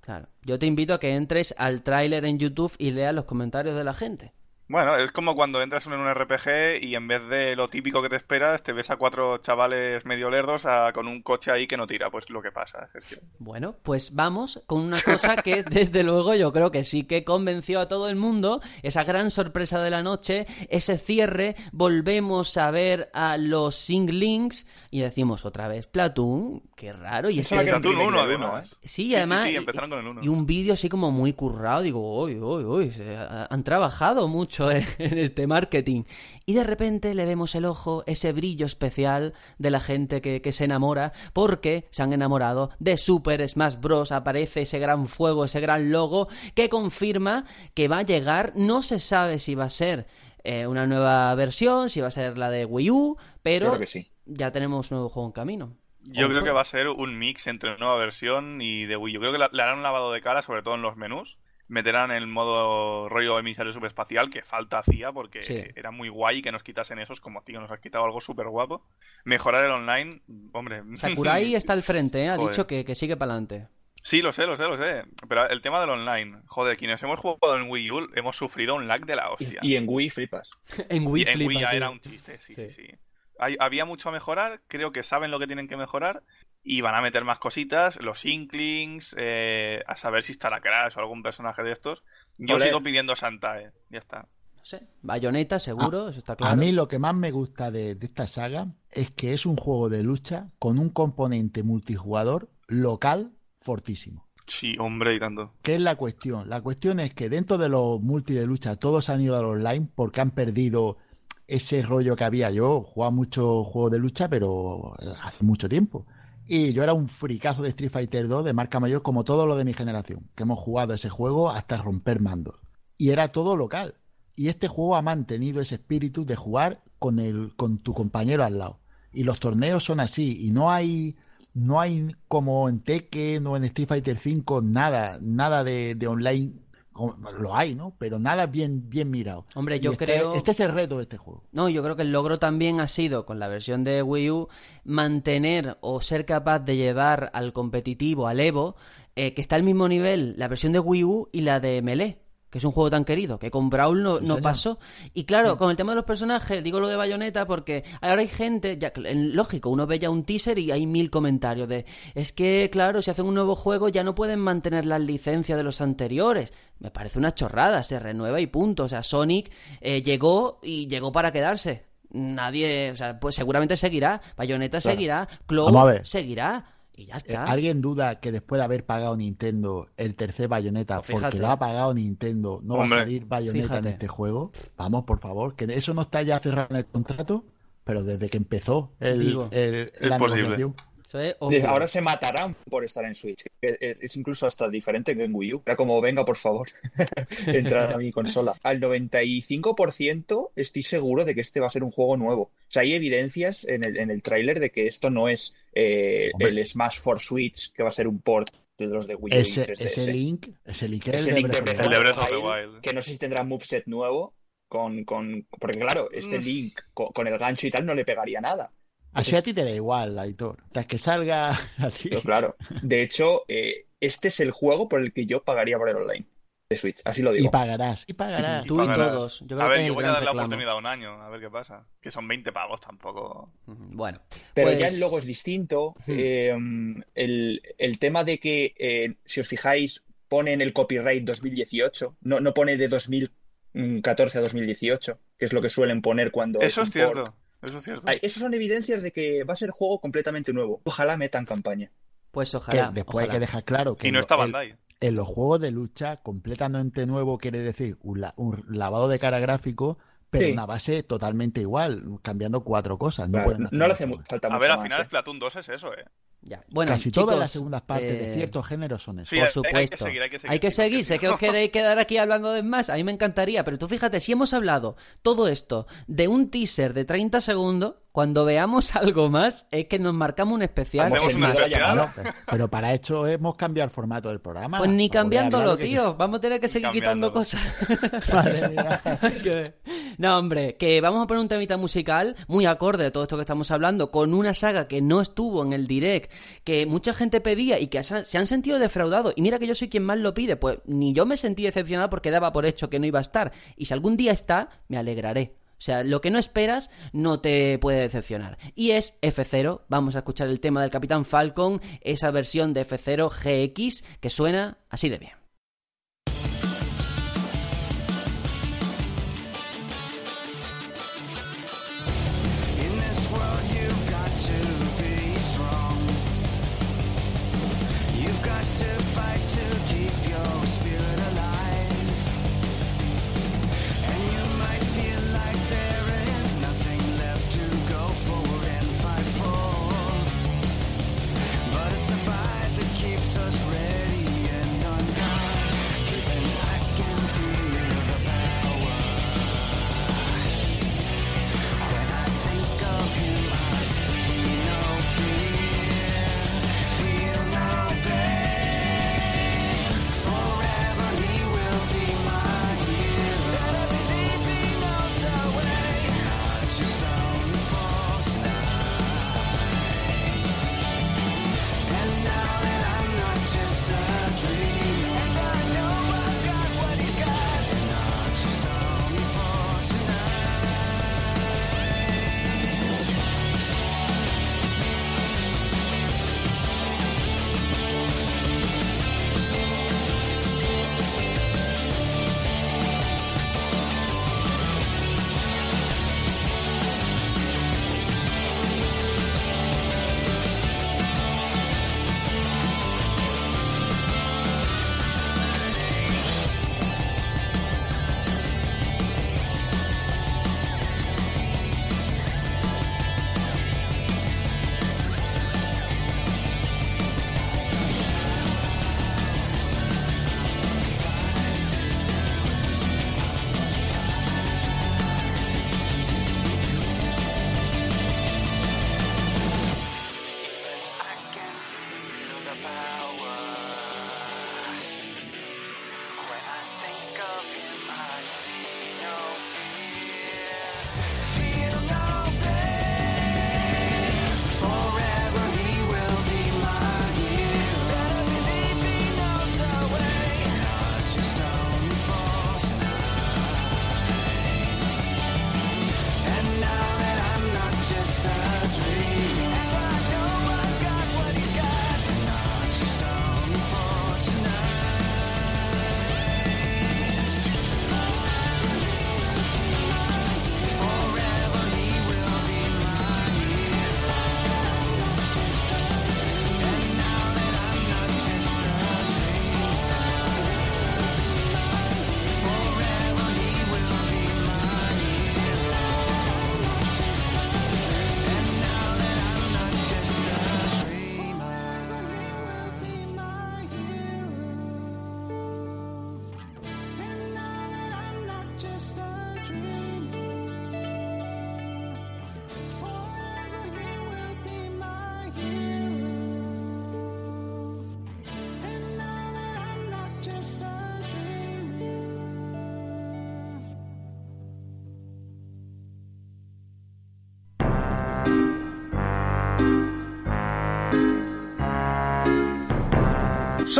Claro. Yo te invito a que entres al tráiler en YouTube y leas los comentarios de la gente. Bueno, es como cuando entras en un RPG y en vez de lo típico que te esperas, te ves a cuatro chavales medio lerdos a- con un coche ahí que no tira. Pues lo que pasa, Sergio. Bueno, pues vamos con una cosa que <laughs> desde luego yo creo que sí que convenció a todo el mundo, esa gran sorpresa de la noche, ese cierre, volvemos a ver a los Singlings y decimos otra vez Platoon, qué raro, y es que- Platoon remake 1, del uno, además. ¿eh? Sí, Sí, además. sí, sí, y- empezaron con el uno. Y un vídeo así como muy currado. Digo, uy, uy, uy. han trabajado mucho <laughs> en este marketing. Y de repente le vemos el ojo, ese brillo especial de la gente que, que se enamora, porque se han enamorado de Super Smash Bros. Aparece ese gran fuego, ese gran logo, que confirma que va a llegar. No se sabe si va a ser eh, una nueva versión, si va a ser la de Wii U, pero Creo que sí. ya tenemos nuevo juego en camino. Yo ¿O creo que va a ser un mix entre nueva versión y de Wii U. Creo que le harán un lavado de cara, sobre todo en los menús. Meterán el modo rollo emisario subespacial, que falta hacía porque Sí. era muy guay que nos quitasen esos, como tío, nos has quitado algo súper guapo. Mejorar el online, hombre. <laughs> Sakurai está al frente, ¿eh? ha Joder. dicho que, que sigue para adelante. Sí, lo sé, lo sé, lo sé. Pero el tema del online, joder, quienes hemos jugado en Wii U hemos sufrido un lag de la hostia. Y en Wii flipas. En Y Wii, en Wii ya tío. era un chiste, sí, sí, Sí. sí. Hay- había mucho a mejorar, creo que saben lo que tienen que mejorar y van a meter más cositas, los Inklings, eh, a saber si estará Crash o algún personaje de estos. Yo sigo pidiendo Santae, ya está. No sé. Bayonetta, seguro, eso está claro. A mí lo que más me gusta de, de esta saga es que es un juego de lucha con un componente multijugador local fortísimo. Sí, hombre, y tanto. ¿Qué es la cuestión? La cuestión es que dentro de los multi de lucha todos han ido al online porque han perdido ese rollo que había. Yo jugaba mucho juegos de lucha, pero hace mucho tiempo. Y yo era un fricazo de Street Fighter 2 de marca mayor, como todo lo de mi generación, que hemos jugado ese juego hasta romper mandos. Y era todo local. Y este juego ha mantenido ese espíritu de jugar con, el, con tu compañero al lado. Y los torneos son así. Y no hay, no hay como en Tekken o en Street Fighter 5 nada, nada de, de online. Lo hay, ¿no? Pero nada bien, bien mirado. Hombre, yo este- creo- Este es el reto de este juego. No, yo creo que el logro también ha sido, con la versión de Wii U, mantener o ser capaz de llevar al competitivo, al Evo, eh, que está al mismo nivel la versión de Wii U y la de Melee, que es un juego tan querido, que con Brawl no, pasó. Y claro, con el tema de los personajes, digo lo de Bayonetta porque ahora hay gente, ya, lógico, uno ve ya un teaser y hay mil comentarios de, es que, claro, si hacen un nuevo juego ya no pueden mantener las licencias de los anteriores. Me parece una chorrada, se renueva y punto. O sea, Sonic eh, llegó y llegó para quedarse. Nadie, o sea, pues seguramente seguirá, Bayonetta Claro. seguirá, ver. seguirá y ya Eh, está. ¿Alguien duda que después de haber pagado Nintendo el tercer Bayonetta, Pues porque lo ha pagado Nintendo, no Hombre. va a salir Bayonetta Fíjate. en este juego? Vamos, por favor, que eso no está ya cerrado en el contrato, pero desde que empezó el, el- Es la posible. negociación. Eso es De- obvio. Ahora se matarán por estar en Switch. Es, es incluso hasta diferente que en Wii U. Era como, venga, por favor, <laughs> entrar a mi consola. Al 95% estoy seguro de que este va a ser un juego nuevo. O sea, hay evidencias en el, en el tráiler de que esto no es eh, el Smash for Switch, que va a ser un port de los de Wii U y Ese, 3DS. ese link, ese link Ese link de Breath of the Wild. Que no sé si tendrá moveset nuevo. Con, con, porque claro, este link con, con el gancho y tal no le pegaría nada. Así a ti te da igual, Aitor. Tras que salga <laughs> a ti. Pero claro, de hecho, eh, este es el juego por el que yo pagaría por el online de Switch, así lo Y digo. pagarás, y pagarás. Tú y pagarás. todos. Yo creo a que ver, es yo voy a dar la oportunidad un año, a ver qué pasa. Que son 20 pavos tampoco. Bueno, Pero pues- ya el logo es distinto. Eh, el, el tema de que, eh, si os fijáis, pone en el copyright 2018, no, no pone de 2014 a 2018, que es lo que suelen poner cuando Eso es port. Eso es cierto. Ay, Esas son evidencias de que va a ser juego completamente nuevo. Ojalá metan campaña. pues Que ojalá. después hay que dejar claro que Y no en está el- Bandai. en los juegos de lucha, completamente nuevo quiere decir un, la- un lavado de cara gráfico, pero Sí. una base totalmente igual, cambiando cuatro cosas. No, Claro, no, le mucho hace mu- más. falta A mucho ver, al más, final ¿eh? Splatoon 2 es eso, eh. Ya. Bueno, Casi todas las segundas partes de eh, ciertos géneros son eso. Sí, Por hay- supuesto. hay que seguir, hay que seguir, Hay que sí, porque seguir. si Sé que os <laughs> queréis quedar aquí hablando de más. A mí me encantaría. Pero tú fíjate, si hemos hablado todo esto de un teaser de 30 segundos, cuando veamos <laughs> algo más, es que nos marcamos un especial. Hacemos pero, pero para hecho hemos cambiado el formato del programa. Pues ni cambiándolo, que- tío. Vamos a tener que seguir quitando cosas. <laughs> Madre mía. Que- No, hombre, que vamos a poner un temita musical muy acorde a todo esto que estamos hablando, con una saga que no estuvo en el direct, que mucha gente pedía y que se han- se han sentido defraudados. Y mira que yo soy quien más lo pide, pues ni yo me sentí decepcionado porque daba por hecho que no iba a estar. Y si algún día está, me alegraré. O sea, lo que no esperas no te puede decepcionar. Y es F0. Vamos a escuchar el tema del Capitán Falcon, esa versión de F0 GX que suena así de bien.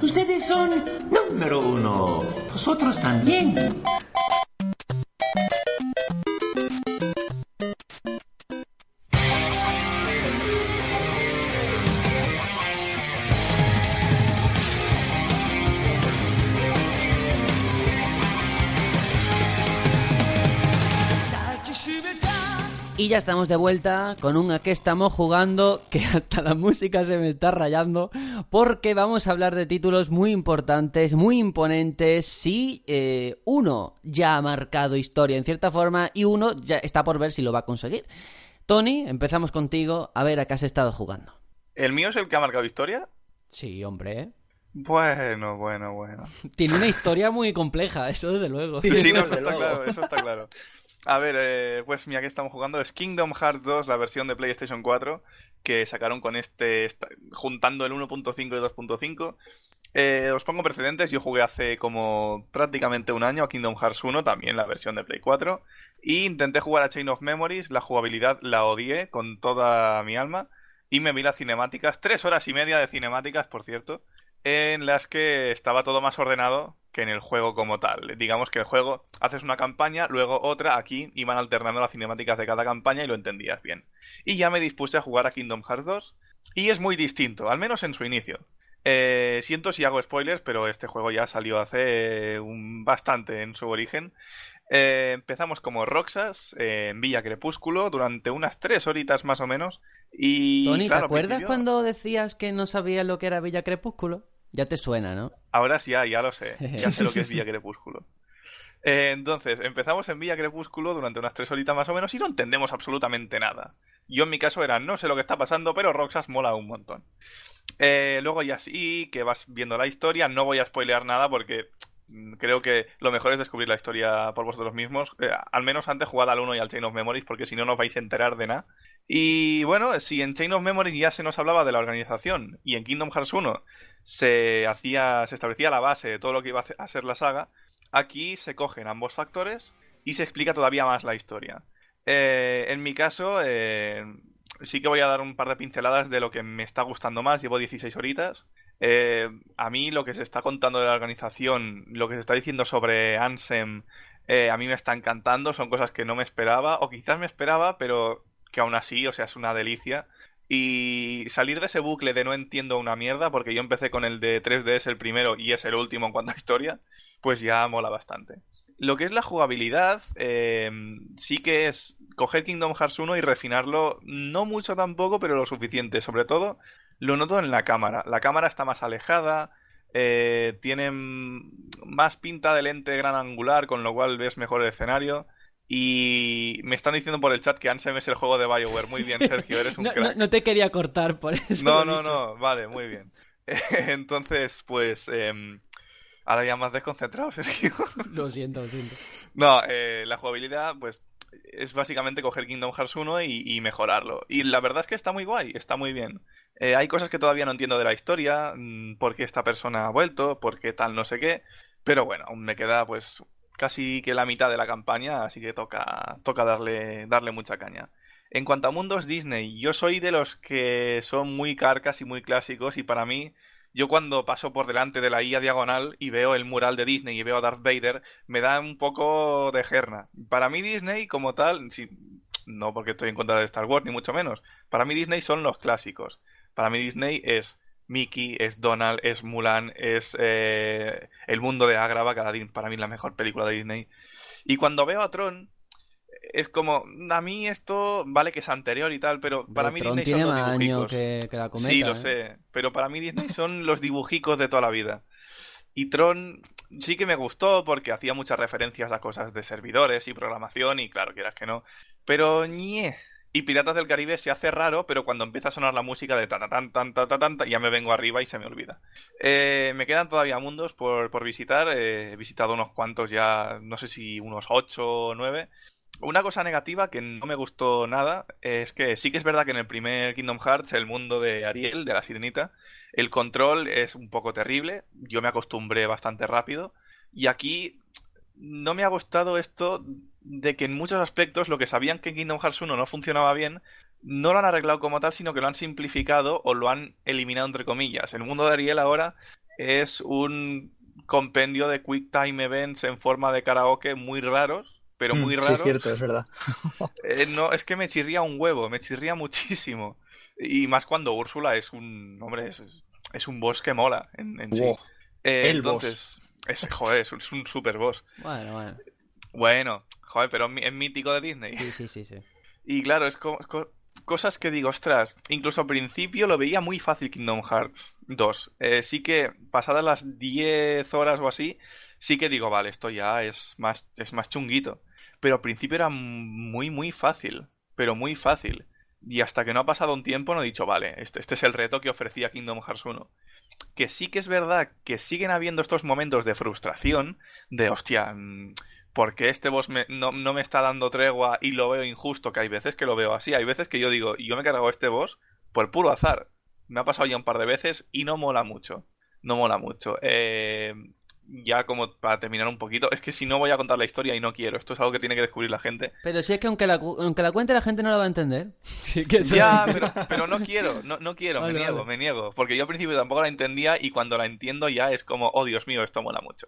ustedes son número uno. Vosotros también. Ya estamos de vuelta con un a qué estamos jugando que <laughs> hasta la música se me está rayando porque vamos a hablar de títulos muy importantes, muy imponentes. Sí, eh, uno ya ha marcado historia en cierta forma y uno ya está por ver si lo va a conseguir. Tony, empezamos contigo a ver a qué has estado jugando. ¿El mío es el que ha marcado historia? Sí, hombre. ¿eh? Bueno, bueno, bueno. <laughs> Tiene una historia muy compleja, eso desde luego. Sí, no, eso está luego. claro, eso está claro. A ver, eh, pues mira, que estamos jugando. Es Kingdom Hearts 2, la versión de PlayStation 4, que sacaron con este, juntando el 1.5 y 2.5. Eh, os pongo precedentes, yo jugué hace como prácticamente un año a Kingdom Hearts 1, también la versión de Play 4, y intenté jugar a Chain of Memories, la jugabilidad la odié con toda mi alma, y me vi las cinemáticas, tres horas y media de cinemáticas, por cierto, en las que estaba todo más ordenado que en el juego como tal. Digamos que el juego haces una campaña, luego otra, aquí iban alternando las cinemáticas de cada campaña y lo entendías bien. Y ya me dispuse a jugar a Kingdom Hearts 2 y es muy distinto, al menos en su inicio. Eh, siento si hago spoilers, pero este juego ya salió hace un bastante en su origen. Eh, empezamos como Roxas eh, en Villa Crepúsculo durante unas tres horitas más o menos. Y Tony, claro, ¿te acuerdas principio- cuando decías que no sabías lo que era Villa Crepúsculo? Ya te suena, ¿no? Ahora sí, ya, ya lo sé. <laughs> Ya sé lo que es Villa Crepúsculo. Eh, entonces, empezamos en Villa Crepúsculo durante unas tres horitas más o menos y no entendemos absolutamente nada. Yo en mi caso era, no sé lo que está pasando, pero Roxas mola un montón. Eh, luego ya sí, que vas viendo la historia, no voy a spoilear nada porque mm, creo que lo mejor es descubrir la historia por vosotros mismos. Eh, al menos antes jugad al 1 y al Chain of Memories porque si no no os vais a enterar de nada. Y bueno, si en Chain of Memories ya se nos hablaba de la organización y en Kingdom Hearts 1 se hacía, se establecía la base de todo lo que iba a ser la saga, aquí se cogen ambos factores y se explica todavía más la historia. Eh, en mi caso, eh, sí que voy a dar un par de pinceladas de lo que me está gustando más. Llevo 16 horitas. Eh, a mí lo que se está contando de la organización, lo que se está diciendo sobre Ansem, eh, a mí me está encantando. Son cosas que no me esperaba, o quizás me esperaba, pero que aún así, o sea, es una delicia. Y salir de ese bucle de no entiendo una mierda, porque yo empecé con el de 3DS el primero y es el último en cuanto a historia, pues ya mola bastante. Lo que es la jugabilidad, eh, sí que es coger Kingdom Hearts 1 y refinarlo, no mucho tampoco, pero lo suficiente. Sobre todo, lo noto en la cámara. La cámara está más alejada, eh, tiene mm, más pinta de lente gran angular, con lo cual ves mejor el escenario. Y me están diciendo por el chat que Ansem es el juego de BioWare. Muy bien, Sergio, eres un <laughs> No, crack. no te quería cortar por eso. No, no, no, vale, muy bien. <laughs> Entonces, pues, em, ahora ya más desconcentrado, Sergio. <laughs> Lo siento, lo siento. No, eh, la jugabilidad, pues, es básicamente coger Kingdom Hearts 1 y, y mejorarlo. Y la verdad es que está muy guay, está muy bien. Eh, hay cosas que todavía no entiendo de la historia, mm, por qué esta persona ha vuelto, por qué tal no sé qué, pero bueno, aún me queda pues casi que la mitad de la campaña, así que toca, toca darle, darle mucha caña. En cuanto a mundos Disney, yo soy de los que son muy carcas y muy clásicos y para mí yo cuando paso por delante de la IA diagonal y veo el mural de Disney y veo a Darth Vader, me da un poco de gerna. Para mí Disney como tal, sí, no porque estoy en contra de Star Wars ni mucho menos, para mí Disney son los clásicos. Para mí Disney es Mickey, es Donald, es Mulan, es eh, El mundo de Agrava, cada para mí la mejor película de Disney. Y cuando veo a Tron, es como, a mí esto vale que es anterior y tal, pero para mí Tron Disney tiene son los más dibujicos. que, que la cometa. Sí, lo ¿eh? sé, pero para mí Disney son los dibujicos de toda la vida. Y Tron sí que me gustó porque hacía muchas referencias a cosas de servidores y programación y claro, quieras que no. Pero ñe. Y Piratas del Caribe se hace raro, pero cuando empieza a sonar la música de ta ta tan tan ta ta tan, ta, ya me vengo arriba y se me olvida. Eh, me quedan todavía mundos por, por visitar. eh, he visitado unos cuantos ya, no sé si unos 8 o 9. Una cosa negativa que no me gustó nada es que sí que es verdad que en el primer Kingdom Hearts, el mundo de Ariel, de la sirenita, el control es un poco terrible. Yo me acostumbré bastante rápido. Y aquí no me ha gustado esto de que en muchos aspectos lo que sabían que en Kingdom Hearts 1 no funcionaba bien, no lo han arreglado como tal, sino que lo han simplificado o lo han eliminado entre comillas. El mundo de Ariel ahora es un compendio de Quick Time Events en forma de karaoke muy raros, pero muy Mm, raros. Sí, cierto, es verdad. <laughs> Eh, no, es que me chirría un huevo, me chirría muchísimo. Y más cuando Úrsula es un, hombre, es, es un boss que mola en, en sí. Wow. Eh, El boss. entonces, es, joder, es un, es un super boss. Bueno, bueno. Bueno, joder, pero es mítico de Disney. Sí, sí, sí, sí. Y claro, es co- co- cosas que digo, ostras, incluso al principio lo veía muy fácil Kingdom Hearts 2. Eh, sí que pasadas las 10 horas o así, sí que digo, vale, esto ya es más, es más chunguito. Pero al principio era muy, muy fácil, pero muy fácil. Y hasta que no ha pasado un tiempo no he dicho, vale, este, este es el reto que ofrecía Kingdom Hearts 1. Que sí que es verdad que siguen habiendo estos momentos de frustración, de hostia, mm, porque este boss me- no, no me está dando tregua y lo veo injusto, que hay veces que lo veo así, hay veces que yo digo, yo me he cargado este boss por puro azar. Me ha pasado ya un par de veces y no mola mucho. No mola mucho. Eh, ya como para terminar un poquito, es que si no voy a contar la historia y no quiero, esto es algo que tiene que descubrir la gente. Pero si es que aunque la, aunque la cuente la gente no la va a entender. <laughs> Sí que Ya, pero, pero no quiero, no, no quiero, Vale, me niego, vale. me niego. Porque yo al principio tampoco la entendía y cuando la entiendo ya es como, oh Dios mío, esto mola mucho.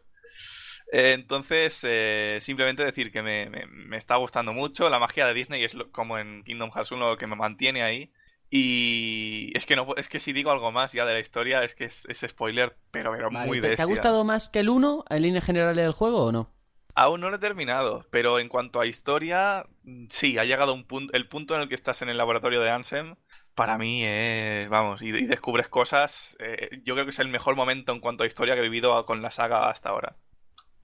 Eh, entonces, eh, simplemente decir que me, me- me está gustando mucho. La magia de Disney es lo- como en Kingdom Hearts 1 lo que me mantiene ahí. Y es que no es que si digo algo más ya de la historia es que es, es spoiler, pero, pero Vale, muy ¿te- ¿Te bestia. ha gustado más que el 1 en líneas generales del juego o no? Aún no lo he terminado, pero en cuanto a historia, sí, ha llegado un punto, el punto en el que estás en el laboratorio de Ansem, para mí es, vamos, y, y descubres cosas, eh, yo creo que es el mejor momento en cuanto a historia que he vivido con la saga hasta ahora.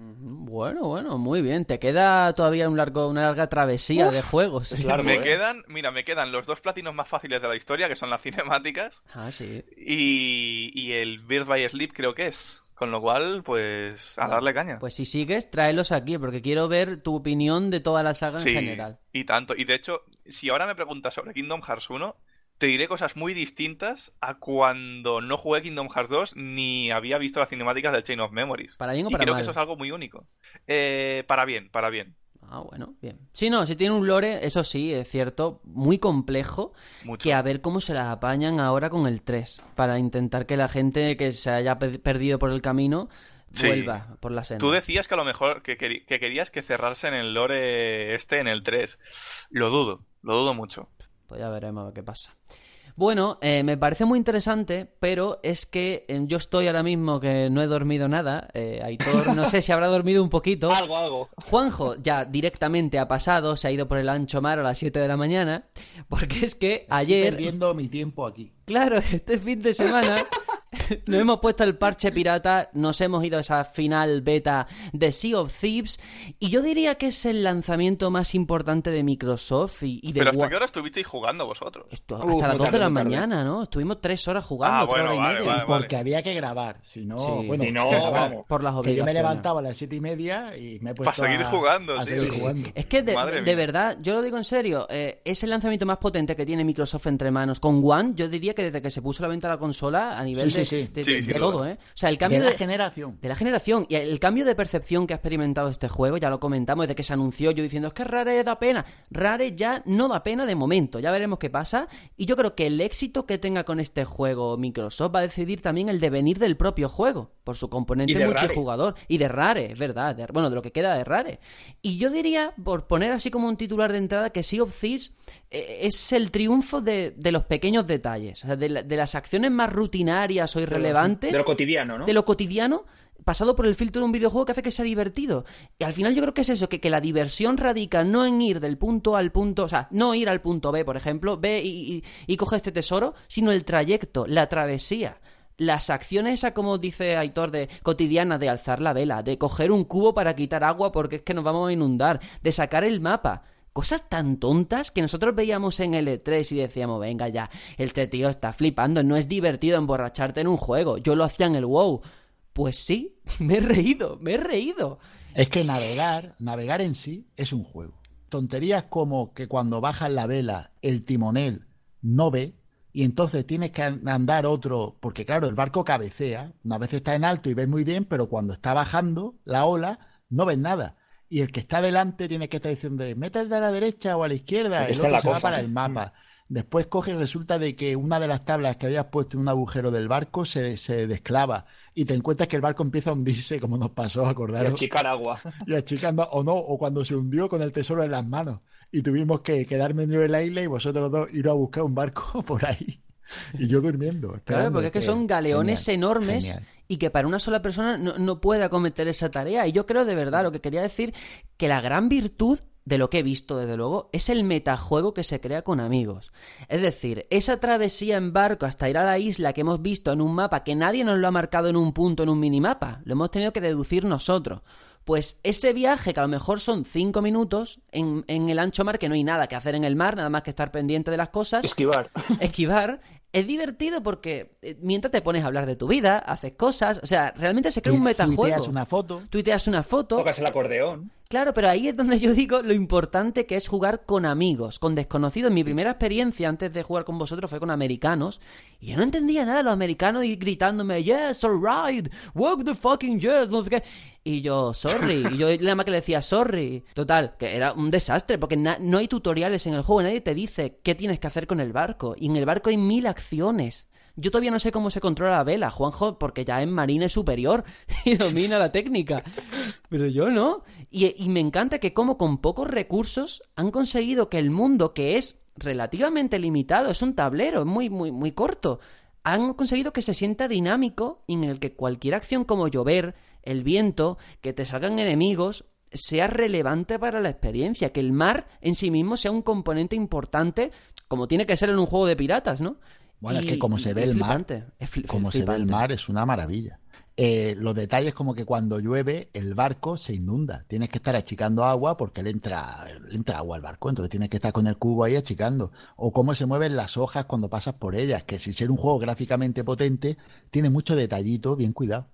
Bueno, bueno, muy bien. Te queda todavía un largo, una larga travesía de juegos. es largo, me ¿eh? quedan, mira, me quedan los dos platinos más fáciles de la historia, que son las <laughs> cinemáticas, Ah, sí. y, y el Birth by Sleep creo que es. Con lo cual, pues, a darle caña. Pues si sigues, tráelos aquí, porque quiero ver tu opinión de toda la saga en Sí, general. y tanto. Y de hecho, si ahora me preguntas sobre Kingdom Hearts 1, te diré cosas muy distintas a cuando no jugué Kingdom Hearts 2 ni había visto las cinemáticas del Chain of Memories. ¿Para bien o y para creo mal? que eso es algo muy único. Eh, para bien, para bien. Ah, bueno, bien. Sí, no, si tiene un lore, eso sí, es cierto, muy complejo, Mucho. que a ver cómo se las apañan ahora con el 3, para intentar que la gente que se haya pe- perdido por el camino Sí. vuelva por la senda. Tú decías que a lo mejor que querías que cerrarse en el lore este en el 3. Lo dudo, lo dudo mucho. Pues ya veremos qué pasa. Bueno, eh, me parece muy interesante, pero es que eh, yo estoy ahora mismo que no he dormido nada. Eh, Aitor, no sé si habrá dormido un poquito. <laughs> Algo, algo. Juanjo ya directamente ha pasado, se ha ido por el ancho mar a las 7 de la mañana, porque es que Estoy ayer, perdiendo mi tiempo aquí. claro, <laughs> este fin de semana <laughs> nos hemos puesto el parche pirata, nos hemos ido a esa final beta de Sea of Thieves, y yo diría que es el lanzamiento más importante de Microsoft y, y de Pero ¿hasta qué hora estuvisteis jugando vosotros? Hasta las muy 2 de la mañana, ¿no? Estuvimos tres horas jugando, Ah, tres bueno, horas y vale, media. vale. Porque había que grabar. Si no, Sí. bueno, Si no, grabar. vamos. Por las Que yo me obligaciones. levantaba a las siete y media y me he puesto seguir a- jugando, a tío. seguir Sí. jugando. Es que de, verdad, yo lo digo en serio, eh, es el lanzamiento más potente que tiene Microsoft entre manos. Con One, yo diría que desde que se puso a la venta la consola, a nivel Sí, de, Sí, sí. de- todo, ¿eh? O sea, el cambio de la de, generación. de la generación y el cambio de percepción que ha experimentado este juego, ya lo comentamos desde que se anunció, yo diciendo, es que Rare da pena. Rare ya no da pena de momento, ya veremos qué pasa. Y yo creo que el éxito que tenga con este juego Microsoft va a decidir también el devenir del propio juego, por su componente Y Rare. multijugador. Y de Rare, es verdad, de- bueno, de lo que queda de Rare. Y yo diría, por poner así como un titular de entrada, que Sea of Thieves eh, es el triunfo de, de los pequeños detalles, o sea, de, la- de las acciones más rutinarias o irrelevantes De lo cotidiano, ¿no? de lo cotidiano pasado por el filtro de un videojuego que hace que sea divertido. Y al final yo creo que es eso, que, que la diversión radica no en ir del punto al punto, o sea, no ir al punto B, por ejemplo, ve y, y, y coge este tesoro, sino el trayecto, la travesía. Las acciones, esa como dice Aitor, de cotidianas, de alzar la vela, de coger un cubo para quitar agua porque es que nos vamos a inundar, de sacar el mapa. Cosas tan tontas que nosotros veíamos en L3 y decíamos, venga ya, este tío está flipando, no es divertido emborracharte en un juego. Yo lo hacía en el WoW. Pues sí, <laughs> me he reído, me he reído. Es que navegar, navegar en sí es un juego. Tonterías como que cuando bajas la vela el timonel no ve y entonces tienes que an- andar otro, porque claro, el barco cabecea, una vez está en alto y ves muy bien, pero cuando está bajando la ola no ves nada. Y el que está delante tiene que estar diciendo, métete a la derecha o a la izquierda, el otro la se va para ¿no? el mapa. Después coge y resulta de que una de las tablas que habías puesto en un agujero del barco se, se desclava y te encuentras que el barco empieza a hundirse, como nos pasó, Y acordaros achicar agua. <laughs> y achicando, o no, o cuando se hundió con el tesoro en las manos y tuvimos que quedarme en la isla y vosotros dos ir a buscar un barco <laughs> por ahí <laughs> y yo durmiendo. Claro, porque es que son galeones Genial, enormes genial. y que para una sola persona no, no puede acometer esa tarea. Y yo creo de verdad, lo que quería decir, que la gran virtud de lo que he visto, desde luego, es el metajuego que se crea con amigos. Es decir, esa travesía en barco hasta ir a la isla que hemos visto en un mapa que nadie nos lo ha marcado en un punto, en un minimapa, lo hemos tenido que deducir nosotros. Pues ese viaje, que a lo mejor son cinco minutos, en, en el ancho mar, que no hay nada que hacer en el mar, nada más que estar pendiente de las cosas, Esquivar. <laughs> esquivar, es divertido porque eh, mientras te pones a hablar de tu vida, haces cosas, o sea, realmente se crea un metajuego. Tuiteas una foto. Tuiteas una foto. Tocas el acordeón. Claro, pero ahí es donde yo digo lo importante que es jugar con amigos, con desconocidos. Mi primera experiencia antes de jugar con vosotros fue con americanos y yo no entendía nada los americanos y gritándome, yes, alright, walk the fucking yes, no sé qué. Y yo, sorry. Y yo nada más que le decía, sorry. Total, que era un desastre porque no hay tutoriales en el juego, nadie te dice qué tienes que hacer con el barco. Y en el barco hay mil acciones. Yo todavía no sé cómo se controla la vela, Juanjo, porque ya es marine superior <laughs> y domina la técnica. Pero yo no. Y, y me encanta que como con pocos recursos han conseguido que el mundo, que es relativamente limitado, es un tablero, es muy, muy, muy corto, han conseguido que se sienta dinámico en el que cualquier acción como llover, el viento, que te salgan enemigos, sea relevante para la experiencia, que el mar en sí mismo sea un componente importante, como tiene que ser en un juego de piratas, ¿no? Bueno, es que como se ve el mar, flipante, como se ve el mar es una maravilla. Eh, los detalles como que cuando llueve el barco se inunda. Tienes que estar achicando agua porque le entra, le entra agua al barco. Entonces tienes que estar con el cubo ahí achicando. O cómo se mueven las hojas cuando pasas por ellas. Que sin ser un juego gráficamente potente, tiene mucho detallito bien cuidado.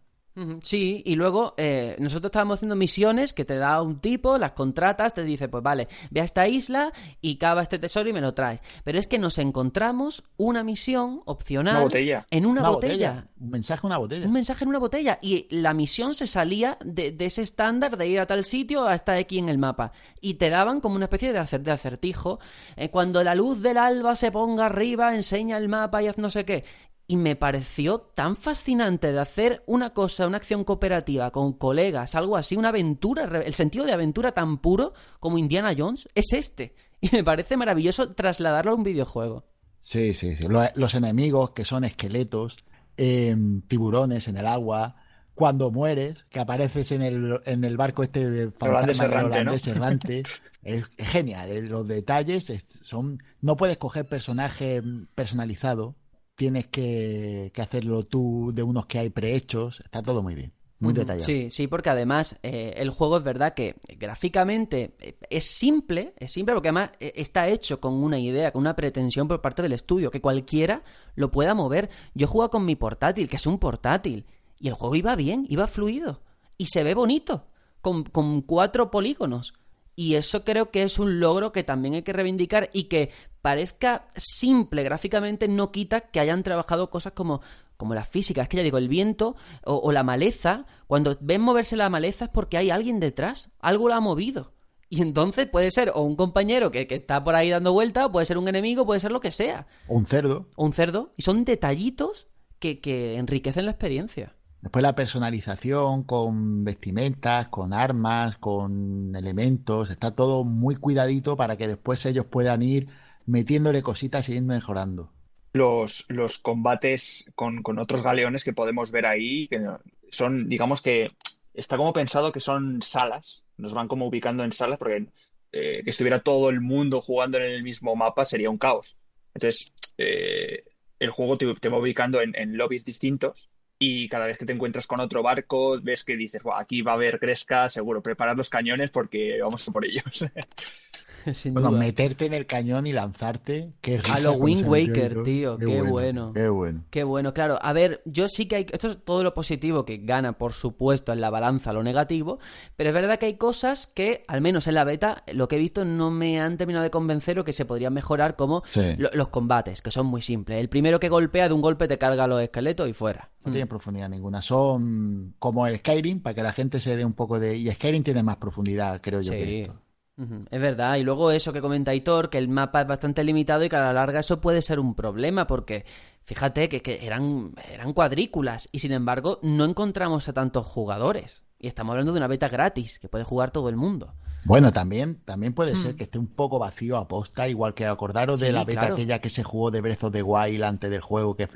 Sí, y luego eh, nosotros estábamos haciendo misiones que te da un tipo, las contratas, te dice, pues vale, ve a esta isla y cava este tesoro y me lo traes. Pero es que nos encontramos una misión opcional Una botella. en una, botella. Un mensaje, una botella. Un mensaje en una botella. Y la misión se salía de, de ese estándar de ir a tal sitio a estar aquí en el mapa. Y te daban como una especie de, acer- de acertijo. Eh, cuando la luz del alba se ponga arriba, enseña el mapa y haz no sé qué. Y me pareció tan fascinante de hacer una cosa, una acción cooperativa con colegas, algo así, una aventura, el sentido de aventura tan puro como Indiana Jones es este. <laughs> Y me parece maravilloso trasladarlo a un videojuego. Sí, sí, sí. Los, los enemigos que son esqueletos, em, tiburones en el agua. Cuando mueres, que apareces en el, en el barco este fantasma Holandés errante. <laughs> Es, genial. eh, Los detalles es- son. No puedes coger personaje personalizado. Tienes que, que hacerlo tú de unos que hay prehechos. Está todo muy bien. Muy detallado. Sí, sí, porque además eh, el juego es verdad que gráficamente eh, es simple, es simple porque además eh, está hecho con una idea, con una pretensión por parte del estudio, que cualquiera lo pueda mover. Yo juego con mi portátil, que es un portátil, y el juego iba bien, iba fluido, y se ve bonito, con, con cuatro polígonos. Y eso creo que es un logro que también hay que reivindicar y que parezca simple gráficamente no quita que hayan trabajado cosas como como la física. Es que ya digo, el viento o, o la maleza, cuando ven moverse la maleza es porque hay alguien detrás, algo la ha movido. Y entonces puede ser o un compañero que, que está por ahí dando vuelta, o puede ser un enemigo, puede ser lo que sea. O un cerdo. O un cerdo. Y son detallitos que, que enriquecen la experiencia. Después la personalización con vestimentas, con armas, con elementos, está todo muy cuidadito para que después ellos puedan ir metiéndole cositas y ir mejorando. Los, los combates con, con otros galeones que podemos ver ahí, que son, digamos que está como pensado que son salas, nos van como ubicando en salas, porque eh, que estuviera todo el mundo jugando en el mismo mapa sería un caos. Entonces, eh, el juego te, te va ubicando en, en lobbies distintos y cada vez que te encuentras con otro barco, ves que dices, "Buah, aquí va a haber gresca, seguro, preparad los cañones porque vamos por ellos. <laughs> <laughs> Sin Bueno, duda. meterte en el cañón y lanzarte. Qué A lo Wind Waker, tío, qué bueno. Qué bueno. Qué bueno, claro. A ver, yo sí que hay. Esto es todo lo positivo que gana, por supuesto, en la balanza lo negativo. Pero es verdad que hay cosas que, al menos en la beta, lo que he visto no me han terminado de convencer o que se podrían mejorar, como Sí. lo- los combates, que son muy simples. El primero que golpea de un golpe te carga los esqueletos y fuera. No tienen profundidad ninguna. Son como el Skyrim, para que la gente se dé un poco de. Y Skyrim tiene más profundidad, creo yo, que esto. Es verdad, y luego eso que comenta Hitor, que el mapa es bastante limitado y que a la larga eso puede ser un problema, porque fíjate que, que eran, eran cuadrículas y sin embargo no encontramos a tantos jugadores. Y estamos hablando de una beta gratis, que puede jugar todo el mundo. Bueno, también, también puede ser que esté un poco vacío a posta, igual que acordaros de Hmm. La beta claro. aquella que se jugó de Breath of the Wild antes del juego, que,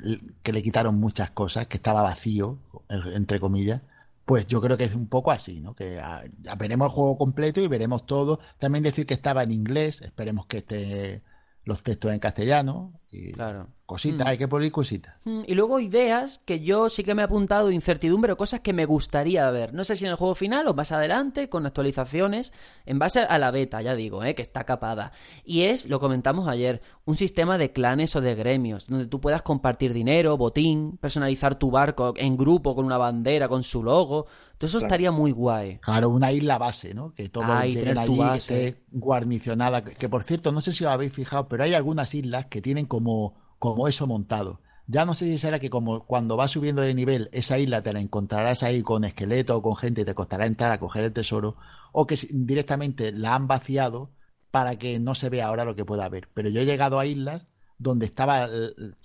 que le quitaron muchas cosas, que estaba vacío, entre comillas. Pues yo creo que es un poco así, ¿no? Que ah, ya veremos el juego completo y veremos todo. También decir que estaba en inglés, esperemos que esté los textos en castellano y Claro. Cositas, Mm. hay que poner cositas. Mm, Y luego ideas que yo sí que me he apuntado, incertidumbre o cosas que me gustaría ver. No sé si en el juego final o más adelante, con actualizaciones, en base a la beta, ya digo, eh, que está capada. Y es, lo comentamos ayer, un sistema de clanes o de gremios, donde tú puedas compartir dinero, botín, personalizar tu barco en grupo con una bandera, con su logo. Todo eso estaría muy guay. Claro, una isla base, ¿no? Que todos Ah, tener tu allí, que base. esté guarnicionada. Que, que, por cierto, no sé si os habéis fijado, pero hay algunas islas que tienen como, como eso montado. Ya no sé si será que como cuando vas subiendo de nivel, esa isla te la encontrarás ahí con esqueletos o con gente y te costará entrar a coger el tesoro, o que directamente la han vaciado para que no se vea ahora lo que pueda haber. Pero yo he llegado a islas donde estaban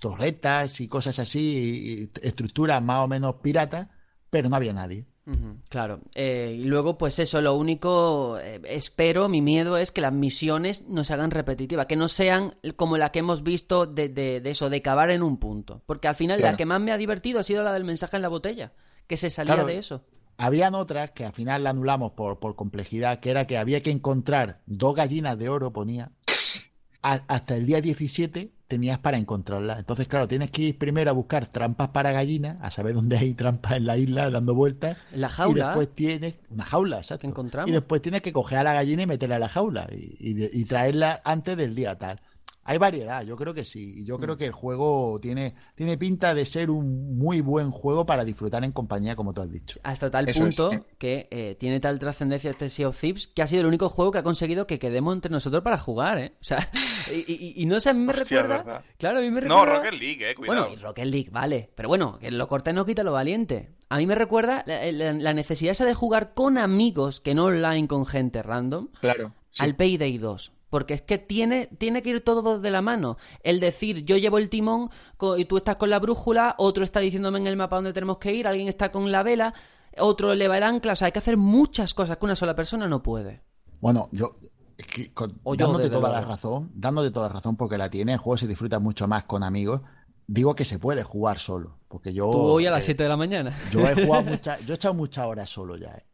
torretas y cosas así, y estructuras más o menos piratas, pero no había nadie. Claro, Eh, y luego pues eso, lo único, eh, espero, mi miedo es que las misiones no se hagan repetitivas, que no sean como la que hemos visto de, de- de eso, de cavar en un punto, porque al final Claro. la que más me ha divertido ha sido la del mensaje en la botella, que se salía Claro. de eso. Habían otras que al final la anulamos por, por complejidad, que era que había que encontrar dos gallinas de oro, ponía. A- hasta el día 17 tenías para encontrarlas. Entonces, claro, tienes que ir primero a buscar trampas para gallinas, a saber dónde hay trampas en la isla dando vueltas. La Y jaula después tienes una jaula, exacto. que encontramos. Y después tienes que coger a la gallina y meterla a la jaula y, y y traerla antes del día tal. Hay variedad, yo creo que sí. Y yo creo Mm. que el juego tiene, tiene pinta de ser un muy buen juego para disfrutar en compañía, como tú has dicho. Hasta tal Eso es, punto que eh, tiene tal trascendencia este Sea of Thieves que ha sido el único juego que ha conseguido que quedemos entre nosotros para jugar, ¿eh? O sea, <laughs> y, y- y no sé, a mí me Hostia, recuerda... verdad. Claro, a mí me No, recuerda... Rocket League, eh, cuidado. Bueno, y Rocket League, vale. Pero bueno, que lo cortés no quita lo valiente. A mí me recuerda la, la- la necesidad esa de jugar con amigos, que no online con gente random, Claro. sí. al Payday 2. Porque es que tiene, tiene que ir todo de la mano. El decir, yo llevo el timón y tú estás con la brújula, otro está diciéndome en el mapa dónde tenemos que ir, alguien está con la vela, otro eleva el ancla. O sea, hay que hacer muchas cosas que una sola persona no puede. Bueno, yo, es que con- O yo, dándote toda la razón, dándote toda la razón porque la tiene, el juego se disfruta mucho más con amigos. Digo que se puede jugar solo, porque yo Tú hoy a las eh, 7 de la mañana. Yo he jugado <laughs> mucha, yo he echado muchas horas solo ya. eh.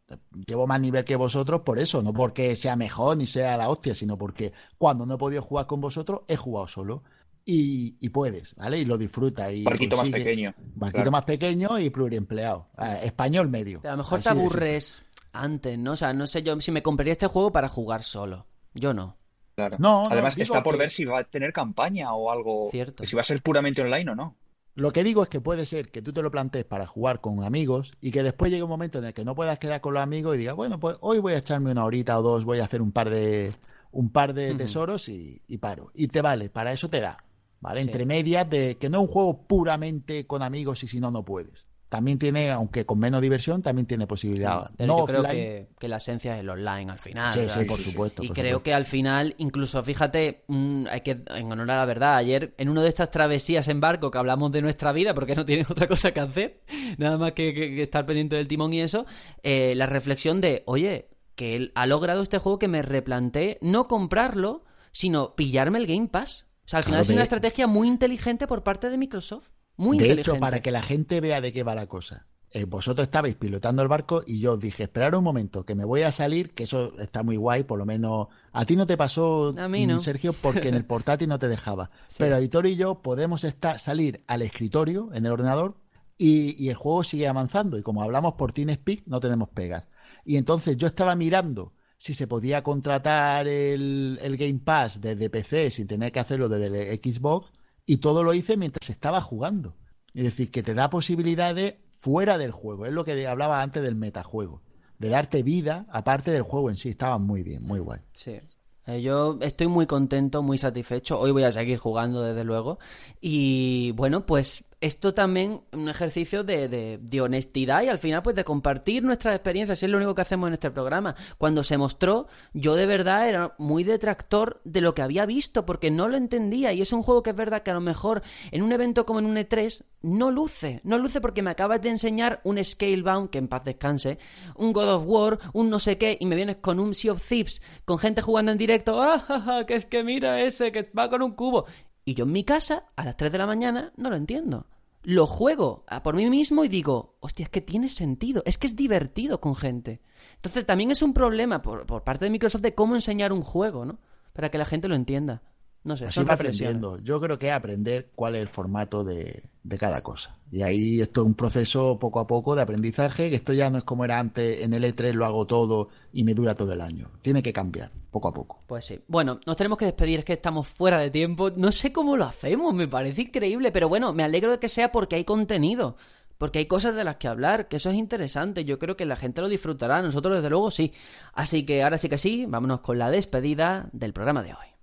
Llevo más nivel que vosotros por eso, no porque sea mejor ni sea la hostia, sino porque cuando no he podido jugar con vosotros he jugado solo. Y, y puedes, ¿vale? Y lo disfrutas. Y Barquito más pequeño. Barquito Claro. más pequeño y pluriempleado. Ah, español medio. Pero a lo mejor te aburres antes, ¿no? O sea, no sé yo si me compraría este juego para jugar solo. Yo no. Claro. No, no, Además está por que- ver si va a tener campaña o algo. Cierto. que si va a ser puramente online o no. Lo que digo es que puede ser que tú te lo plantees para jugar con amigos y que después llegue un momento en el que no puedas quedar con los amigos y digas, bueno, pues hoy voy a echarme una horita o dos, voy a hacer un par de un par de tesoros y, y paro. Y te vale, para eso te da. ¿vale? Sí. Entre medias de que no es un juego puramente con amigos y si no, no puedes. También tiene, aunque con menos diversión, también tiene posibilidad. Pero no yo creo que, que la esencia es el online al final. Sí, sí, por supuesto, Y por creo supuesto. que al final, incluso fíjate, mm, hay que, en honor a la verdad, ayer en una de estas travesías en barco que hablamos de nuestra vida, porque no tienes <laughs> otra cosa que hacer, nada más que, que- que estar pendiente del timón y eso, eh, la reflexión de, oye, que él ha logrado este juego que me replanteé no comprarlo, sino pillarme el Game Pass. O sea, al final Claro, es una estrategia muy inteligente por parte de Microsoft. Muy de inteligente. hecho, para que la gente vea de qué va la cosa, eh, vosotros estabais pilotando el barco y yo os dije, esperar un momento, que me voy a salir, que eso está muy guay, por lo menos a ti no te pasó, A mí no. Sergio, porque en el portátil no te dejaba. <laughs> Pero Editor y yo podemos estar, salir al escritorio, en el ordenador, y, y el juego sigue avanzando. Y como hablamos por TeamSpeak, no tenemos pegas. Y entonces yo estaba mirando si se podía contratar el, el Game Pass desde PC sin tener que hacerlo desde el Xbox, y todo lo hice mientras estaba jugando. Es decir, que te da posibilidades fuera del juego. Es lo que hablaba antes del metajuego. De darte vida, aparte del juego en sí. Estaba muy bien, muy guay. Sí. Eh, Yo estoy muy contento, muy satisfecho. Hoy voy a seguir jugando, desde luego. Y bueno, pues esto también un ejercicio de, de- honestidad y al final pues de compartir nuestras experiencias. Es lo único que hacemos en este programa. Cuando se mostró, yo de verdad era muy detractor de lo que había visto porque no lo entendía. Y es un juego que es verdad que a lo mejor en un evento como en un E3 no luce. No luce porque me acabas de enseñar un Scalebound, que en paz descanse, un God of War, un no sé qué, y me vienes con un Sea of Thieves, con gente jugando en directo. ¡Ah, que es que mira ese que va con un cubo! Y yo en mi casa, a las 3 de la mañana, no lo entiendo. Lo juego a por mí mismo y digo, hostia, es que tiene sentido, es que es divertido con gente. Entonces también es un problema por, por parte de Microsoft de cómo enseñar un juego, ¿no? Para que la gente lo entienda. No sé, Así son aprendiendo. Yo creo que es aprender cuál es el formato de, de cada cosa. Y ahí esto es un proceso poco a poco de aprendizaje, que esto ya no es como era antes, en el E3 lo hago todo y me dura todo el año. Tiene que cambiar, poco a poco. Pues sí. Bueno, nos tenemos que despedir, es que estamos fuera de tiempo. No sé cómo lo hacemos, me parece increíble, pero bueno, me alegro de que sea porque hay contenido. Porque hay cosas de las que hablar, que eso es interesante. Yo creo que la gente lo disfrutará, nosotros desde luego sí. Así que ahora sí que sí, vámonos con la despedida del programa de hoy.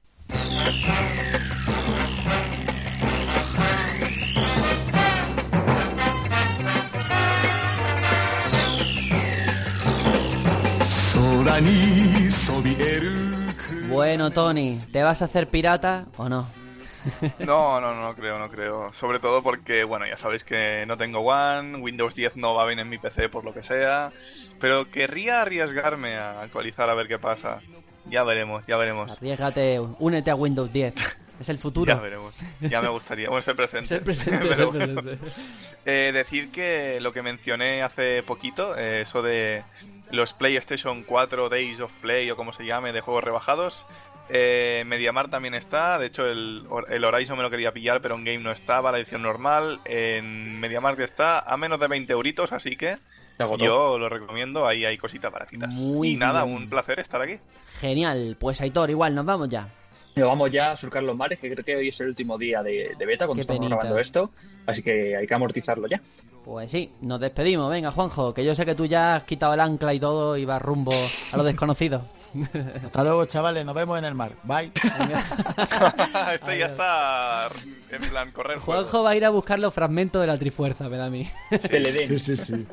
Bueno, Tony, ¿te vas a hacer pirata o no? <laughs> No, no, no creo, no creo. Sobre todo porque, bueno, ya sabéis que no tengo One, Windows 10 no va bien en mi PC por lo que sea, pero querría arriesgarme a actualizar a ver qué pasa. Ya veremos, ya veremos. Arriesgate, únete a Windows 10. Es el futuro. <laughs> Ya veremos. Ya me gustaría. Bueno, es el presente. Es el presente, <laughs> es el bueno. presente. Eh, decir que lo que mencioné hace poquito, eh, eso de los PlayStation 4 Days of Play o como se llame, de juegos rebajados, eh, Mediamar también está. De hecho, el, el Horizon me lo quería pillar, pero en Game no estaba, la edición normal. En Mediamar está a menos de 20 euritos, así que. Yo lo recomiendo. Ahí hay cositas baratitas. Muy y nada, bien. un placer estar aquí. Genial, pues Aitor, igual, nos vamos ya. Nos vamos ya a surcar los mares, que creo que hoy es el último día de, de beta cuando Qué estamos penita. grabando esto. Así que hay que amortizarlo ya. Pues sí, nos despedimos. Venga, Juanjo, que yo sé que tú ya has quitado el ancla y todo y vas rumbo a lo desconocido. <laughs> Hasta luego, chavales. Nos vemos en el mar. Bye. <laughs> este ya está en plan correr. juego. Juanjo va a ir a buscar los fragmentos de la Trifuerza, me da a mí. <laughs> Sí, sí, sí.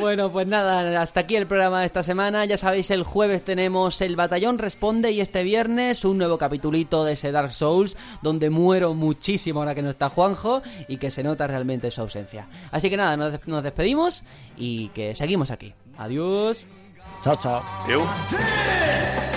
Bueno, pues nada, hasta aquí el programa de esta semana. Ya sabéis, el jueves tenemos el Batallón Responde y este viernes un nuevo capitulito de ese Dark Souls donde muero muchísimo ahora que no está Juanjo y que se nota realmente su ausencia. Así que nada, nos despedimos y que seguimos aquí. Adiós. Chao, chao. Adiós.